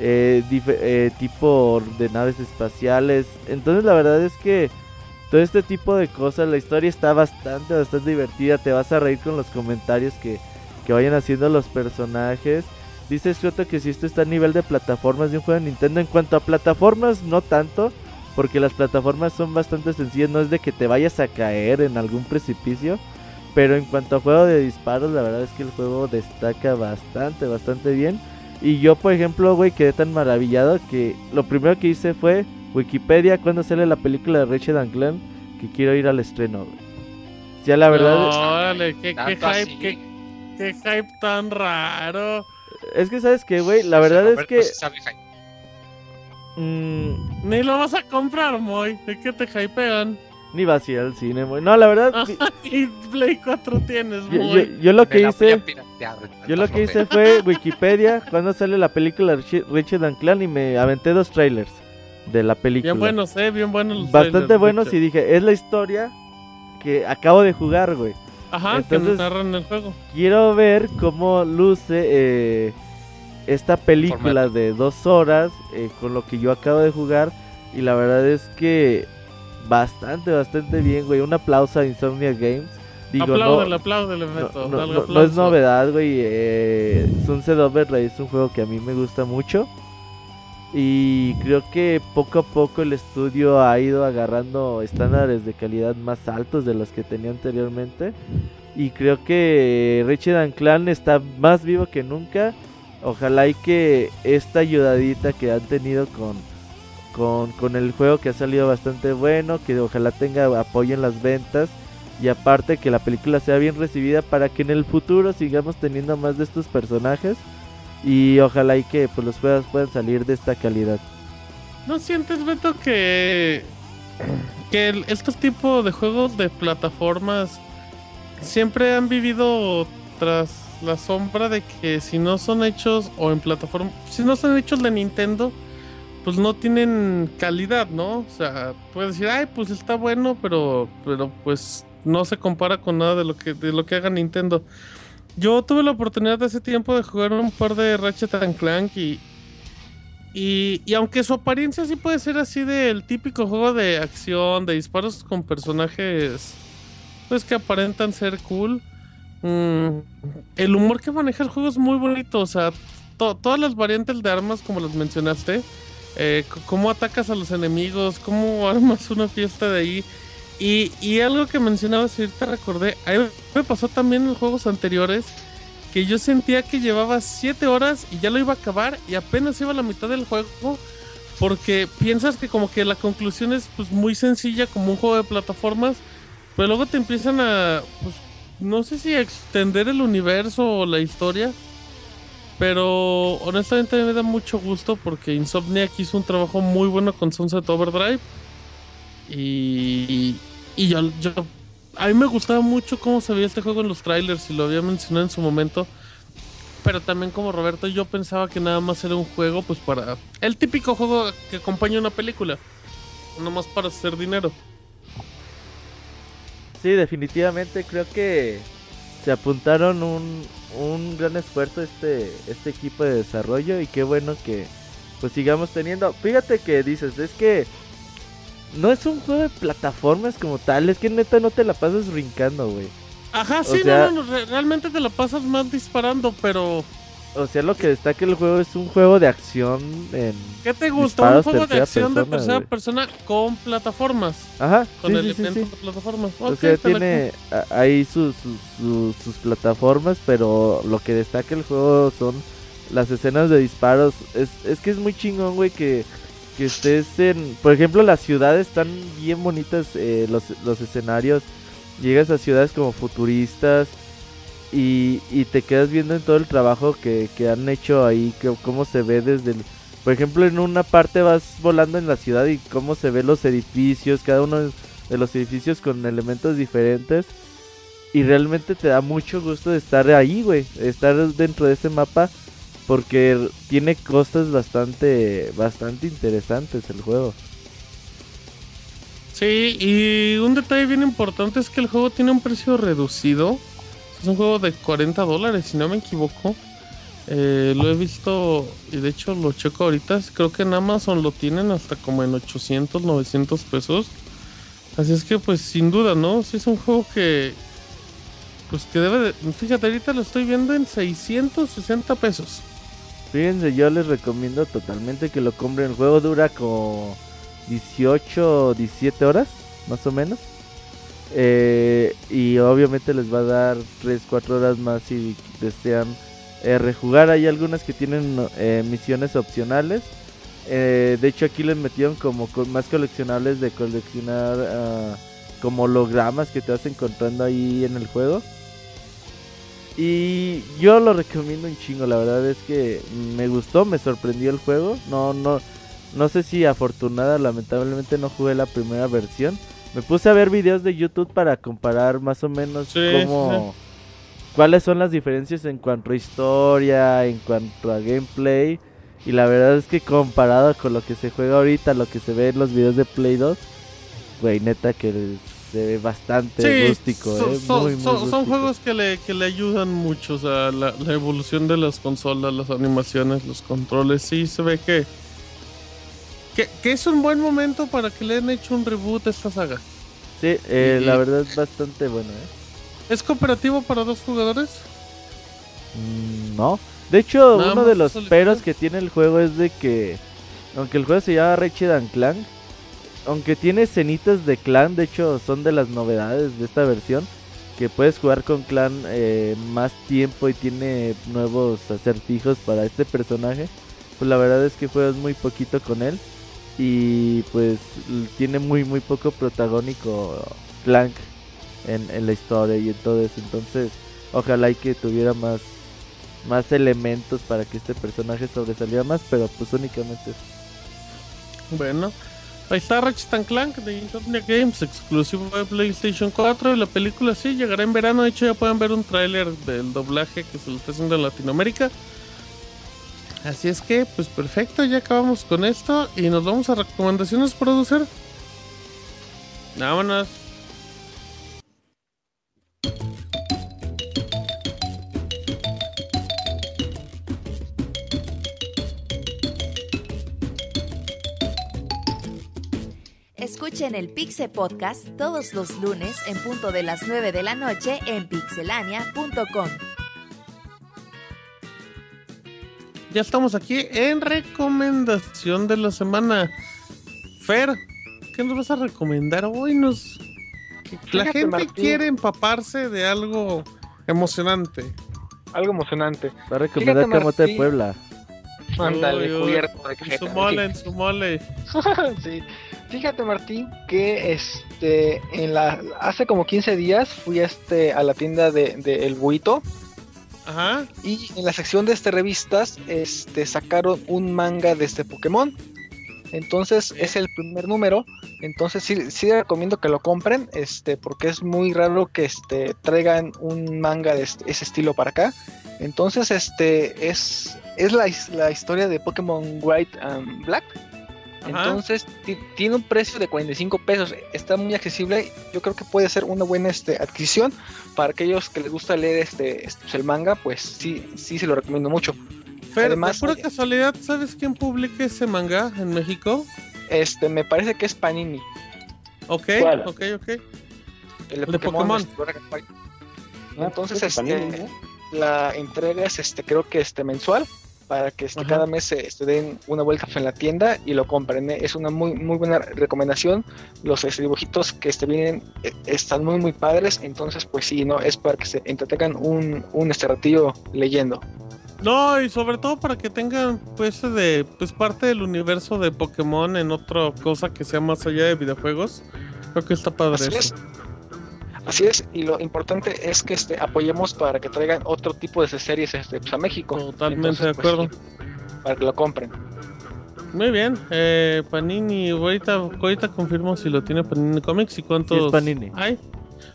eh, eh, tipo de naves espaciales. Entonces la verdad es que todo este tipo de cosas, la historia está bastante, bastante divertida. Te vas a reír con los comentarios que, que vayan haciendo los personajes. Dice Scott que si esto está a nivel de plataformas de un juego de Nintendo. En cuanto a plataformas, no tanto. Porque las plataformas son bastante sencillas. No es de que te vayas a caer en algún precipicio. Pero en cuanto a juego de disparos, la verdad es que el juego destaca bastante, bastante bien. Y yo, por ejemplo, güey, quedé tan maravillado que lo primero que hice fue Wikipedia cuando sale la película de Ratchet and Clank que quiero ir al estreno, güey. Ya la verdad No, órale, qué, qué hype, qué, qué hype tan raro. es que sabes que, güey, la verdad es que hype. mm, Ni lo vas a comprar, Moy. ¿De qué te hypean? ni vas a ir al cine, güey. No, la verdad, Ah. *laughs* y Play 4 tienes, yo, yo- Moy. yo lo que hice, yo lo que hice fue Wikipedia *laughs* cuando sale la película de Ratchet and Clank y me aventé dos trailers de la película. Bien buenos, eh, bien buenos los Bastante buenos y dije, es la historia que acabo de jugar, güey. Ajá, entonces- que narran el juego. quiero ver cómo luce eh, esta película de dos horas eh, con lo que yo acabo de jugar. Y la verdad es que bastante, bastante bien, güey. Un aplauso a Insomnia Games. Digo, apláudele, no, apláudele, no, Beto. no- no- no es novedad, güey. Eh, Sunset Overdrive es un juego que a mí me gusta mucho. Y creo que poco a poco el estudio ha ido agarrando estándares de calidad más altos de los que tenía anteriormente. Y creo que Ratchet and Clank está más vivo que nunca. Ojalá y que esta ayudadita que han tenido con, con, con el juego que ha salido bastante bueno, que ojalá tenga apoyo en las ventas. Y aparte que la película sea bien recibida para que en el futuro sigamos teniendo más de estos personajes. Y ojalá y que pues, los juegos puedan salir de esta calidad. ¿No sientes, Beto, que, que estos tipos de juegos de plataformas siempre han vivido tras la sombra de que si no son hechos o en plataforma, si no son hechos de Nintendo, pues no tienen calidad, ¿no? O sea, puedes decir, ay, pues está bueno, pero, pero pues no se compara con nada de lo que, de lo que haga Nintendo. Yo tuve la oportunidad hace tiempo de jugar un par de Ratchet and Clank y Y, y aunque su apariencia sí puede ser así del típico juego de acción, de disparos con personajes pues que aparentan ser cool, mm, el humor que maneja el juego es muy bonito. O sea, to- todas las variantes de armas, como las mencionaste, eh, cómo atacas a los enemigos, cómo *laughs* armas una fiesta de ahí. Y, algo que mencionabas ahorita recordé, a mí me pasó también en juegos anteriores que yo sentía que llevaba 7 horas y ya lo iba a acabar y apenas iba a la mitad del juego porque piensas que como que la conclusión es pues muy sencilla como un juego de plataformas, pero luego te empiezan a pues no sé si extender el universo o la historia, pero honestamente me da mucho gusto porque Insomniac hizo un trabajo muy bueno con Sunset Overdrive y, y yo, yo a mí me gustaba mucho cómo se veía este juego en los trailers y lo había mencionado en su momento. Pero también como Roberto, yo pensaba que nada más era un juego, pues para... El típico juego que acompaña una película. Nomás para hacer dinero. Sí, definitivamente creo que se apuntaron un, un gran esfuerzo este, este equipo de desarrollo y qué bueno que pues sigamos teniendo. Fíjate que dices, es que no es un juego de plataformas como tal, es que neta no te la pasas brincando, güey. Ajá, O sí, sea- no, no, no, re- realmente te la pasas más disparando, pero... O sea, lo que destaca el juego es un juego de acción en... ¿Qué te gusta? Un juego de acción de persona, tercera persona con plataformas. Ajá, Con sí, sí, sí, elementos sí. de plataformas. O sea, la tiene ahí sus, sus, sus- sus plataformas, pero lo que destaca el juego son las escenas de disparos. Es, es que es muy chingón, güey, que, que estés en... Por ejemplo, las ciudades están bien bonitas, eh, los, los escenarios. Llegas a ciudades como futuristas y, y te quedas viendo en todo el trabajo que, que han hecho ahí, que, cómo se ve desde el... Por ejemplo, en una parte vas volando en la ciudad y cómo se ven los edificios, cada uno de los edificios con elementos diferentes. Y realmente te da mucho gusto de estar ahí, güey. Estar dentro de ese mapa. Porque tiene cosas bastante, bastante interesantes el juego. Sí, y un detalle bien importante es que el juego tiene un precio reducido. Es un juego de 40 dólares, si no me equivoco. Eh, lo he visto y de hecho lo checo ahorita. Creo que en Amazon lo tienen hasta como en 800, 900 pesos. Así es que pues sin duda, ¿no? Sí es un juego que... Pues que debe de... Fíjate, ahorita lo estoy viendo en 660 pesos. Fíjense, yo les recomiendo totalmente que lo compren. El juego dura como 18 o 17 horas, más o menos. Eh, y obviamente les va a dar 3, 4 horas más si desean eh, rejugar. Hay algunas que tienen eh, misiones opcionales. De hecho aquí les metieron como co- más coleccionables de coleccionar ah, como hologramas que te vas encontrando ahí en el juego. Y yo lo recomiendo un chingo, la verdad es que me gustó, me sorprendió el juego. No, no, no sé si afortunada, lamentablemente no jugué la primera versión. Me puse a ver videos de YouTube para comparar más o menos Sí, cómo, cuáles son las diferencias en cuanto a historia, en cuanto a gameplay. Y la verdad es que comparado con lo que se juega ahorita, lo que se ve en los videos de Play 2, güey, neta que se ve bastante Sí, rústico, son, eh, son- muy, muy son- juegos que le, que le ayudan mucho, o sea, la, la evolución de las consolas, las animaciones, los controles, sí se ve que, que, que es un buen momento para que le hayan hecho un reboot a esta saga. Sí, eh, Y- la verdad es bastante bueno, ¿eh? ¿Es cooperativo para dos jugadores? Mm, no. De hecho, Nada uno de los solitario. peros que tiene el juego es de que, aunque el juego se llama Ratchet and Clank, aunque tiene escenitas de clan, de hecho son de las novedades de esta versión, que puedes jugar con clan eh, más tiempo y tiene nuevos acertijos para este personaje, pues la verdad es que juegas muy poquito con él y pues tiene muy muy poco protagónico Clank en, en la historia y en todo eso, entonces ojalá y que tuviera más más elementos para que este personaje sobresaliera más, pero pues únicamente eso. Bueno, ahí está Ratchet Clank de Insomniac Games, exclusivo de PlayStation 4. Y la película sí llegará en verano. De hecho, ya pueden ver un tráiler del doblaje que se lo está haciendo en Latinoamérica. Así es que, pues perfecto, ya acabamos con esto. Y nos vamos a recomendaciones, producer. Vámonos. Escuchen el Pixe Podcast todos los lunes en punto de las 9 de la noche en pixelania.com. Ya estamos aquí en recomendación de la semana. Fer, ¿qué nos vas a recomendar hoy? Nos... La gente Martín. quiere empaparse de algo emocionante. Algo emocionante. Va a recomendar Camote de. Puebla. *laughs* Ándale, cubierto de En su cajeta. mole, en su mole. *laughs* sí. Fíjate, Martín, que este en la hace como 15 días fui este a la tienda de, de El Buito Ajá. y en la sección de este revistas este sacaron un manga de este Pokémon. Entonces es el primer número, entonces sí, sí recomiendo que lo compren, este, porque es muy raro que este traigan un manga de este- ese estilo para acá. Entonces este es es la, la historia de Pokémon White and Black. Ajá. Entonces ti- tiene un precio de 45 pesos, está muy accesible. Yo creo que puede ser una buena este, adquisición para aquellos que les gusta leer este, este, el manga, pues sí, sí se lo recomiendo mucho. Fer, Además, de pura casualidad, ¿sabes quién publica ese manga en México? Este, me parece que es Panini, Ok, ¿Cuál? ok, ok. el de El de Pokémon. Pokémon. este. Ah, Entonces, este, Panini, ¿no? La entrega es este, creo que este mensual para que este, cada mes se este, den una vuelta en la tienda y lo compren. ¿eh? Es una muy muy buena recomendación. Los este, dibujitos que este, vienen eh, están muy muy padres. Entonces, pues sí, no es para que se entretengan un, un este ratillo leyendo. No, y sobre todo para que tengan pues de pues parte del universo de Pokémon en otra cosa que sea más allá de videojuegos. Creo que está padre Así eso. es. Así es, y lo importante es que este, apoyemos para que traigan otro tipo de series este, pues, a México. Totalmente de pues, acuerdo. para que lo compren. Muy bien, eh, Panini, ahorita, ahorita confirmo si lo tiene Panini Comics y cuántos Sí, es Panini. hay.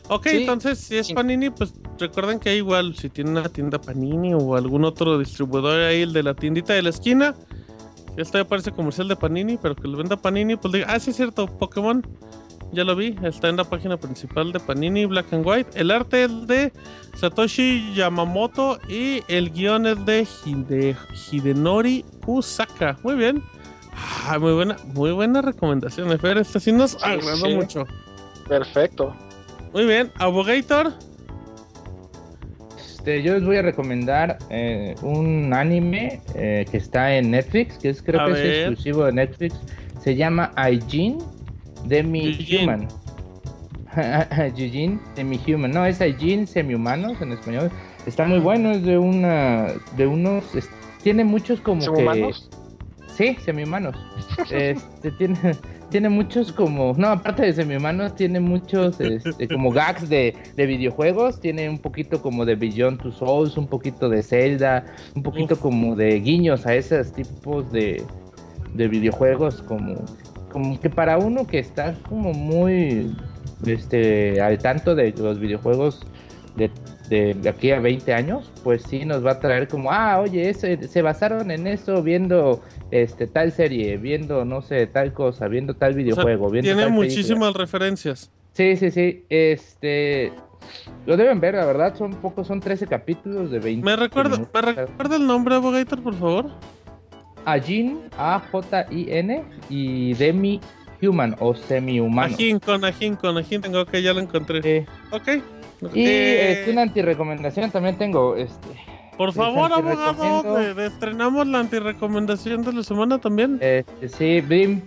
Ok, Sí. entonces si es. Panini, pues recuerden que igual si tiene una tienda Panini o algún otro distribuidor ahí, el de la tiendita de la esquina, ya parece comercial de Panini, pero que lo venda Panini, pues diga, ah, sí es cierto, Pokémon, ya lo vi, está en la página principal de Panini, Black and White. El arte es de Satoshi Yamamoto y el guion es de Hide- Hidenori Kusaka. Muy bien. Ah, muy buena, muy buena recomendación, Fer. Esta sí nos agradó sí. mucho. Perfecto. Muy bien, Abogator. Este, yo les voy a recomendar eh, un anime eh, que está en Netflix, que es creo A que ver. es exclusivo de Netflix. Se llama Aijin Demi Eugene. Human. *laughs* Eugene Demi Human. No, es Aijin Semi-Humanos en español. Está muy bueno, es de una de unos es- tiene muchos como ¿Son que humanos? Sí, semi-humanos. *laughs* Este, tiene, tiene muchos como... No, aparte de semi-humanos, tiene muchos este, como gags de, de videojuegos. Tiene un poquito como de Beyond Two Souls, un poquito de Zelda, un poquito Uf. como de guiños a esos tipos de, de videojuegos como, como que para uno que está como muy este, al tanto de los videojuegos de, de, de aquí a 20 años, pues sí nos va a traer como, ah, oye, ese, se basaron en eso viendo este tal serie, viendo, no sé, tal cosa, viendo tal O sea, videojuego, viendo tiene tal película". muchísimas referencias. Sí, sí, sí, este... Lo deben ver, la verdad, son pocos, son 13 capítulos de 20 ¿Me recuerda. ¿me recuerda el nombre, Abogator, por favor? Ajin, A-J-I-N y Demi Human o semi-humano. Ajín, con Ajín, con Ajín. Tengo que ya lo encontré. Sí. Ok. Y Eh, este, una antirrecomendación también tengo, este... Por favor, abogado, estrenamos la antirecomendación de la semana también. Este, sí, Blim,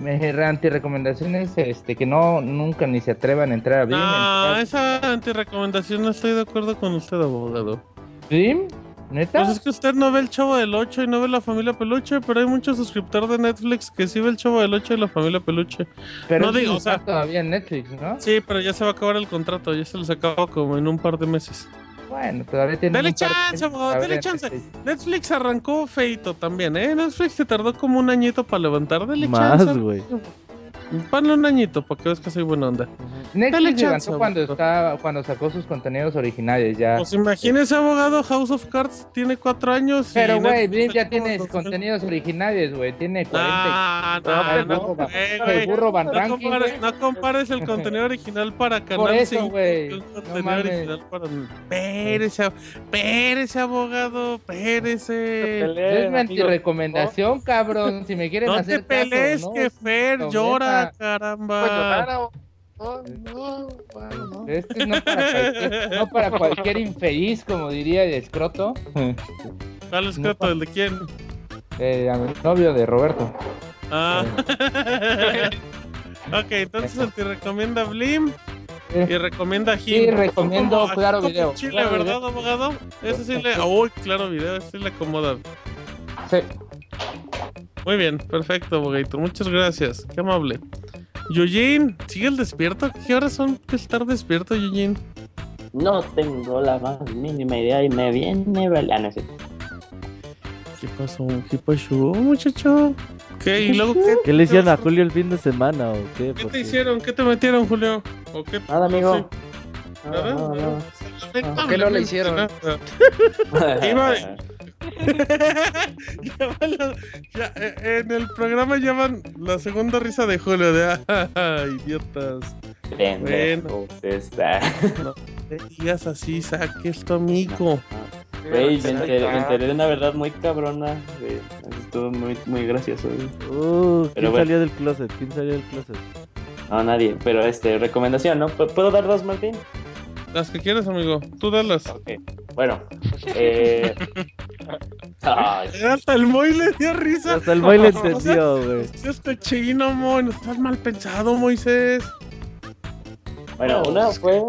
me antirecomendaciones este, que no nunca ni se atrevan a entrar a Blim. Ah, entrar- esa antirecomendación no estoy de acuerdo con usted, abogado. ¿Blim? ¿Neta? Pues es que usted no ve el Chavo del 8 y no ve la familia Peluche, pero hay muchos suscriptores de Netflix que sí ve el Chavo del 8 y la familia Peluche. Pero no digo, o está sea- todavía en Netflix, ¿no? Sí, pero ya se va a acabar el contrato, ya se les acaba como en un par de meses. Bueno, todavía tiene de chance, para dele ver chance. Netflix. Netflix arrancó feito también, ¿eh? Netflix se tardó como un añito para levantar. Dele Más, chance. güey. Ponle un añito para que veas que soy buena onda. Dale Netflix chance, levantó cuando, está, cuando sacó sus contenidos originales ya. Pues imagínese, abogado, House of Cards tiene cuatro años. y Pero, güey, Blim ya tiene dos- contenidos originales, güey. Tiene 40. Ah, No, no, no, el burro Van No Ranking, compares, güey. no compares el contenido original para Canal Por eso, 5 güey. No contenido original para... Pérese, pérese, abogado, pérese. Es mi antirecomendación, cabrón. Si me quieren No te hacer caso, pelees, ¿no? que Fer llora una- caramba. Pues oh, oh, no, bueno, no. Este es no para, cualquier, no para cualquier infeliz, como diría el escroto. ¿Cuál es escroto? ¿El de quién? Eh, a mi novio de Roberto. Ah. *laughs* ok, entonces el te recomienda Blim Eh, y recomienda Jim. Sí, recomiendo Como- Claro Video. Chile, Claro ¿verdad, Video. abogado? Ese sí le. Uy, claro, video, ese sí le acomoda. Sí. Muy bien, perfecto, abogadito. Muchas gracias. Qué amable. Eugene, ¿sigue el despierto? ¿Qué horas son que estar despierto, Eugene? No tengo la más mínima idea y me viene... val- Ah. ¿Qué pasó? ¿Qué pasó, muchacho? ¿Qué? ¿Y luego qué? ¿Qué le hicieron a Julio el fin de semana o qué? ¿Qué te hicieron? ¿Qué te metieron, Julio? ¿O qué? Nada, amigo. Sí. ¿Nada? No, no, no. ¿Por qué no le hicieron? *laughs* Iba- *laughs* Ya, eh, en el programa llevan la segunda risa de Julio de ah, idiotas. Pendejo, está. *laughs* No te digas así, saque esto amigo. Güey, me enteré, me enteré de una verdad muy cabrona. Estuvo muy, muy gracioso. Uh, ¿Quién Pero bueno. salió del closet? ¿Quién salió del closet? No, nadie. Pero, este, recomendación, ¿no? ¿Pu- ¿Puedo dar dos, Martín? Las que quieras, amigo. Tú dalas. Ok. Bueno. Eh... *laughs* Ay, Hasta el Moy le dio risa. Hasta el Moy le *laughs* entendió, güey. Es cochino, Moy. No estás mal pensado, Moisés. Bueno, una fue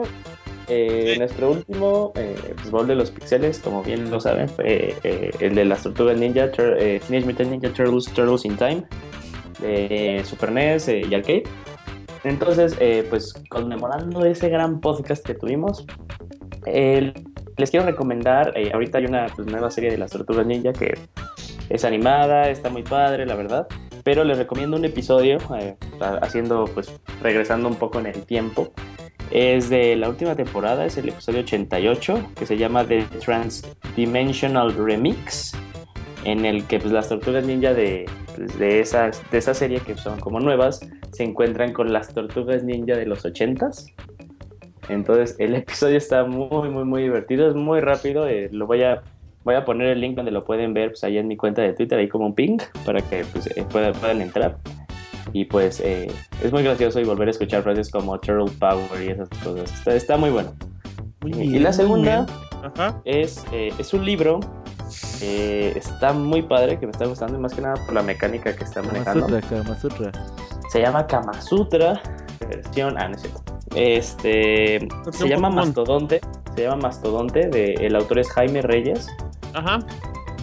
eh, Sí. nuestro último eh, pues, gol de los pixeles, como bien lo saben, fue eh, el de las tortugas ninja, Tur- eh, Teenage Mutant Ninja Turtles, Turtles in Time, de Super NES eh, y arcade. Entonces, eh, pues conmemorando ese gran podcast que tuvimos, eh, les quiero recomendar, eh, ahorita hay una pues, nueva serie de las tortugas ninja que es animada, está muy padre, la verdad. Pero les recomiendo un episodio, eh, haciendo, pues, regresando un poco en el tiempo. Es de la última temporada, es el episodio 88, que se llama The Transdimensional Remix, en el que pues, las tortugas ninja de, pues, de, esa, de esa serie, que son como nuevas, se encuentran con las tortugas ninja de los 80s. Entonces el *laughs* episodio está muy, muy, muy divertido, es muy rápido, eh, lo voy a Voy a poner el link donde lo pueden ver pues, ahí en mi cuenta de Twitter, ahí como un ping, para que pues, eh, puedan, puedan entrar. Y pues eh, es muy gracioso y volver a escuchar frases como Turtle Power y esas cosas. Está, está muy bueno. Muy y bien, la muy segunda es, eh, es un libro. Eh, está muy padre, que me está gustando, y más que nada por la mecánica que está Kama manejando. Sutra, Kama Sutra. Se llama Kama Sutra, versión. Ah, no es cierto. Este. Se llama Pokémon. Mastodonte. Se llama Mastodonte. De, el autor es Jaime Reyes. Ajá.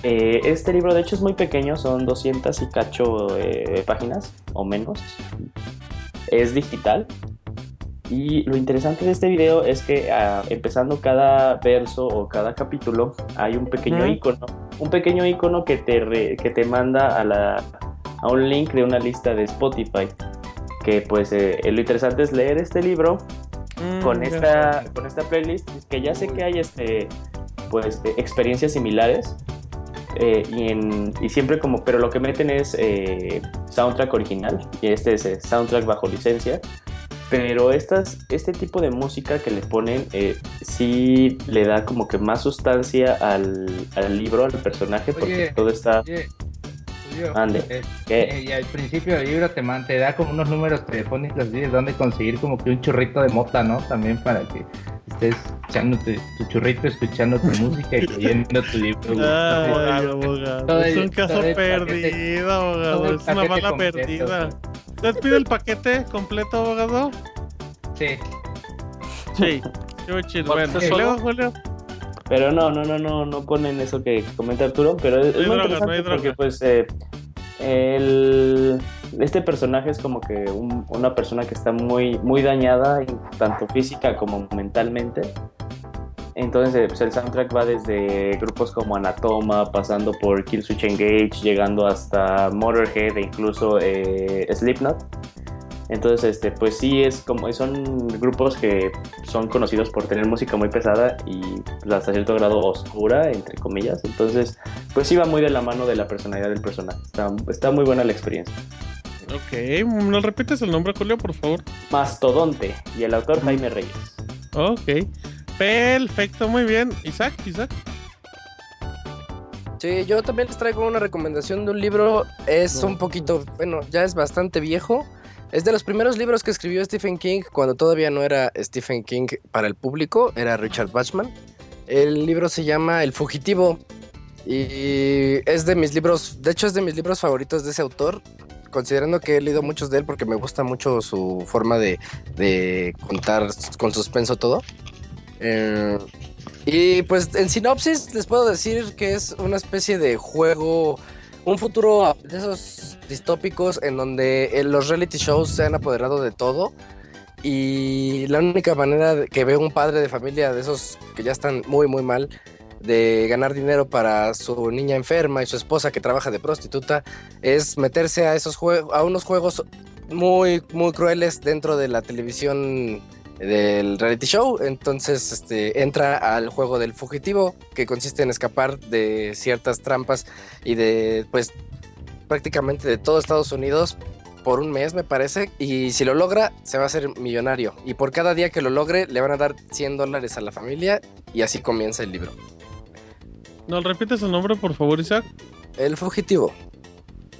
Eh, este libro, de hecho, es muy pequeño, son 200 y cacho eh, páginas o menos. Es digital. Y lo interesante de este video es que ah, empezando cada verso o cada capítulo hay un pequeño icono, un pequeño icono que te re- que te manda a la a un link de una lista de Spotify. Que pues eh, lo interesante es leer este libro Mm, con esta con esta playlist que ya sé que hay este pues eh, experiencias similares eh, y, en, y siempre como pero lo que meten es eh, soundtrack original y este es eh, soundtrack bajo licencia pero estas, este tipo de música que le ponen eh, sí le da como que más sustancia al, al libro, al personaje, porque Oye, todo está... Oye, Ande. eh, eh, y al principio del libro te, man- te da como unos números telefónicos de dónde conseguir como que un churrito de mota, ¿no? También para que estés echándote tu churrito, escuchando tu *laughs* música y leyendo tu libro. Ay, abogado. Es un caso perdido, abogado. Es una bala completo, perdida. ¿Usted pide el paquete completo, abogado? Sí. Sí. Qué chido. ¿Cuál Bueno, y luego, Julio. Pero no, no, no, no, no ponen eso que comenta Arturo, pero es, No hay es muy droga, no hay interesante porque pues eh, el, este personaje es como que un- una persona que está muy, muy dañada, tanto física como mentalmente. Entonces pues, el soundtrack va desde grupos como Anatoma, pasando por Killswitch Engage, llegando hasta Motorhead e incluso eh, Slipknot. Entonces, este, pues sí, es como, son grupos que son conocidos por tener música muy pesada y pues, hasta cierto grado oscura, entre comillas. Entonces, pues sí va muy de la mano de la personalidad del personaje. Está, está muy buena la experiencia. Ok. ¿Nos repites el nombre, Julio, por favor? Mastodonte y el autor Jaime Reyes. Ok. Perfecto, muy bien. Isaac, Isaac. Sí, yo también les traigo una recomendación de un libro. Es un poquito, bueno, ya es bastante viejo, Es de los primeros libros que escribió Stephen King cuando todavía no era Stephen King para el público, era Richard Bachman. El libro se llama El Fugitivo y es de mis libros, de hecho es de mis libros favoritos de ese autor, considerando que he leído muchos de él porque me gusta mucho su forma de, de contar con suspenso todo. Eh, y pues en sinopsis les puedo decir que es una especie de juego, un futuro de esos distópicos en donde eh, los reality shows se han apoderado de todo. Y la única manera que ve un padre de familia de esos que ya están muy, muy mal de ganar dinero para su niña enferma y su esposa que trabaja de prostituta es meterse a esos a unos juegos muy, muy crueles dentro de la televisión del reality show. Entonces, este, entra al juego del fugitivo, que consiste en escapar de ciertas trampas y de, pues, prácticamente de todo Estados Unidos por un mes, me parece. Y si lo logra, se va a hacer millonario. Y por cada día que lo logre, le van a dar 100 dólares a la familia. Y así comienza el libro. ¿No repite su nombre, por favor, Isaac? El fugitivo.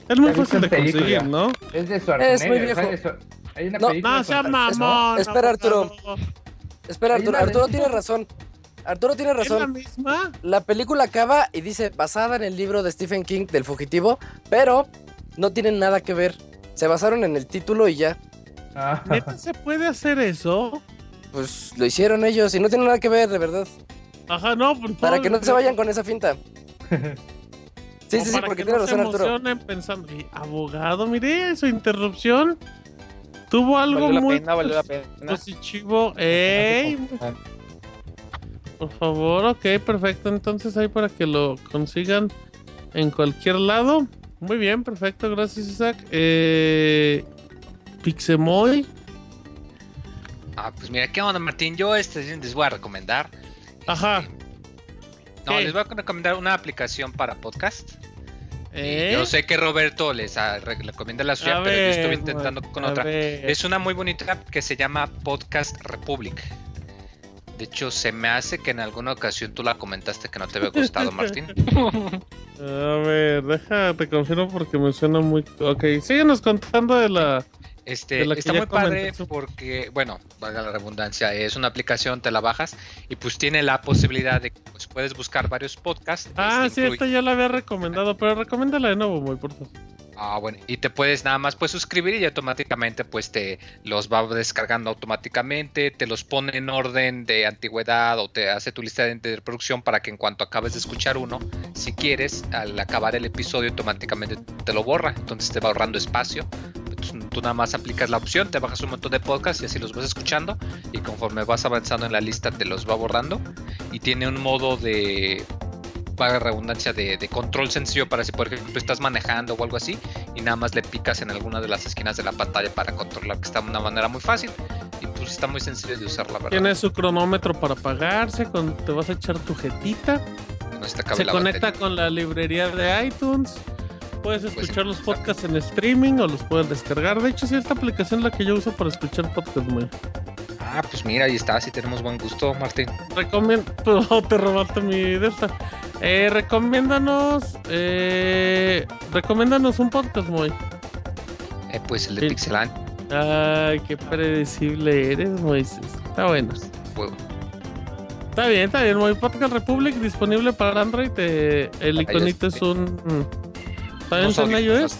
Es muy fácil de película. conseguir, ¿no? Es de Schwarzenegger. Es muy viejo. Hay una No, película No, sea espera, Arturo. Espera, Arturo, Arturo tiene razón. Arturo tiene ¿Es la razón. misma? La película acaba y dice basada en el libro de Stephen King del fugitivo, pero no tienen nada que ver. Se basaron en el título y ya. Ah. ¿Neta se puede hacer eso? Pues lo hicieron ellos y no tiene nada que ver, de verdad. Ajá, no, por Para que no se vayan con esa finta. *laughs* Sí, o sí, sí, porque que tiene no se razón Arturo. emocionen pensando, "Y, abogado, mire su interrupción. Tuvo algo Valió la muy pena, valió la pena. positivo. ¡Ey! Por favor, ok, perfecto. Entonces ahí para que lo consigan en cualquier lado. Muy bien, perfecto, gracias Isaac. Eh, Pixemoy. Ah, pues mira, ¿qué onda, Martín? Yo este les voy a recomendar. Ajá. No, ¿Qué? les voy a recomendar una aplicación para podcast. ¿Eh? Yo sé que Roberto les re- recomienda la suya, A pero yo estoy ver, intentando con a otra. ver. Es una muy bonita que se llama Podcast Republic. De hecho, se me hace que en alguna ocasión tú la comentaste que no te había gustado, Martín. *laughs* A ver, déjate confirmo porque me suena muy. Ok, síguenos contando de la. Este, está muy padre porque, bueno, valga la redundancia, es una aplicación, te la bajas y pues tiene la posibilidad de que pues, puedes buscar varios podcasts. Ah, este, sí, incluye- esta ya la había recomendado, pero recomiéndala de nuevo, muy por favor. Ah, bueno, y te puedes nada más pues suscribir y automáticamente pues te los va descargando automáticamente, te los pone en orden de antigüedad o te hace tu lista de reproducción para que en cuanto acabes de escuchar uno, si quieres, al acabar el episodio automáticamente te lo borra, entonces te va ahorrando espacio. Tú, nada más aplicas la opción, te bajas un montón de podcasts y así los vas escuchando y conforme vas avanzando en la lista te los va borrando y tiene un modo de para redundancia de, de control sencillo para si por ejemplo estás manejando o algo así y nada más le picas en alguna de las esquinas de la pantalla para controlar que está de una manera muy fácil y pues está muy sencillo de usar la verdad Tiene su cronómetro para apagarse, con, te vas a echar tu jetita. no se conecta batería. con la librería de iTunes. Puedes escuchar los podcasts en streaming o los puedes descargar. De hecho, sí, esta aplicación es la que yo uso para escuchar podcasts, muy. ah pues mira ahí está si tenemos buen gusto Martín Recomiendo. *laughs* Oh, te robaste mi de esta. Eh, recomiéndanos. Eh, recomiéndanos un podcast, muy. Eh, pues el de Sí. Pixelan Ay, qué predecible eres, Moisés. Está bueno. pues, Está bien, está bien. Muy Podcast Republic disponible para Android. eh, el Para iconito es un. ¿También Unos está en iOS?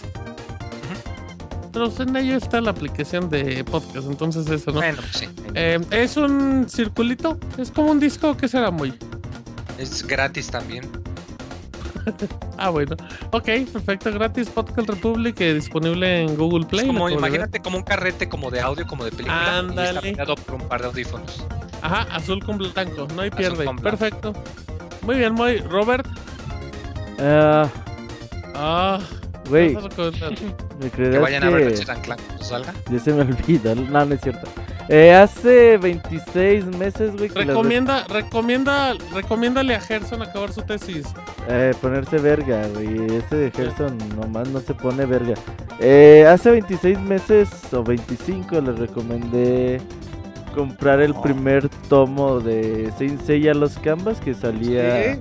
Pero en iOS está la aplicación de podcast, entonces eso, ¿no? bueno sí Eh, es un circulito, es como un disco que será muy. es gratis también *laughs* Ah, bueno. Ok, perfecto, gratis. Podcast Republic eh, disponible en Google Play. como imagínate como un carrete como de audio como de película y Ándale. está pegado por un par de audífonos Ajá, azul con blanco, no hay Azul pierde. Perfecto. Muy bien, muy. Robert. Ah, Ah, güey. ¿me *laughs* que vayan a ver que Ratchet and Clank cuando salga ya se me *laughs* olvida? No, no es cierto. Eh, hace 26 meses, güey, que las- Recomienda, recomienda, recomiéndale a Gerson acabar su tesis. Eh, ponerse verga, güey. Ese de Gerson nomás no se pone verga. Eh, hace 26 meses o 25 les recomendé comprar el primer tomo de Saint Seiya Los Canvas que salía Sí.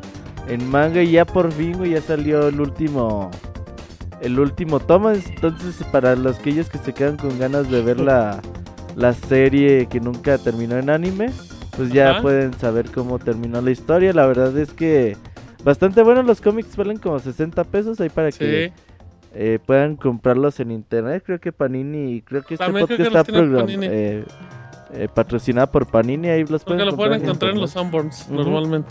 En manga y ya por fin, güey, ya salió el último el último tomo. Entonces, para los que ellos que se quedan con ganas de ver la, la serie que nunca terminó en anime, pues ya Ajá. pueden saber cómo terminó la historia. La verdad es que bastante bueno. Los cómics valen como 60 pesos ahí para que eh, puedan comprarlos en internet. Creo que Panini, creo que este También podcast que está eh, eh, patrocinado por Panini. Ahí los Porque pueden lo pueden encontrar en los Sanborns, Ujú. normalmente.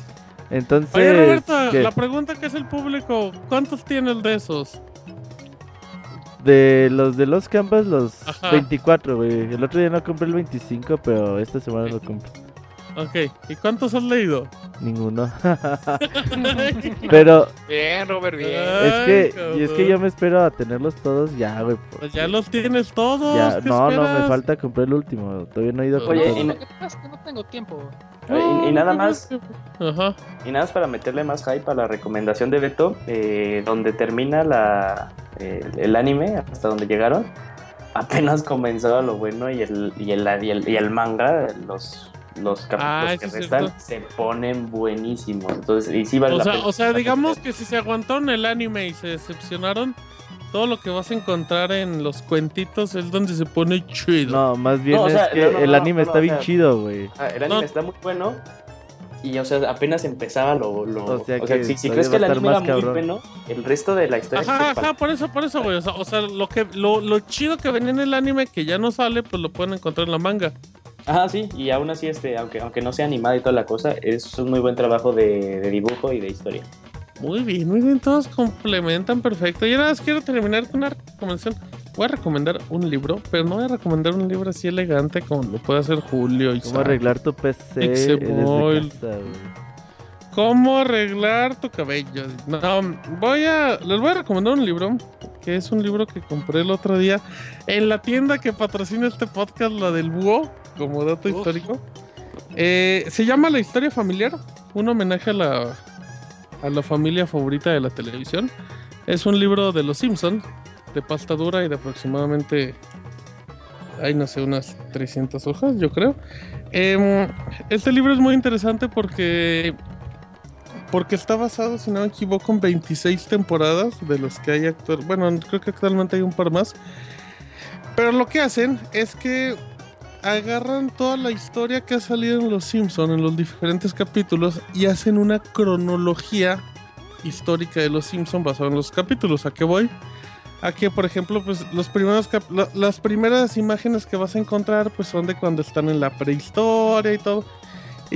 Entonces, Oye, Roberto, ¿qué? la pregunta que es el público, ¿cuántos tiene el de esos? de los de los Canvas, los Ajá. 24, güey. El otro día no compré el 25, pero esta semana lo compré. Ok, ¿y cuántos has leído? Ninguno. *laughs* pero Bien, Robert, bien. es Ay, que y es que yo me espero a tenerlos todos ya, güey. Pues ya los tienes todos. ya- ¿qué no, no, me falta comprar el último. Todavía no he ido a Oye, y- no tengo tiempo. Y, y nada más, Ajá. y nada más para meterle más hype a la recomendación de Beto, eh, donde termina la, eh, el anime, hasta donde llegaron, apenas comenzó lo bueno y el, y el, y el, y el manga, los, los capítulos Ah, que es restan, cierto. se ponen buenísimos. Entonces, y sí vale O la sea, pena. o sea, digamos que si se aguantaron el anime y se decepcionaron, todo lo que vas a encontrar en los cuentitos es donde se pone chido. No, más bien No, o sea, es que no, no, el anime no, está o bien sea, chido, güey. Ah, el anime No. está muy bueno. Y, o sea, apenas empezaba lo. lo O sea o que si, si crees que el anime era más muy cabrón. bueno, el resto de la historia. Ajá, ajá, por eso, por eso, güey. O sea, o sea, lo que lo, lo chido que venía en el anime que ya no sale, pues lo pueden encontrar en la manga. Ajá, sí, y aún así, este, aunque, aunque no sea animada y toda la cosa, es un muy buen trabajo de, de dibujo y de historia. Muy bien, muy bien, todos complementan perfecto. Y nada más quiero terminar con una recomendación. Voy a recomendar un libro, pero no voy a recomendar un libro así elegante como lo puede hacer Julio y Cómo arreglar tu PC desde casa. ¿Cómo arreglar tu cabello? No, voy a. Les voy a recomendar un libro. Que es un libro que compré el otro día en la tienda que patrocina este podcast, la del Búho, como dato Uf. histórico. Eh, se llama La historia familiar. Un homenaje a la, a la familia favorita de la televisión. Es un libro de los Simpsons, de pasta dura y de aproximadamente. Hay no sé, unas 300 hojas, yo creo. Em, este libro es muy interesante porque porque está basado, si no me equivoco, en 26 temporadas de los que hay actual. Bueno, creo que actualmente hay un par más. Pero lo que hacen es que agarran toda la historia que ha salido en Los Simpson en los diferentes capítulos y hacen una cronología histórica de Los Simpson basada en los capítulos. ¿A qué voy? A que, por ejemplo, pues los primeros las primeras imágenes que vas a encontrar pues son de cuando están en la prehistoria y todo.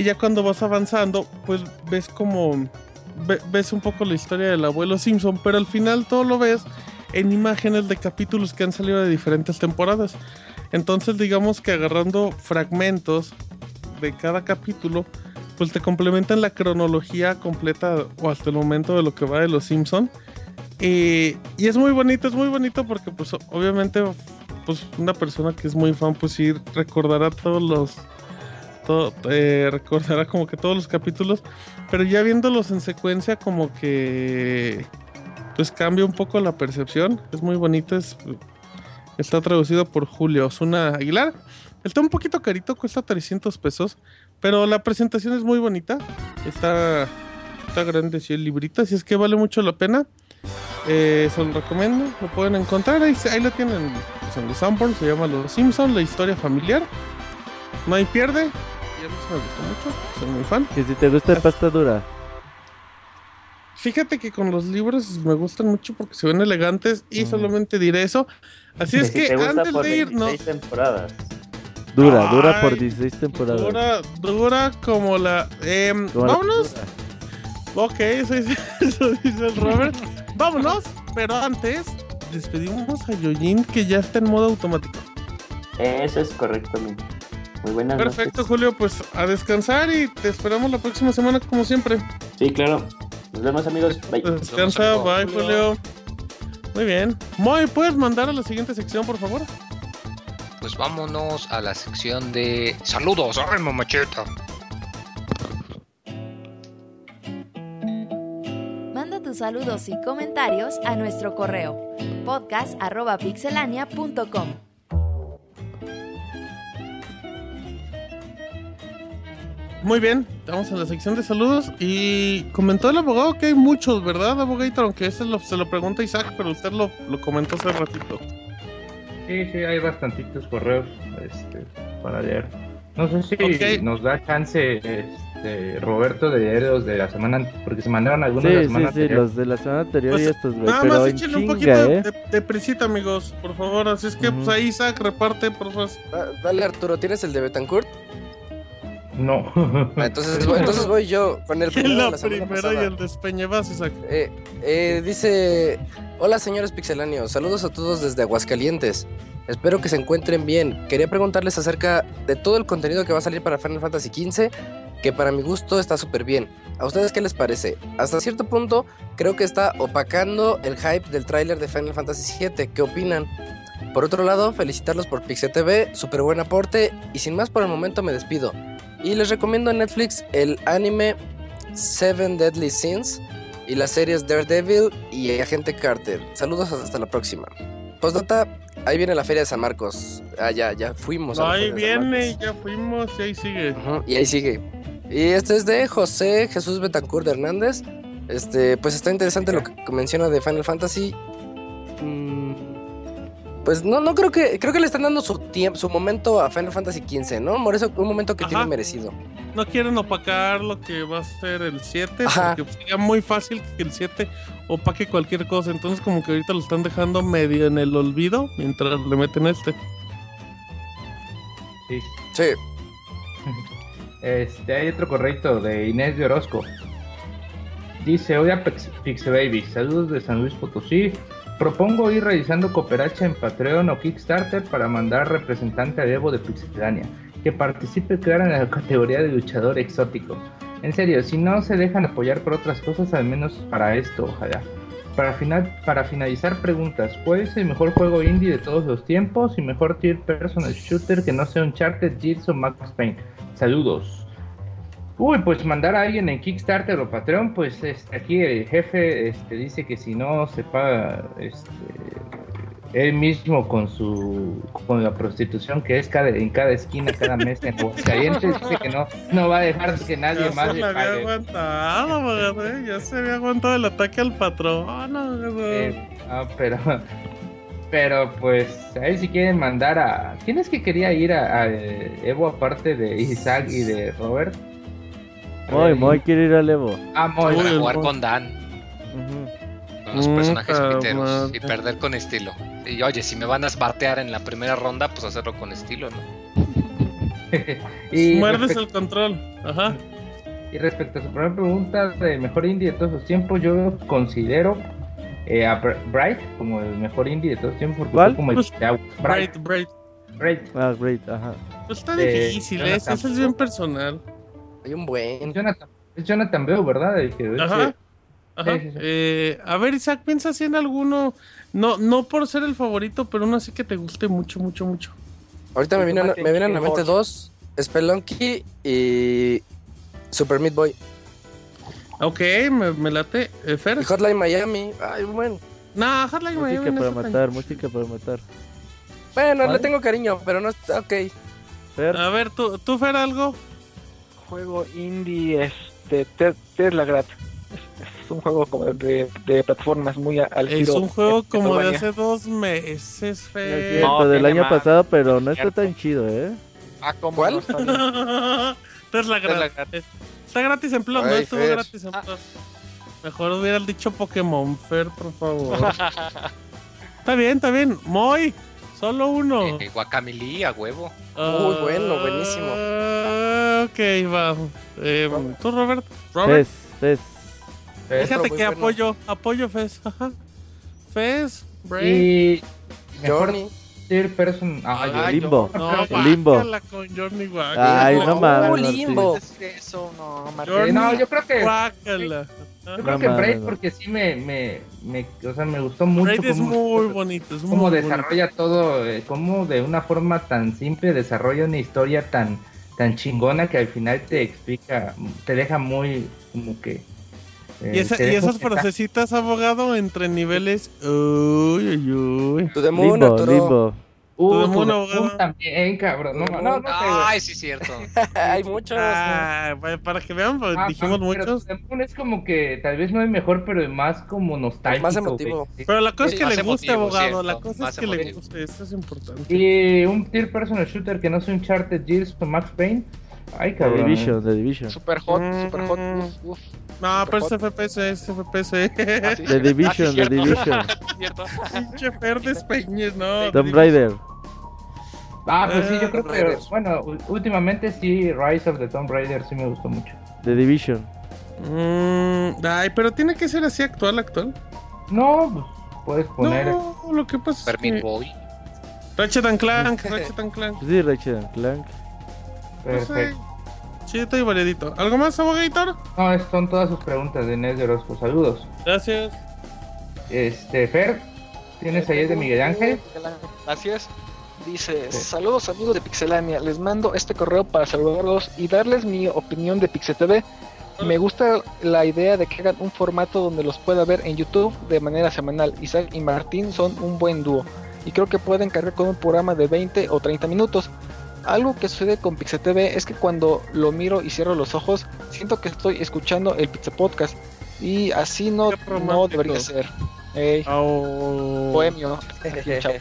Y ya cuando vas avanzando, pues ves como ve- ves un poco la historia del abuelo Simpson, pero al final todo lo ves en imágenes de capítulos que han salido de diferentes temporadas. Entonces, digamos que agarrando fragmentos de cada capítulo, pues te complementan la cronología completa o hasta el momento de lo que va de los Simpson. Eh, y es muy bonito, es muy bonito porque pues obviamente pues una persona que es muy fan pues sí recordará todos los eh, recordará como que todos los capítulos, pero ya viéndolos en secuencia como que pues cambia un poco la percepción, es muy bonito, es, está traducido por Julio Osuna Aguilar, está un poquito carito, cuesta 300 pesos, pero la presentación es muy bonita, está, está grande sí, el librito, así es que vale mucho la pena. Eh, se lo recomiendo, lo pueden encontrar, ahí, ahí lo tienen pues, en los Sanborns, se llama Los Simpson, la historia familiar. No hay pierde. Y a mí sí me gustó mucho, soy muy fan. Que si te gusta de pasta dura. Fíjate que con los libros me gustan mucho porque se ven elegantes y Mm. solamente diré eso. Así es Si que antes por de ir, no. 26 temporadas. Dura, dura por Ay, 16 temporadas. Dura, dura como la. Como la vámonos. pintura. Ok, eso dice, *laughs* eso dice el Robert. vámonos, pero antes despedimos a Yojin que ya está en modo automático. Eso es correcto, amigo. Muy buenas Perfecto, noches. Julio, pues a descansar y te esperamos la próxima semana como siempre. Sí, claro. Nos vemos, amigos. Bye. Descansa, bye, Julio. Muy bien. Moy, ¿puedes mandar a la siguiente sección, por favor? Pues vámonos a la sección de saludos, ánimo macheta. Manda tus saludos y comentarios a nuestro correo podcast.pixelania.com. Muy bien, estamos en la sección de saludos y comentó el abogado que hay muchos, ¿verdad, abogadito? Aunque ese lo- se lo pregunta Isaac, pero usted lo, lo comentó hace ratito. Sí, sí, hay bastantitos correos este, para leer. No sé si nos da chance este, Roberto de leer los de la semana, an- porque se mandaron algunos de la Sí, sí, semana sí, anterior. los de la semana anterior Pues, y estos, güey. Nada Pero más en échenle un poquito ¿eh? de, de prisita, amigos, por favor. Así es que, pues ahí Isaac reparte, por favor. Da- Dale Arturo, ¿tienes el de Betancourt? No. Ah, Entonces, voy- entonces voy yo con el *laughs* primero La la primera y el despeñebas, Isaac. Eh, eh, dice, hola señores pixeláneos, saludos a todos desde Aguascalientes. Espero que se encuentren bien. Quería preguntarles acerca de todo el contenido que va a salir para Final Fantasy XV, que para mi gusto está súper bien. ¿A ustedes qué les parece? Hasta cierto punto creo que está opacando el hype del tráiler de Final Fantasy VII. ¿Qué opinan? Por otro lado, felicitarlos por Pixel TV, súper buen aporte y sin más por el momento me despido. Y les recomiendo en Netflix el anime Seven Deadly Sins y las series Daredevil y Agente Carter. Saludos hasta la próxima. Postdata, ahí viene la Feria de San Marcos. Ah, ya, ya fuimos. a la Ahí Feria viene, ya fuimos y ahí sigue. Y ahí sigue. Y este es de José Jesús Betancourt Hernández. Este, pues está interesante lo que menciona de Final Fantasy. Mm, Pues no, no creo que. Creo que le están dando su tiempo, su momento a Final Fantasy XV, ¿no? Por eso un momento que Ajá. tiene merecido. No quieren opacar lo que va a ser el 7, Ajá. porque sería muy fácil que el 7 opaque cualquier cosa. Entonces, como que ahorita lo están dejando medio en el olvido mientras le meten este. Sí. Sí. *laughs* Este, hay otro correcto de Inés de Orozco. Dice, hola Pix- Pixebaby, saludos de San Luis Potosí. Propongo ir realizando cooperacha en Patreon o Kickstarter para mandar representante a Evo de Pixelania, que participe claro en la categoría de luchador exótico. En serio, si no se dejan apoyar por otras cosas, al menos para esto, ojalá. Para, final, para finalizar, preguntas: ¿Cuál es el mejor juego indie de todos los tiempos y mejor tier personal shooter que no sea Uncharted, Gears o Max Payne? Saludos. Uy, pues mandar a alguien en Kickstarter o Patreon, pues este, aquí el jefe este, dice que si no se paga este, él mismo con su con la prostitución que es cada, en cada esquina cada mes en Aguascalientes, dice que no, no va a dejar que nadie ya más se le había pague. aguantado, ¿eh? *laughs* Ya se había aguantado el ataque al patrón. Eh, ah, pero, pero pues ahí si quieren mandar a. ¿Quién es que quería ir a, a Evo aparte de Isaac y de Robert? A Moy, Moy quiere ir al Evo. Ah, Moy. Para Uy, jugar con Dan, Ujú. con los personajes Puta piteros madre. y perder con estilo. Y oye, si me van a batear en la primera ronda, pues hacerlo con estilo, ¿no? *laughs* y, Muerdes el control. Ajá. y respecto a su primera pregunta de mejor indie de todos los tiempos, yo considero eh, a Br- Bright como el mejor indie de todos los tiempos. Porque ¿Cuál? fue como el Pues. Bright, Bright, Bright. Bright. Ah, great, ajá. Pues está Eh, difícil, ¿eh? Ese es bien personal. Hay un buen. Jonathan, es Jonathan Bell, ¿verdad? El que Ajá. Ajá. Sí, sí, sí. Eh, a ver, Isaac, piensa si en alguno. No, no por ser el favorito, pero uno así que te guste mucho, mucho, mucho. Ahorita me me vienen a la mente dos: Spelunky y Super Meat Boy. Ok, me, me late. Eh, Fer. Y Hotline Miami. Ay, bueno. Nah, Hotline Música Miami no para matar, música para matar. Bueno, ¿Cuál? le tengo cariño, pero no está. Ok. Fer, A ver, ¿tú, tú Fer, algo? Juego indie, este, Te- Tesla Grad. Es, es un juego como de, de plataformas muy al Es un juego de como de hace dos meses, cierto, No, del año más. pasado, pero no está tan chido, ¿eh? Ah, ¿cómo ¿Cuál? no? *laughs* Tesla Grad. Está gratis en Plus, Estuvo Fer. gratis en Plus. Mejor hubieras dicho Pokémon, Fer, por favor. *laughs* está bien, está bien. Moy, solo uno. Eh, a huevo. Muy bueno, buenísimo. Ok, va. Eh, ¿Tú, Robert? Robert, Fez, Fez. Fíjate que bueno. apoyo, apoyo Fez. Ajá. Fez, Brain. Y Journey. tier person. Ah, Ay, yo- Limbo. No, El limbo. con Johnny. Ay, no Oh, mames. Limbo. Eso, no, no, yo creo que Guácala. yo Ah, creo No que Braid no. porque sí me, me, me, o sea, me gustó mucho Braid es muy bonito, es muy cómo bonito. desarrolla todo, eh, cómo de una forma tan simple desarrolla una historia tan tan chingona que al final te explica, te deja muy como que eh, Y, esa- te y deja esas frasecitas, abogado, entre niveles. Uy, uy, uy. Limbo, limbo. Uh, también, cabrón. No, no, no. Ay, sí, cierto. *laughs* Hay muchos. Ah, pa- para que vean, pues, Ah, dijimos pero muchos. es como que tal vez no es mejor, pero es más como nostálgico. Más emotivo. güey. Pero la cosa es Sí, que le guste, emotivo, abogado. cierto, La cosa es que le emotivo. guste. Esto es importante. Y un tier personal shooter que no es un Uncharted Gears o Max Payne. Ay, The cabrón. Division, The Division. Super hot, super hot. Mm. Uf, uf. No, pero es Super FPS, es FPS. *laughs* Ah, sí, The. Division, Ah, *laughs* sí, The. Division. Pinche Ferdes Peñes, no. Tomb Raider. Ah, pues sí, yo creo que, bueno, últimamente sí, Rise of the Tomb Raider sí me gustó mucho. The Division. Mm, ay, pero tiene que ser así actual, actual. No, pues puedes poner. No, lo que pasa es Fermín que... Boy. Ratchet and Clank, *laughs* Ratchet and Clank. Sí, Ratchet and Clank. Perfecto. Chidito y variadito. ¿Algo más, abogadito? No, son todas sus preguntas de Inés de Orozco. Saludos. Gracias. Este, Fer, ¿tienes ahí de Miguel Ángel? Es. Dice, saludos amigos de Pixelania, les mando este correo para saludarlos y darles mi opinión de Pixel TV. Me gusta la idea de que hagan un formato donde los pueda ver en YouTube de manera semanal. Isaac y Martín son un buen dúo y creo que pueden cargar con un programa de 20 o 30 minutos. Algo que sucede con Pixel TV es que cuando lo miro y cierro los ojos, siento que estoy escuchando el Pixel Podcast y así no, no debería ser. Ey, Au. bohemio. *laughs*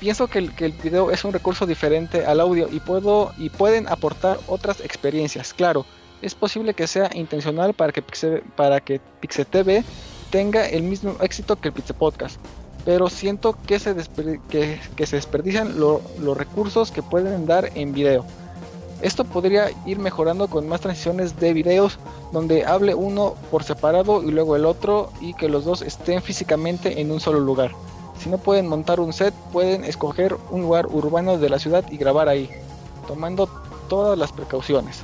Pienso que el, que el video es un recurso diferente al audio y puedo y pueden aportar otras experiencias. Claro, es posible que sea intencional para que Pixel, para que Pixel TV tenga el mismo éxito que el Pixel Podcast, pero siento que se, que, que se desperdician lo- los recursos que pueden dar en video. Esto podría ir mejorando con más transiciones de videos donde hable uno por separado y luego el otro y que los dos estén físicamente en un solo lugar. Si no pueden montar un set, pueden escoger un lugar urbano de la ciudad y grabar ahí, tomando todas las precauciones.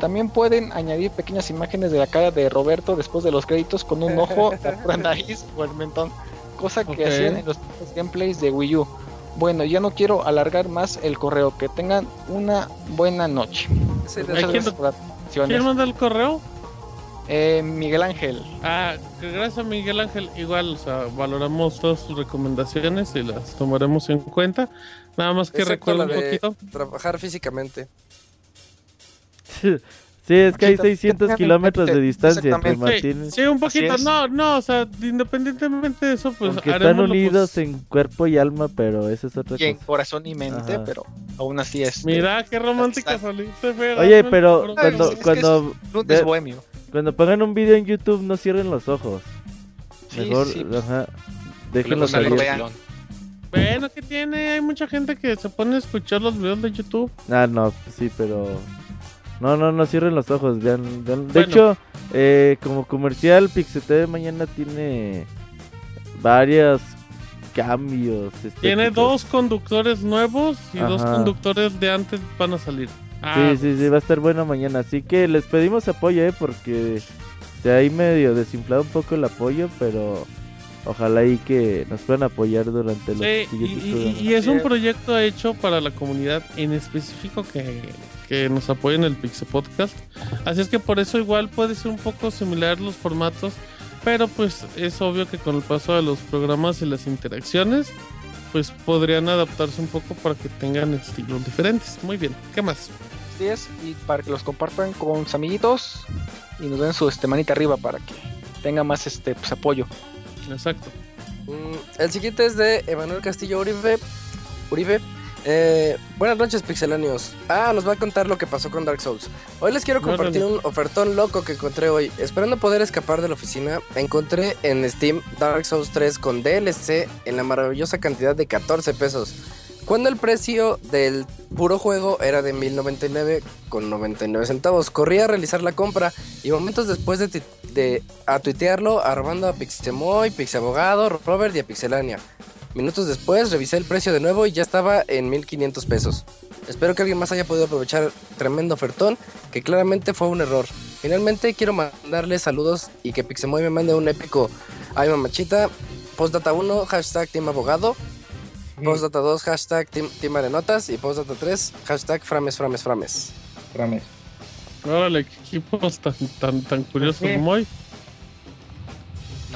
También pueden añadir pequeñas imágenes de la cara de Roberto después de los créditos con un ojo, *laughs* la nariz o el mentón, cosa que hacían en los gameplays de Wii U. Bueno, ya no quiero alargar más el correo, que tengan una buena noche. Sí, ¿quién gracias lo- por las ¿Quién manda el correo? Eh, Miguel Ángel. Ah, gracias Miguel Ángel. Igual, o sea, valoramos todas sus recomendaciones y las tomaremos en cuenta. Nada más que recuerda un poquito. Trabajar físicamente. *laughs* Sí, es que hay Machita, 600 exactamente, kilómetros de distancia entre exactamente. Sí, Martín. sí, un poquito. No, no, o sea, independientemente de eso, pues Aunque están unidos en cuerpo y alma, pero eso es otra Y en cosa. corazón y mente, Ajá. pero aún así es. Mira, qué romántica saliste, Fer. Oye, pero cuando, es que cuando, bohemio. cuando pongan un video en YouTube, no cierren los ojos. Sí, Mejor, sí. ajá, déjenlos sale abiertos. León. Bueno, ¿qué tiene? Hay mucha gente que se pone a escuchar los videos de YouTube. Ah, no, sí, pero... No, no, no cierren los ojos, vean. De Bueno. hecho, eh, como comercial, Pixel TV mañana tiene varios cambios. Tiene dos conductores nuevos y dos conductores de antes van a salir. Ah, Sí, sí, sí, va a estar bueno mañana. Así que les pedimos apoyo, ¿eh? Porque se ha ahí medio desinflado un poco el apoyo, pero ojalá y que nos puedan apoyar durante los Sí, siguientes y- y es un proyecto hecho para la comunidad en específico que, que nos apoya en el Pixel Podcast. Así es que por eso igual puede ser un poco similar los formatos, pero pues es obvio que con el paso de los programas y las interacciones, pues podrían adaptarse un poco para que tengan estilos diferentes. Muy bien, ¿qué más? Así es, y para que los compartan con sus amiguitos y nos den su este, manita arriba para que tenga más este pues, apoyo. Exacto. Mm, el siguiente es de Emanuel Castillo Uribe. Uribe. Eh, buenas noches, pixeláneos. Ah, nos va a contar lo que pasó con Dark Souls. Hoy les quiero compartir un ofertón loco que encontré hoy. Esperando poder escapar de la oficina, encontré en Steam Dark Souls 3 con DLC en la maravillosa cantidad de 14 pesos. Cuando el precio del puro juego era de 1099 con 99 centavos. Corrí a realizar la compra y momentos después de, de a tuitearlo, armando a Pixemoy, Pixabogado, Robert y a Pixelania. Minutos después revisé el precio de nuevo y ya estaba en 1500 pesos. Espero que alguien más haya podido aprovechar tremendo ofertón, que claramente fue un error. Finalmente quiero mandarle saludos y que Pixemoy me mande un épico Ay mamachita, postdata 1, hashtag Team Abogado, postdata 2, hashtag Team, team Arenotas y postdata 3, hashtag Frames Frames Frames. Rames. Órale, qué equipos tan, tan, tan curiosos Sí.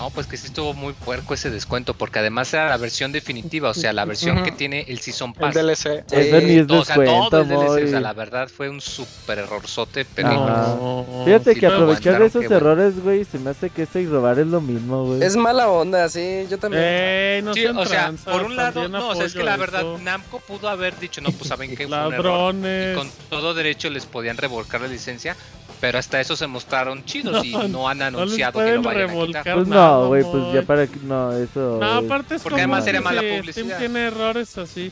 No, pues que sí estuvo muy puerco ese descuento, porque además era la versión definitiva, o sea, la versión Ujú. que tiene el Season El Pass. DLC. Eso ni es o sea, todo descuento, el DLC, o sea, la verdad fue un súper errorzote, pero Ajá. No. Fíjate sí que aprovechar de esos errores, güey, se me hace que esto y robar es lo mismo, güey. Es mala onda, sí, yo también. Ey, no Sí, o sea, por un lado, no, o sea, es que la verdad, eso. Namco pudo haber dicho, no, pues saben que fue un error. Ladrones. Y con todo derecho les podían revolcar la licencia, pero hasta eso se mostraron chidos y No, no han No les anunciado que pueden lo vayan a quitar. Pues no, güey, pues ya para que. No, eso. No, aparte es Porque como además sería que mala Steam publicidad. tiene errores así.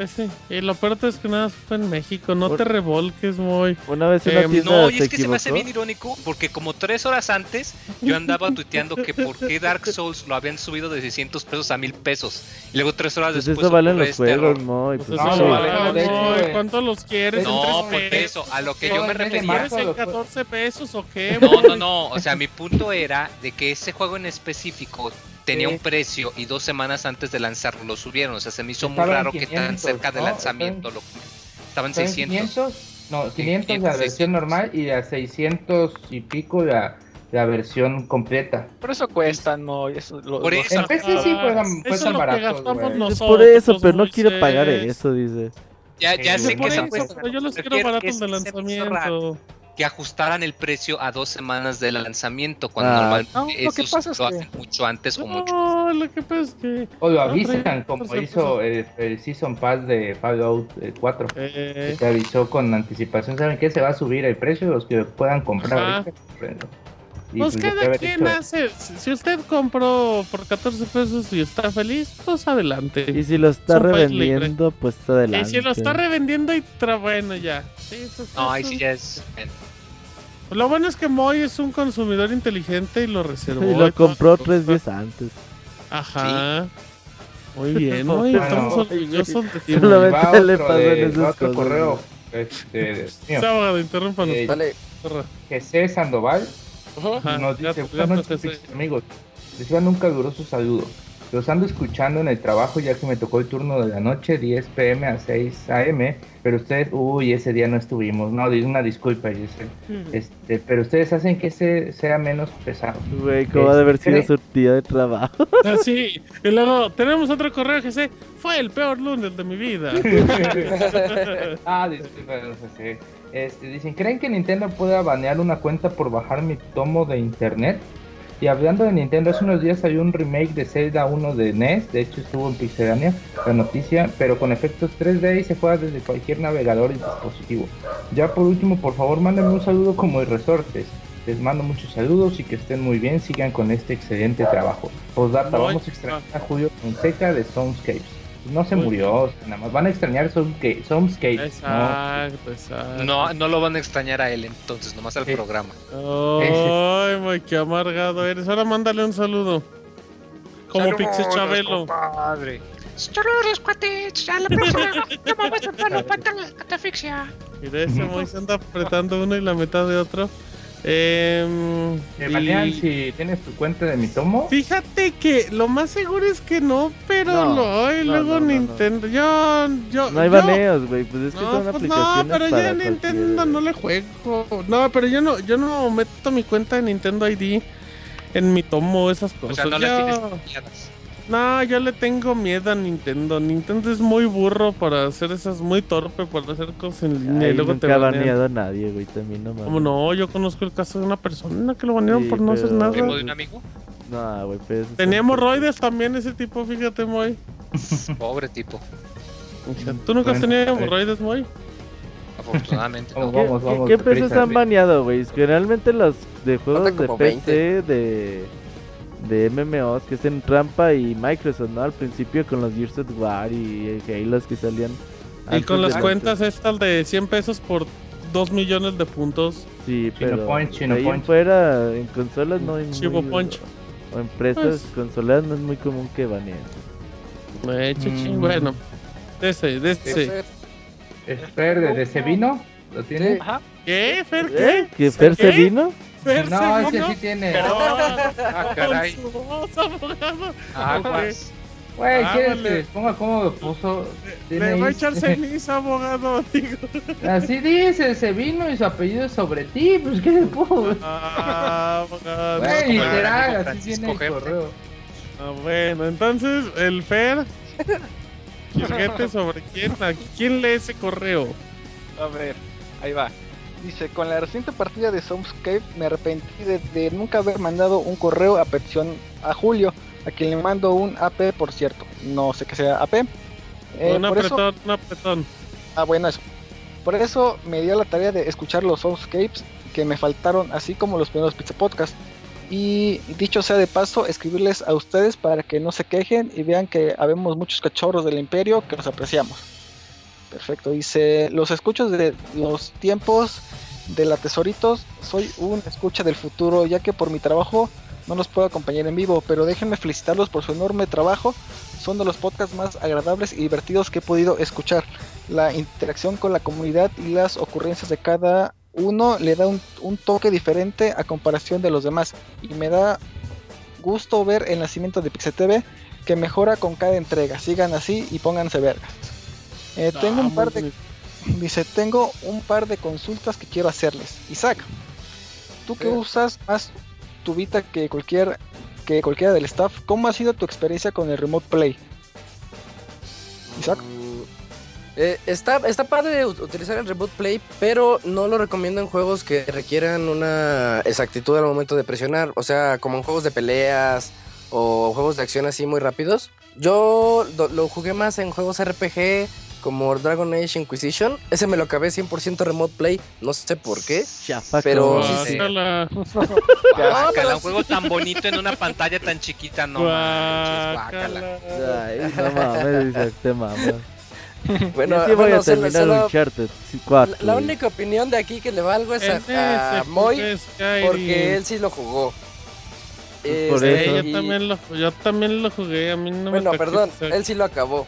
Pues sí. Y lo peor es que nada más fue en México. No Por- te revolques, muy. Una vez una Em, tienda No, y es que se me hace equivocó. bien irónico porque como tres horas antes yo andaba tuiteando que por qué Dark Souls lo habían subido de 600 pesos a 1000 pesos. Y luego tres horas Pues después eso valen los este juegos. Moy. Pues Pues eso no, vale, hecho, Moy, güey. ¿Cuánto los quieres? No, ¿En por eso, a lo que yo me refería. marzo. ¿Quieres en los jue- 14 pesos o qué? No, no, no, o sea, mi punto era de que ese juego en específico tenía Sí. un precio y dos semanas antes de lanzarlo lo subieron. O sea, se me hizo muy Estaba raro que tan 500, cerca del ¿no? lanzamiento lo Estaban Estaba en 600. 500, no, 500 la 500, versión normal y a 600 y pico la, la versión completa. Por eso cuestan, ¿no? Y Eso, lo- Por eso. En PC sí juegan, cuestan baratos. Por eso, pero no quiero pagar eso, dice. Ya, ya Sí, sé que eso, se cuesta. pero yo los quiero baratos de lanzamiento. Que ajustaran el precio a dos semanas de lanzamiento, cuando Ah. normalmente No, lo esos lo que- hacen mucho antes o mucho No, lo que pasa es que. O lo avisan como 14 hizo el, el Season Pass de Fallout eh, 4. Eh, que Se avisó con anticipación, ¿saben qué? Se va a subir el precio, los que puedan comprar Ajá. ahorita, pues pues, de cada quien hecho- hace. Si usted compró por 14 pesos y está feliz, pues adelante. Y si lo está revendiendo, pues Y adelante. si lo está revendiendo y tra bueno ya. Sí, eso- No, ahí eso- sí ya es. Lo bueno es que Moy es un consumidor inteligente y lo reservó. *laughs* Y lo y todo. compró tres días antes. Ajá. Muy bien, *laughs* Moy. Bueno, Estamos orgullosos de ti. ¿Qué le pasó de- en cosas, correo este. *laughs* Sí, abogado, interrúmpanos. Eh, Dale. GC Sandoval. Ajá, nos dice, gato, buenas gato, noches, GC. Pix, amigos. Reciban un caluroso saludo. Los ando escuchando en el trabajo ya que me tocó el turno de la noche, 10 pm a 6 am, pero ustedes, uy, ese día no estuvimos. No, una disculpa, Giselle. Este, pero ustedes hacen que ese sea menos pesado. Güey, ¿cómo ha de haber sido Este- su día de trabajo? *laughs* Ah, sí. Y luego tenemos otro correo que dice: Fue el peor lunes de mi vida. *laughs* ah, disculpa, no sé si- Este, dicen, ¿creen que Nintendo pueda banear una cuenta por bajar mi tomo de internet? Y hablando de Nintendo, hace unos días había un remake de Zelda 1 de NES, de hecho estuvo en Pixelania la noticia, pero con efectos 3D y se juega desde cualquier navegador y dispositivo. Ya por último, por favor, mándenme un saludo como el resortes. Les mando muchos saludos y que estén muy bien, sigan con este excelente trabajo. Postdata, No, vamos a extrañar a Julio Fonseca de Soundscapes. No se Muy murió, nada más van a extrañar Soundscape- Soundscapes. ¿no? Exacto, exacto. No, no lo van a extrañar a él entonces, nomás al Sí. programa. Ay, muy qué amargado eres. Ahora mándale un saludo. Como Pixie Chabelo. Padre. Saludos, cuates. A la próxima. No me voy a soltar la pata la catafixia. Mira, ese Moy se anda apretando uno y la mitad de otro. Em, ¿Te y- banean si tienes tu cuenta de mi tomo? Fíjate que lo más seguro es que no, pero No, lo no, luego no, no, no. Nintendo. Yo, yo, No hay yo- baneos, güey, pues es que No, son pues aplicaciones no, pero yo para en Nintendo cualquier- no le juego. No, pero yo no, yo no meto mi cuenta de Nintendo ID en mi tomo, esas O cosas. sea, no le Yo- tienes. No, yo le tengo miedo a Nintendo. Nintendo es muy burro para hacer esas, muy torpe para hacer cosas en línea Ay, y luego te nunca ha banean. baneado a nadie, güey, también no mames. ¿Cómo no? Yo conozco el caso de una persona que lo banearon Sí, por no hacer pero- nada. ¿Primo de un amigo? No, güey, pero eso es Tenía hemorroides también ese tipo, fíjate, Moy. *laughs* Pobre tipo. ¿Tú nunca has tenido ver. hemorroides, Moy? Afortunadamente. No. ¿Qué, vamos, qué- PCs han baneado, güey? Generalmente los de juegos de PC, de, de MMOs, que es en Rampa y Microsoft, ¿no? Al principio con los Gears of War y Halo que salían. Y con las cuentas estas de 100 pesos por 2 millones de puntos. Sí, Chino pero Punch, Chino ahí Punch. fuera, en consolas no hay Chivo muy- Punch. O empresas Pues- consolas no es muy común que baneen. Eh, Mm. bueno. De ese, de ese. Fer de, de Sevino, ¿lo tiene? Ajá. ¿Qué, Fer? ¿Eh? ¿Qué? ¿Que Fer se No, es se que vino? sí tiene. Oh, Ah, caray. Aguas. Güey, Ah, ¿quieres vale. que les ponga cómo lo puso? Tiene Le va a echar ceniza, abogado. digo. Así dice, se vino y su apellido es sobre ti, pues ¿qué le puedo? Ah, abogado. Güey, literal, así viene el correo. Ah, bueno, entonces el Fer. Quirguete sobre quién. ¿A quién lee ese correo? A ver, ahí va. Dice, con la reciente partida de Soundscape me arrepentí de, de nunca haber mandado un correo a petición a Julio, a quien le mando un AP, por cierto. No sé qué sea AP. Eh, un por eso- un apretón. Ah, bueno, eso. Por eso me dio la tarea de escuchar los soundscapes que me faltaron, así como los primeros Pizza Podcast. Y dicho sea de paso, escribirles a ustedes para que no se quejen y vean que habemos muchos cachorros del imperio que los apreciamos. Perfecto, dice, los escuchos de los tiempos de la tesoritos, soy un escucha del futuro, ya que por mi trabajo no los puedo acompañar en vivo, pero déjenme felicitarlos por su enorme trabajo. Son de los podcasts más agradables y divertidos que he podido escuchar. La interacción con la comunidad y las ocurrencias de cada uno le da un, toque diferente a comparación de los demás. Y me da gusto ver el nacimiento de Pixel TV que mejora con cada entrega. Sigan así y pónganse vergas. Eh, tengo un par de *clears throat* dice, tengo un par de consultas que quiero hacerles. Isaac, tú que usas más tu Vita que cualquier que cualquiera del staff, ¿cómo ha sido tu experiencia con el Remote Play? Isaac. Eh, está, está padre ut- utilizar el Remote Play, pero no lo recomiendo en juegos que requieran una exactitud al momento de presionar. O sea, como en juegos de peleas o juegos de acción así muy rápidos. Yo lo, lo jugué más en juegos RPG como Dragon Age Inquisition. Ese me lo acabé 100% Remote Play, no sé por qué. Pero sí, sí. Guácala. *laughs* Guácala, un juego tan bonito en una pantalla tan chiquita, no manches, guácala. Ay, no mames, te mamas. Bueno, Yo sí voy bueno, a terminar solo- Uncharted 4. La, la única opinión de aquí que le va algo es a, a Moy, porque él sí lo jugó. Pues por Este, eso. yo y- también lo yo también lo jugué, a mí no Bueno, me perdón, él sí lo acabó.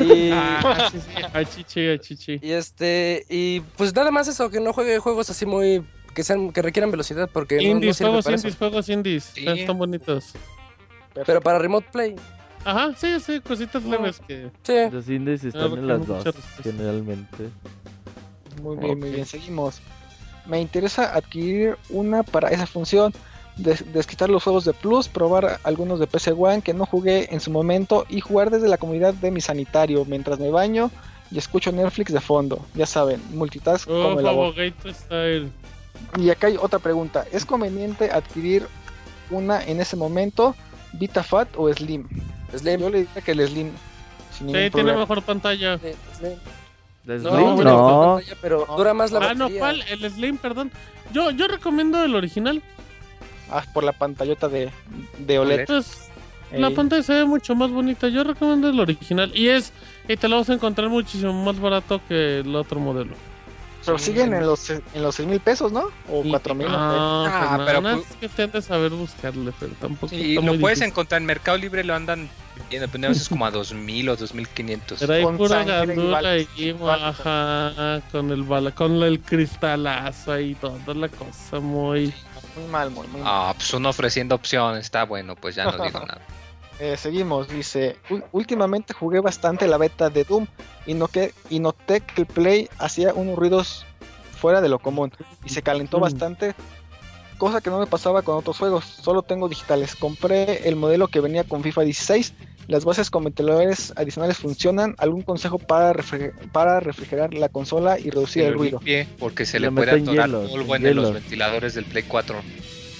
Y, *laughs* Ah, sí, sí, a chichi, a chichi. y este, y pues nada más eso, que no juegue juegos así muy que sean que requieran velocidad porque no- no, Indies, sirve juegos indies, eso. juegos indies. Sí. Están bonitos. Pero para Remote Play, Ajá, sí, sí, cositas leves que. sí. Los indies Ah, están en las dos, generalmente. Muy bien, muy bien, seguimos. Me interesa adquirir una para esa función. Des- desquitar los juegos de Plus, probar algunos de PC One que no jugué en su momento y jugar desde la comunidad de mi sanitario mientras me baño y escucho Netflix de fondo. Ya saben, multitask Oh, como el abogado. Fabogator Style. Y acá hay otra pregunta. ¿Es conveniente adquirir una en ese momento, Vita Fat o Slim? Slim. Yo le diría que el Slim. Sin Sí, tiene problema. mejor pantalla. Sí, Slim. ¿La No, Slim? tiene No. mejor pantalla, pero dura más la Ah, no. ¿cuál? El Slim, perdón. Yo, yo recomiendo el original. Ah, por la pantallota de, de OLED. Pues, la pantalla se ve mucho más bonita. Yo recomiendo el original. Y es, y te lo vas a encontrar muchísimo más barato que el otro modelo. Pero siguen en los en los seis mil pesos, ¿no? O Y- cuatro mil. Ah, Ah, pues pero pues- es que te han de saber buscarle, pero tampoco Y lo puedes difícil. encontrar en Mercado Libre, lo andan vendiendo, pero a veces como a 2000 o 2500. Pero hay Con pura gandula y baja con el bala, con el cristalazo ahí toda la cosa muy Muy mal, muy, muy mal. Ah, pues uno ofreciendo opciones, está bueno, pues ya no digo *laughs* nada. Eh, seguimos, dice. "Ú- Últimamente jugué bastante la beta de Doom y, no que, y noté que el play hacía unos ruidos fuera de lo común y se calentó Mm. bastante. Cosa que no me pasaba con otros juegos, solo tengo digitales. Compré el modelo que venía con FIFA 16. Las bases con ventiladores adicionales funcionan. ¿Algún consejo para, refri- para refrigerar la consola y reducir el ruido? limpie, porque se Le le puede atorar hielos, polvo en los ventiladores del Play 4.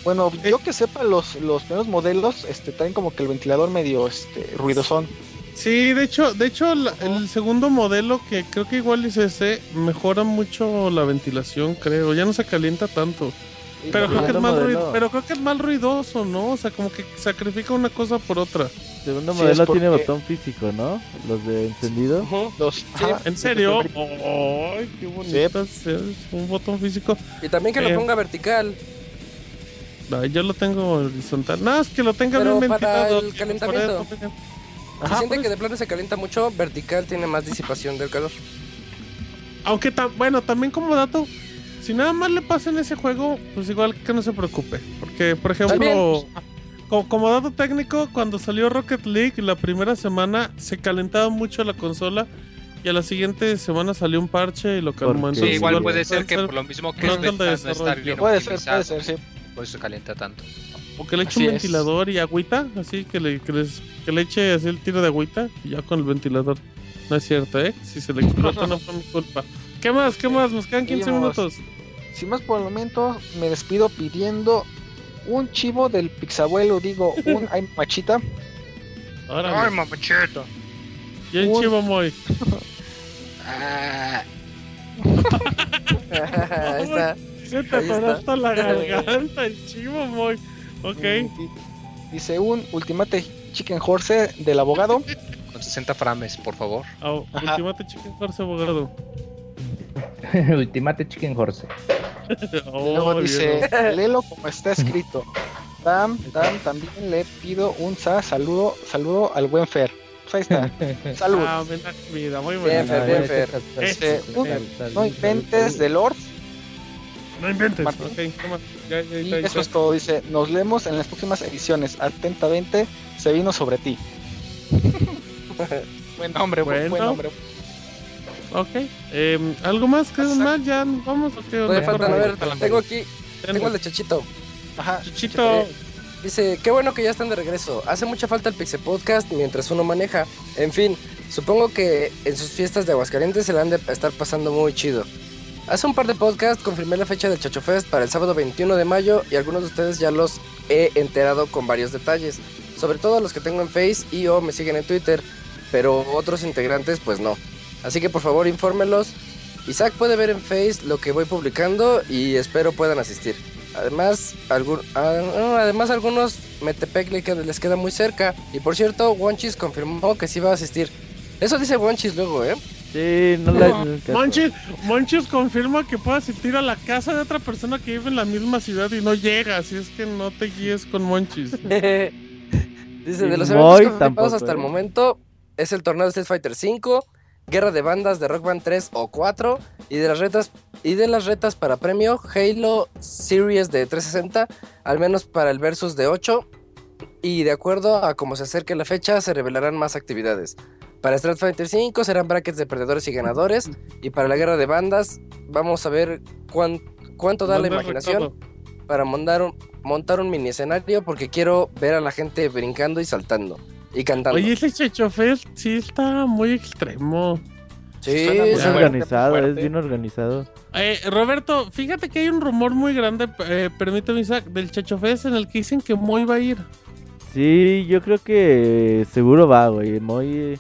Bueno, yo que sepa, los, los primeros modelos este, traen como que el ventilador medio este, ruidosón. Sí, de hecho, de hecho la- el segundo modelo que creo que igual es ese mejora mucho la ventilación, creo, ya no se calienta tanto. Pero creo que es más ruido, pero creo que es más ruidoso, ¿no? O sea, como que sacrifica una cosa por otra. Segundo Sí, modelo porque- tiene botón físico, ¿no? Los de encendido. Los, ajá, ¿En serio? ¡Ay, qué bonito! es Un botón físico. Y también que Eh. lo ponga vertical. Yo lo tengo horizontal. No, es que lo tenga Pero bien para ventilado. el calentamiento. Ajá, siente por que de plano se calienta mucho, vertical tiene más disipación del calor. Aunque, ta- bueno, también como dato, si nada más le pasa en ese juego, pues igual que no se preocupe. Porque, por ejemplo, co- como dato técnico, cuando salió Rocket League la primera semana se calentaba mucho la consola y a la siguiente semana salió un parche y lo calmó. Sí, igual igual puede ser que por lo mismo que este de bien Puede ser, puede ser, sí. Por eso calienta tanto. O que le eche Así un es. ventilador y agüita, así que le, que, les- que le eche así el tiro de agüita y ya con el ventilador. No es cierto, ¿eh? Si se le explota no fue mi culpa. ¿Qué más? ¿Qué más? Nos quedan 15 Seguimos. minutos. Sin más por el momento, me despido pidiendo un chivo del pixabuelo, digo, un *laughs* ay machita. Ahora, Ay, mamachito. bien un- chivo muy. Ah, *laughs* Ahí está. Se te hasta la garganta el chivo muy. Ok. di- Dice un ultimate chicken horse del abogado. Con 60 frames, por favor. Ah. Ultimate Chicken Horse abogado. *laughs* Ultimate Chicken Horse. *laughs* Oh, Luego dice, *laughs* léelo como está escrito. Tam, tam, también le pido un sa saludo, saludo al buen Fer. Pues ahí está. Salud. Ah, vida, muy bien. Fer, bien, Fer. Este, no inventes de Lord. No inventes. Martín. Ok, toma. Ya, ya, Y ya, eso es todo. Dice, nos leemos en las próximas ediciones. Atentamente, se vino sobre ti. buen nombre, buen- buen Bueno. nombre. Ok. Em, ¿Algo más? ¿Qué Exacto. más? ¿Ya vamos o qué? Todavía onda? faltan, a ver, tengo aquí, tengo el de Chachito. Ajá. Chichito. Dice, qué bueno que ya están de regreso. Hace mucha falta el Pixel Podcast mientras uno maneja. En fin, supongo que en sus fiestas de Aguascalientes se la han de estar pasando muy chido. Hace un par de podcasts confirmé la fecha del Chacho Fest para el sábado 21 de mayo y algunos de ustedes ya los he enterado con varios detalles. Sobre todo los que tengo en Face y o me siguen en Twitter, pero otros integrantes pues no. Así que por favor infórmelos. Isaac puede ver en Face lo que voy publicando y espero puedan asistir. Además, algún, ah, no, además algunos Metepec le queda- les queda muy cerca. Y por cierto, Wonchis confirmó que sí va a asistir. Eso dice Wonchis luego, ¿eh? Sí, no la Monchis, Monchis confirma que puede asistir a la casa de otra persona que vive en la misma ciudad y no llega, así es que no te guíes con Monchis. *laughs* Dice, de los eventos confirmados tampoco, hasta el ¿eh? momento es el torneo de Street Fighter V, Guerra de Bandas de Rock Band 3 o 4 y de las retas y de las retas para premio Halo Series de 360, al menos para el versus de 8 y de acuerdo a cómo se acerque la fecha se revelarán más actividades. Para Street Fighter V serán brackets de perdedores y ganadores y para la Guerra de Bandas vamos a ver cuán- cuánto da la imaginación recado. para montar un, montar un mini escenario porque quiero ver a la gente brincando y saltando y cantando. Oye, ese Checho Fest sí está muy extremo. sí, Es fuerte, organizado, fuerte. es bien organizado. Eh, Roberto, fíjate que hay un rumor muy grande, eh, permíteme Isaac, del Checho Fest en el que dicen que Moy va a ir. Sí, yo creo que seguro va, güey. Muy,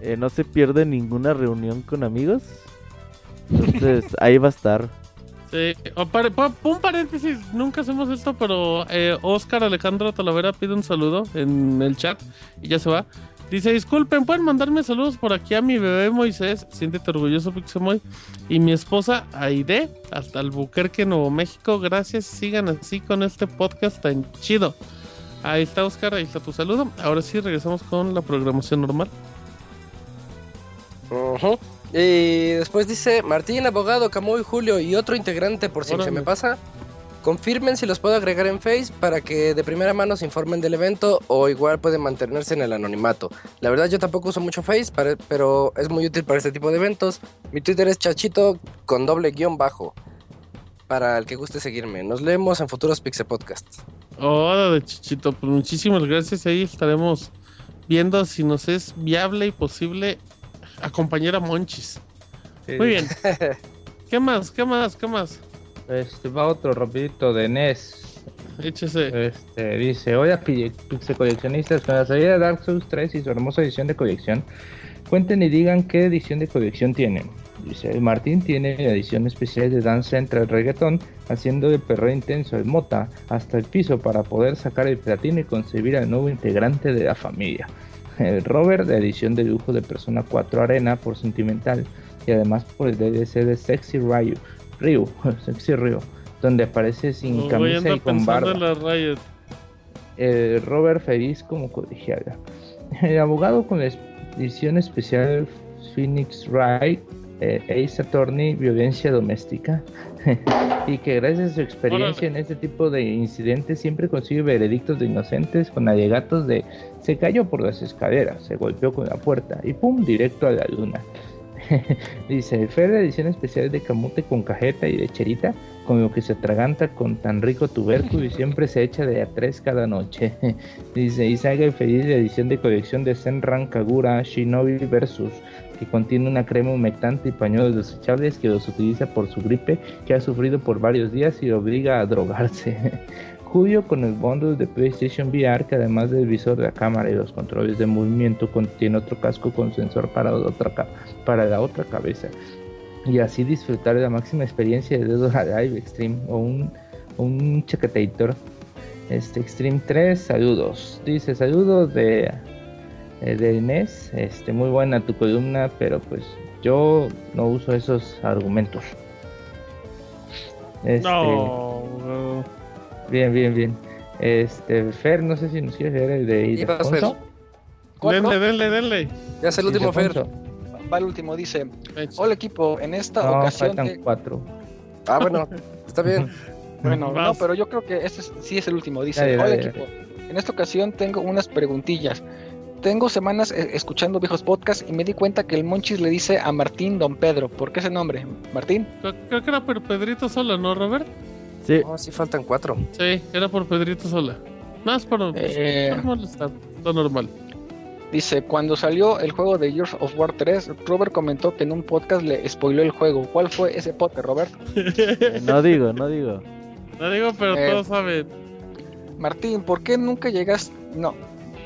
eh, no se pierde ninguna reunión con amigos. Entonces, *laughs* ahí va a estar. Pa- un paréntesis, nunca hacemos esto, pero eh, Oscar Alejandro Talavera pide un saludo en el chat y ya se va. Dice, disculpen, pueden mandarme saludos por aquí a mi bebé Moisés, siéntete orgulloso Pixemoy, y mi esposa Aide, hasta Albuquerque, Nuevo México. Gracias, sigan así con este podcast tan chido. Ahí está Oscar, ahí está tu saludo. Ahora sí, regresamos con la programación normal. Ujú. Y después dice Martín, abogado, Camuy, Julio y otro integrante por si se Órale. me pasa. Confirmen si los puedo agregar en Face para que de primera mano se informen del evento o igual pueden mantenerse en el anonimato. La verdad yo tampoco uso mucho Face, para- pero es muy útil para este tipo de eventos. Mi Twitter es chachito con doble guion bajo. Para el que guste seguirme. Nos leemos en futuros Pixel Podcasts. Hola de Chichito, pues muchísimas gracias. Ahí estaremos viendo si nos es viable y posible acompañar a Monchis. Muy bien. *laughs* ¿Qué más? ¿Qué más? ¿Qué más? Este va otro rapidito de NES. Échese. Este, dice, hola pi- Pixel coleccionistas, con la salida de Dark Souls 3 y su hermosa edición de colección, cuenten y digan qué edición de colección tienen. Dice, Martín tiene la edición especial de Dance Central Reggaeton, haciendo el perreo intenso el Mota hasta el piso para poder sacar el platino y concebir al nuevo integrante de la familia. El Robert, de edición de lujo de Persona 4 Arena por Sentimental, y además por el DLC de Sexy Ryu, Ryu, *laughs* Sexy Ryu, donde aparece sin a camisa y con barba. Eh, Robert feliz como colegiala. El abogado con la edición especial Phoenix Wright, eh, Ace Attorney, violencia doméstica. *laughs* y que gracias a su experiencia en este tipo de incidentes siempre consigue veredictos de inocentes con alegatos de se cayó por las escaleras, se golpeó con la puerta y pum, directo a la luna. *laughs* Dice, fue la edición especial de camute con cajeta y lecherita, con lo que se atraganta con tan rico tubérculo y siempre se echa de a tres cada noche. *laughs* Dice, y salga feliz la edición de colección de Senran Kagura Shinobi Versus, que contiene una crema humectante y pañuelos desechables que los utiliza por su gripe que ha sufrido por varios días y obliga a drogarse. *laughs* Julio con el bundle de PlayStation VR que además del visor de la cámara y los controles de movimiento contiene otro casco con sensor para la otra, para la otra cabeza y así disfrutar de la máxima experiencia de Dead or Alive Extreme o un, un chaquetator. Este Extreme 3, saludos. Dice saludos de, de Inés. Este, muy buena tu columna, pero pues yo no uso esos argumentos. Este, No, no. Bien, bien, bien. Este, Fer, no sé si nos quieres leer el de. Ildefonso. Denle, denle, denle. Ya es el último Fer. Va el último, dice. Hola equipo, en esta No, ocasión... faltan te- cuatro. Ah, bueno, está bien. *laughs* Bueno, no, pero yo creo que este es- sí es el último. Dice, Dale, hola dale, equipo, en esta ocasión tengo unas preguntillas. Tengo semanas eh, escuchando viejos podcasts y me di cuenta que el Monchis le dice a Martín Don Pedro. ¿Por qué ese nombre? Martín. Creo, creo que era por Pedrito Sola, ¿no, Robert? Sí, No, sí faltan cuatro. Sí, era por Pedrito Sola. Más por, Eh. por molestar. Lo normal. Dice, cuando salió el juego de Years of War 3, Robert comentó que en un podcast le spoiló el juego. ¿Cuál fue ese podcast, Robert? no digo, no digo. No digo, pero Eh. todos saben. Martín, ¿por qué nunca llegaste? No.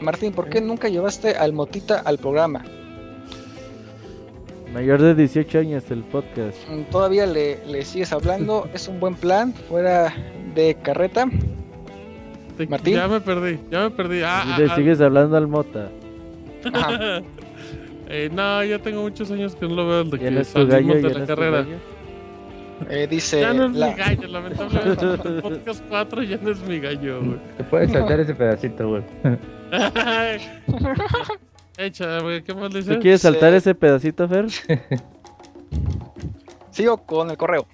Martín, ¿por qué nunca llevaste al Motita al programa? Mayor de 18 años el podcast. Mm, Todavía le, le sigues hablando, *laughs* es un buen plan, fuera de carreta. Te- Martín. Ya me perdí, ya me perdí. Ah, Y ah, le ah. sigues hablando al Mota. *laughs* Eh, no, ya tengo muchos años que no lo veo desde que es tu gallo, salimos de la carrera. gallo. Eh, dice, Ya no es la- mi gallo, lamentablemente. el podcast 4 ya no es mi gallo, güey. Te puedes saltar ese pedacito, güey. *laughs* Echa, güey, ¿qué más dices? ¿Tú quieres saltar Sí. ese pedacito, Fer? *laughs* sigo con el correo.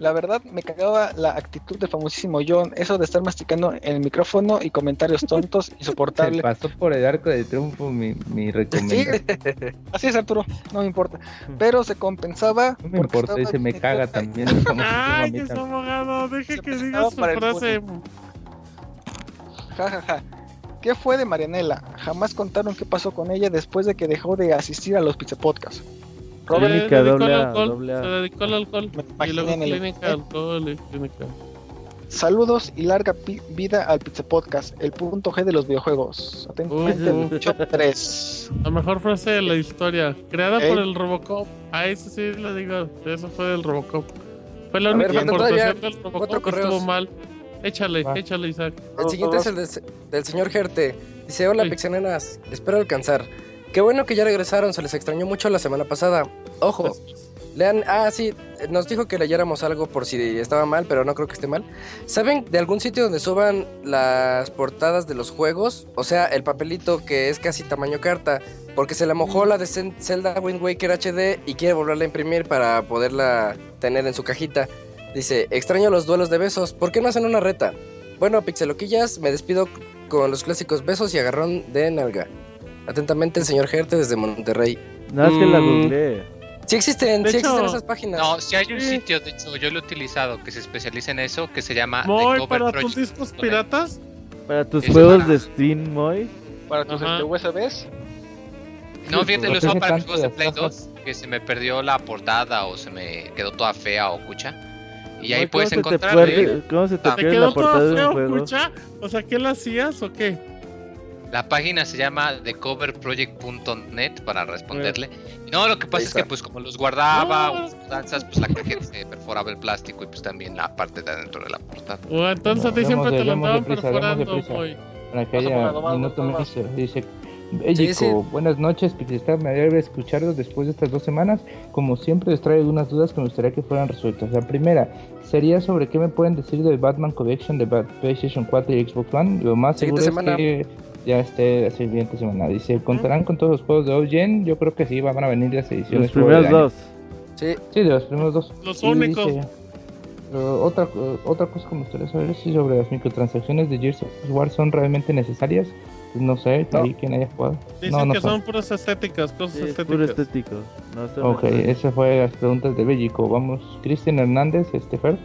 La verdad me cagaba la actitud del famosísimo John, eso de estar masticando en el micrófono y comentarios tontos, *laughs* Se insoportables. pasó por el arco de triunfo mi, mi Sí, recomendación. *laughs* así es Arturo, no me importa. Pero se compensaba. No me porque importa, estaba dice, me caga también. *laughs* Ay, mí es abogado, deje Se que diga su frase. Ja, ja, ja. ¿Qué fue de Marianela? Jamás contaron qué pasó con ella después de que dejó de asistir a los Pizza Podcast. Clínica dedicó doble al A, alcohol, doble A. Se dedicó al alcohol. Y luego el- clínica, alcohol y clínica. saludos y larga pi- vida al Pizza Podcast, el punto G de los videojuegos. Atentamente, Uh. Lucho 3. La mejor frase de la historia. Creada por el Robocop. Ah, eso sí lo digo. Eso fue del Robocop. Fue la A única aportación del Robocop que estuvo mal. Échale, Va. échale, Isaac. El siguiente es el de- del señor Gerte. Dice, hola Sí. pixenenas, espero alcanzar. Qué bueno que ya regresaron, se les extrañó mucho la semana pasada. Ojo, lean, ah sí, nos dijo que leyéramos algo por si estaba mal, pero no creo que esté mal. ¿Saben de algún sitio donde suban las portadas de los juegos? O sea, el papelito que es casi tamaño carta, porque se la mojó la de Zelda Wind Waker HD y quiere volverla a imprimir para poderla tener en su cajita. Dice, extraño los duelos de besos, ¿por qué no hacen una reta? Bueno, pixeloquillas, me despido con los clásicos besos y agarrón de nalga. Atentamente el señor Gerte desde Monterrey. No, es que la Mm. googleé. Sí existen, De sí existen esas páginas. No, si hay un Sí. sitio, de hecho, yo lo he utilizado, que se especializa en eso, que se llama The Moy, Cover para tus discos piratas. Para tus juegos para- de Steam, Moy. Para tus Ajá. USBs. No, fíjate, ¿Por lo se para mis juegos de Play cajas? 2, que se me perdió la portada o se me quedó toda fea o cucha. Y ahí puedes ¿cómo se te encontrar. ¿Cómo se te Ah. ¿Te pierde quedó la portada un feo, juego? escucha? O sea, ¿qué la hacías o qué? La página se llama thecoverproject.net para responderle. Y no, lo que pasa es que pues como los guardaba No. o las mudanzas, pues la cajeta se perforaba el plástico y pues también la parte de adentro de la portada. O entonces a ti siempre de- te lo andaban perforando. Moy. Para que haya minuto. Mister. Dice Bellico, sí. buenas noches, Pixestar, me alegra escucharlos después de estas dos semanas. Como siempre les traigo algunas dudas que me gustaría que fueran resueltas. La primera sería sobre qué me pueden decir del Batman Collection de Bat- PlayStation 4 y Xbox One. Lo más seguro es que ya esté la siguiente semana. Dice, ¿contarán con todos los juegos de OGen? Yo creo que sí, van a venir las ediciones. Los primeros dos. Sí, Sí, de los primeros dos. Los Y únicos. dice, eh, otra, eh, otra cosa que me gustaría saber es si sobre las microtransacciones de Gears of War son realmente necesarias. Pues no sé, No. ahí quien haya jugado. Dicen no, no que son. son puras estéticas, cosas Sí, es estéticas. puro estético. Ok, metido. esa fue las preguntas de Bellico. Vamos, Cristian Hernández, este Fer,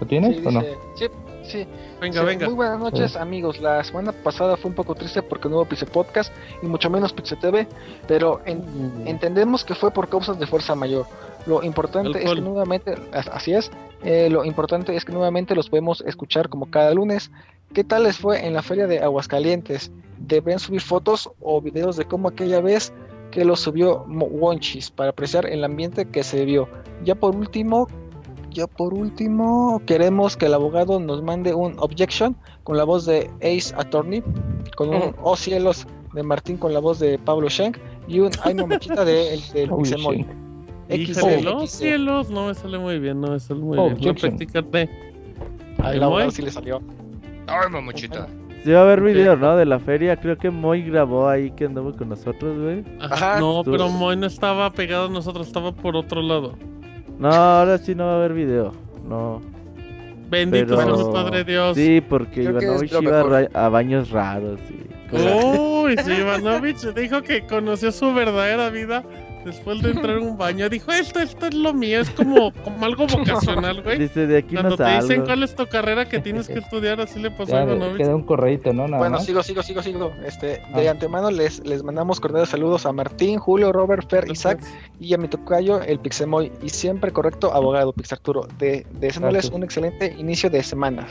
¿lo tienes Sí, o no? sí, sí. Venga, Sí, venga. Muy buenas noches, amigos. La semana pasada fue un poco triste porque no hubo Pixel Podcast y mucho menos Pixel TV, pero en- Mm. entendemos que fue por causas de fuerza mayor. Lo importante es que nuevamente, as- así es, eh, lo importante es que nuevamente los podemos escuchar como cada lunes. ¿Qué tal les fue en la feria de Aguascalientes? Deben subir fotos o videos de cómo aquella vez que lo subió Wonchis para apreciar el ambiente que se vio. Ya por último, ya por último, queremos que el abogado nos mande un objection con la voz de Ace Attorney, con un Ujú. Oh cielos de Martín con la voz de Pablo Schenk y un Ay mamachita de Pablo Pixemoy. Schenk. Híjole, los cielos, no me sale muy bien, no me sale muy Oh, bien. No Objection. practicarte. Al ¿El abogado sí le salió. Ay, mamuchita. Sí va a haber video, ¿no? De la feria. Creo que Moy grabó ahí que anduvo con nosotros, güey. Ajá, no, pero Moy no estaba pegado a nosotros, estaba por otro lado. No, ahora sí no va a haber video. No. Bendito Pero- sea Padre Dios. Sí, porque Creo Ivanovich iba a, mejor. ra- a baños raros. Y cosas. Uy, sí, Ivanovich dijo que conoció su verdadera vida después de entrar a un baño. Dijo, esto, esto es lo mío, es como, como algo *laughs* vocacional, güey. Dice, de aquí Cuando no te dicen cuál es tu carrera que tienes que estudiar, así le pasó a Ya, de- Ivanovich. queda un correíto, ¿no? Nada Bueno, más. sigo, sigo, sigo, sigo. Este, de Ah. antemano les, les mandamos cordiales saludos a Martín, Julio, Robert, Fer, Isaac y a mi tocayo, el Pixemoy. Y siempre correcto, abogado Pixarturo. De, deseándoles Gracias. un excelente inicio de semana.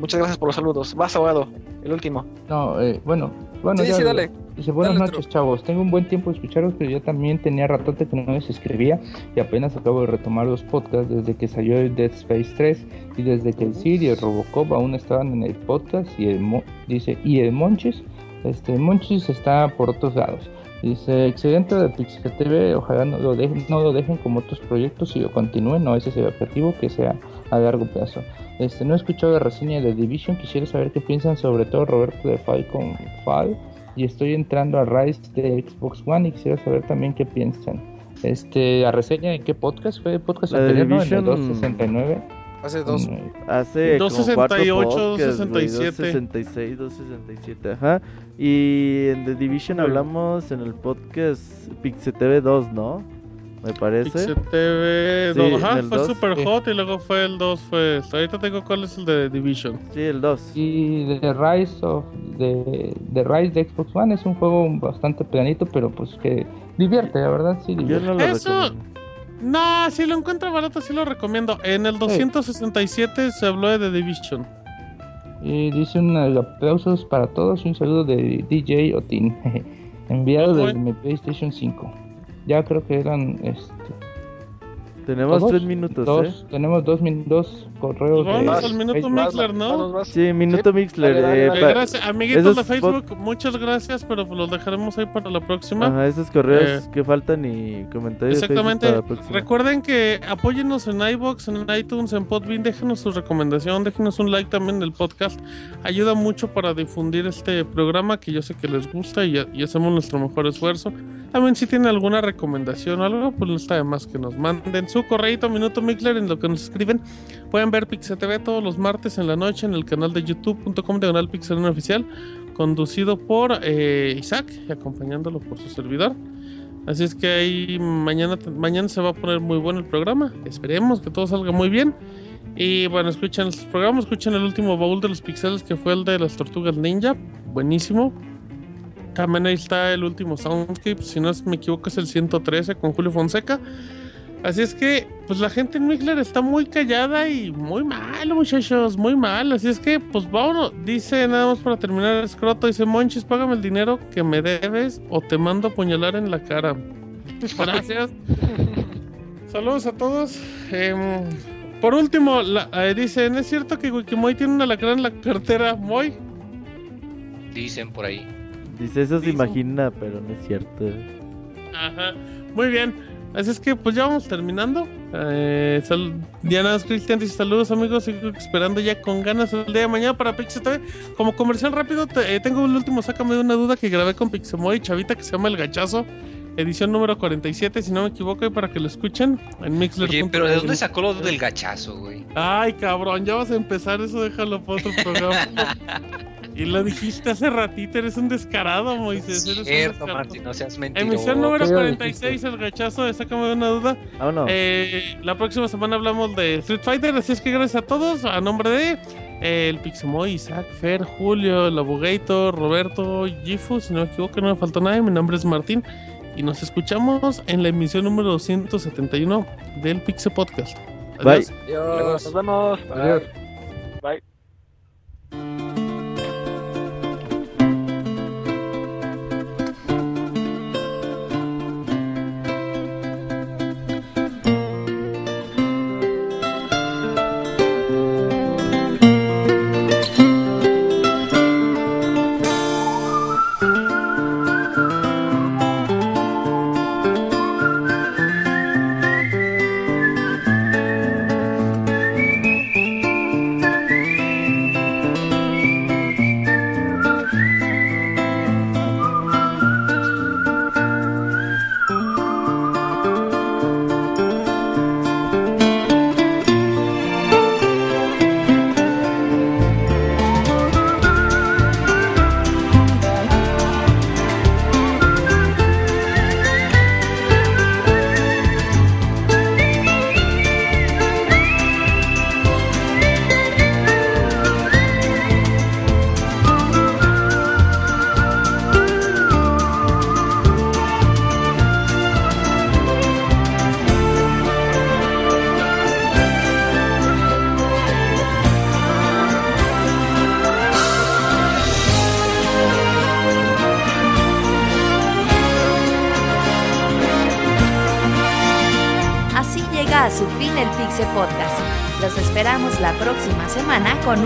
Muchas gracias por los saludos. Vas, abogado, el último. No, eh, bueno, bueno, Sí, ya- sí, dale. Dice, buenas Dale, noches, chavos. Tengo un buen tiempo de escucharos, pero yo también tenía ratote que no les escribía y apenas acabo de retomar los podcasts desde que salió el Dead Space 3 y desde que el Sir y el Robocop aún estaban en el podcast y el Mo- dice y el Monchis, este Monchis está por otros lados. Dice, excelente de Pixel TV, ojalá no lo dejen, no lo dejen como otros proyectos y lo continúen, no ese es el objetivo, que sea a largo plazo. Este, no he escuchado la reseña de Division, quisiera saber qué piensan sobre todo Roberto de Falcon Fall y estoy entrando a Rise de Xbox One y quisiera saber también qué piensan. Este, la reseña en qué podcast fue el podcast La anterior, ¿no? En el Division- 269. Hace dos. Mm, Hace como 268, cuatro podcasts, güey, 267. 266, 267, ajá. Y en The Division hablamos en el podcast Pixel TV 2, ¿no? Me parece. Pixel TV Sí, 2, ajá, fue dos, Super sí. Hot y luego fue el 2, fue. Ahorita tengo cuál es el de Division. Sí, el 2. Y The Rise of de, The Rise de Xbox One es un juego bastante planito, pero pues que divierte, la verdad, sí Yo divierte. no lo Eso- recomiendo. No, si lo encuentro barato, sí lo recomiendo. En el 267 se habló de The Division. Y dice un eh, aplausos para todos y un saludo de DJ Otin, *laughs* enviado desde mi PlayStation 5. Ya creo que eran este, Tenemos ¿Todos? tres minutos, dos, ¿eh? tenemos dos, min- dos correos vamos de al minuto Facebook. Mixler, ¿no? Vas, vas. Sí, Minuto Sí, Mixler. dale, dale, eh, dale. Eh, gracias, amiguitos esos de Facebook, muchas gracias, pero los dejaremos ahí para la próxima. Ajá, esos correos Eh, que faltan y comentarios Exactamente. para la. Recuerden que apóyennos en iBox, en iTunes, en Podbean. Déjenos su recomendación, déjenos un like también del podcast. Ayuda mucho para difundir este programa que yo sé que les gusta y, y hacemos nuestro mejor esfuerzo. También si tienen alguna recomendación o algo, pues no está de más que nos manden su correito Minuto Mixler en lo que nos escriben. Pueden ver Pixel TV todos los martes en la noche en el canal de youtube.com diagonal Pixel oficial, conducido por eh, Isaac y acompañándolo por su servidor. Así es que ahí mañana, mañana se va a poner muy bueno el programa. Esperemos que todo salga muy bien. Y bueno, escuchen el programa, escuchen el último baúl de los pixeles que fue el de las tortugas ninja. Buenísimo. También ahí está el último Soundscape, si no me equivoco es el 113 con Julio Fonseca. Así es que, pues la gente en Mixler está muy callada y muy mal, muchachos, muy mal. Así es que, pues vámonos. Dice nada más para terminar el escroto, dice Monchis, págame el dinero que me debes o te mando a apuñalar en la cara. Gracias. *laughs* Saludos a todos. Em, por último, la- eh, dicen, ¿es cierto que Wikimoy tiene una lacrana en la cartera? Moy. Dicen por ahí. Dice, eso se Dicen- imagina, pero no es cierto. Ajá. Muy bien. Así es que pues ya vamos terminando. Eh, Diana Cristian dice saludos amigos. Sigo esperando ya con ganas el día de mañana para Pixel TV. Como comercial rápido, te- eh, tengo el último, sácame de una duda que grabé con Pixemoy, chavita que se llama El Gachazo. edición número 47, si no me equivoco, y para que lo escuchen en Mixler. Oye, pero ¿de dónde sacó lo del gachazo, güey? Ay, cabrón, ya vas a empezar eso, déjalo para otro programa. *laughs* y lo dijiste hace ratito, eres un descarado, Moisés. Eres un Cierto, descarado. Martín, no seas mentiroso. Emisión número Sí, lo 46, el gachazo de Sácame de una duda. Vámonos. Eh, la próxima semana hablamos de Street Fighter, así es que gracias a todos. A nombre de eh, el Pixemoy, Isaac, Fer, Julio, el Abogator, Roberto, Gifu, si no me equivoco, no me faltó nadie. Mi nombre es Martín y nos escuchamos en la emisión número 271 del Pixel Podcast. Bye. Adiós. Nos vemos. Bye. Adiós. Bye.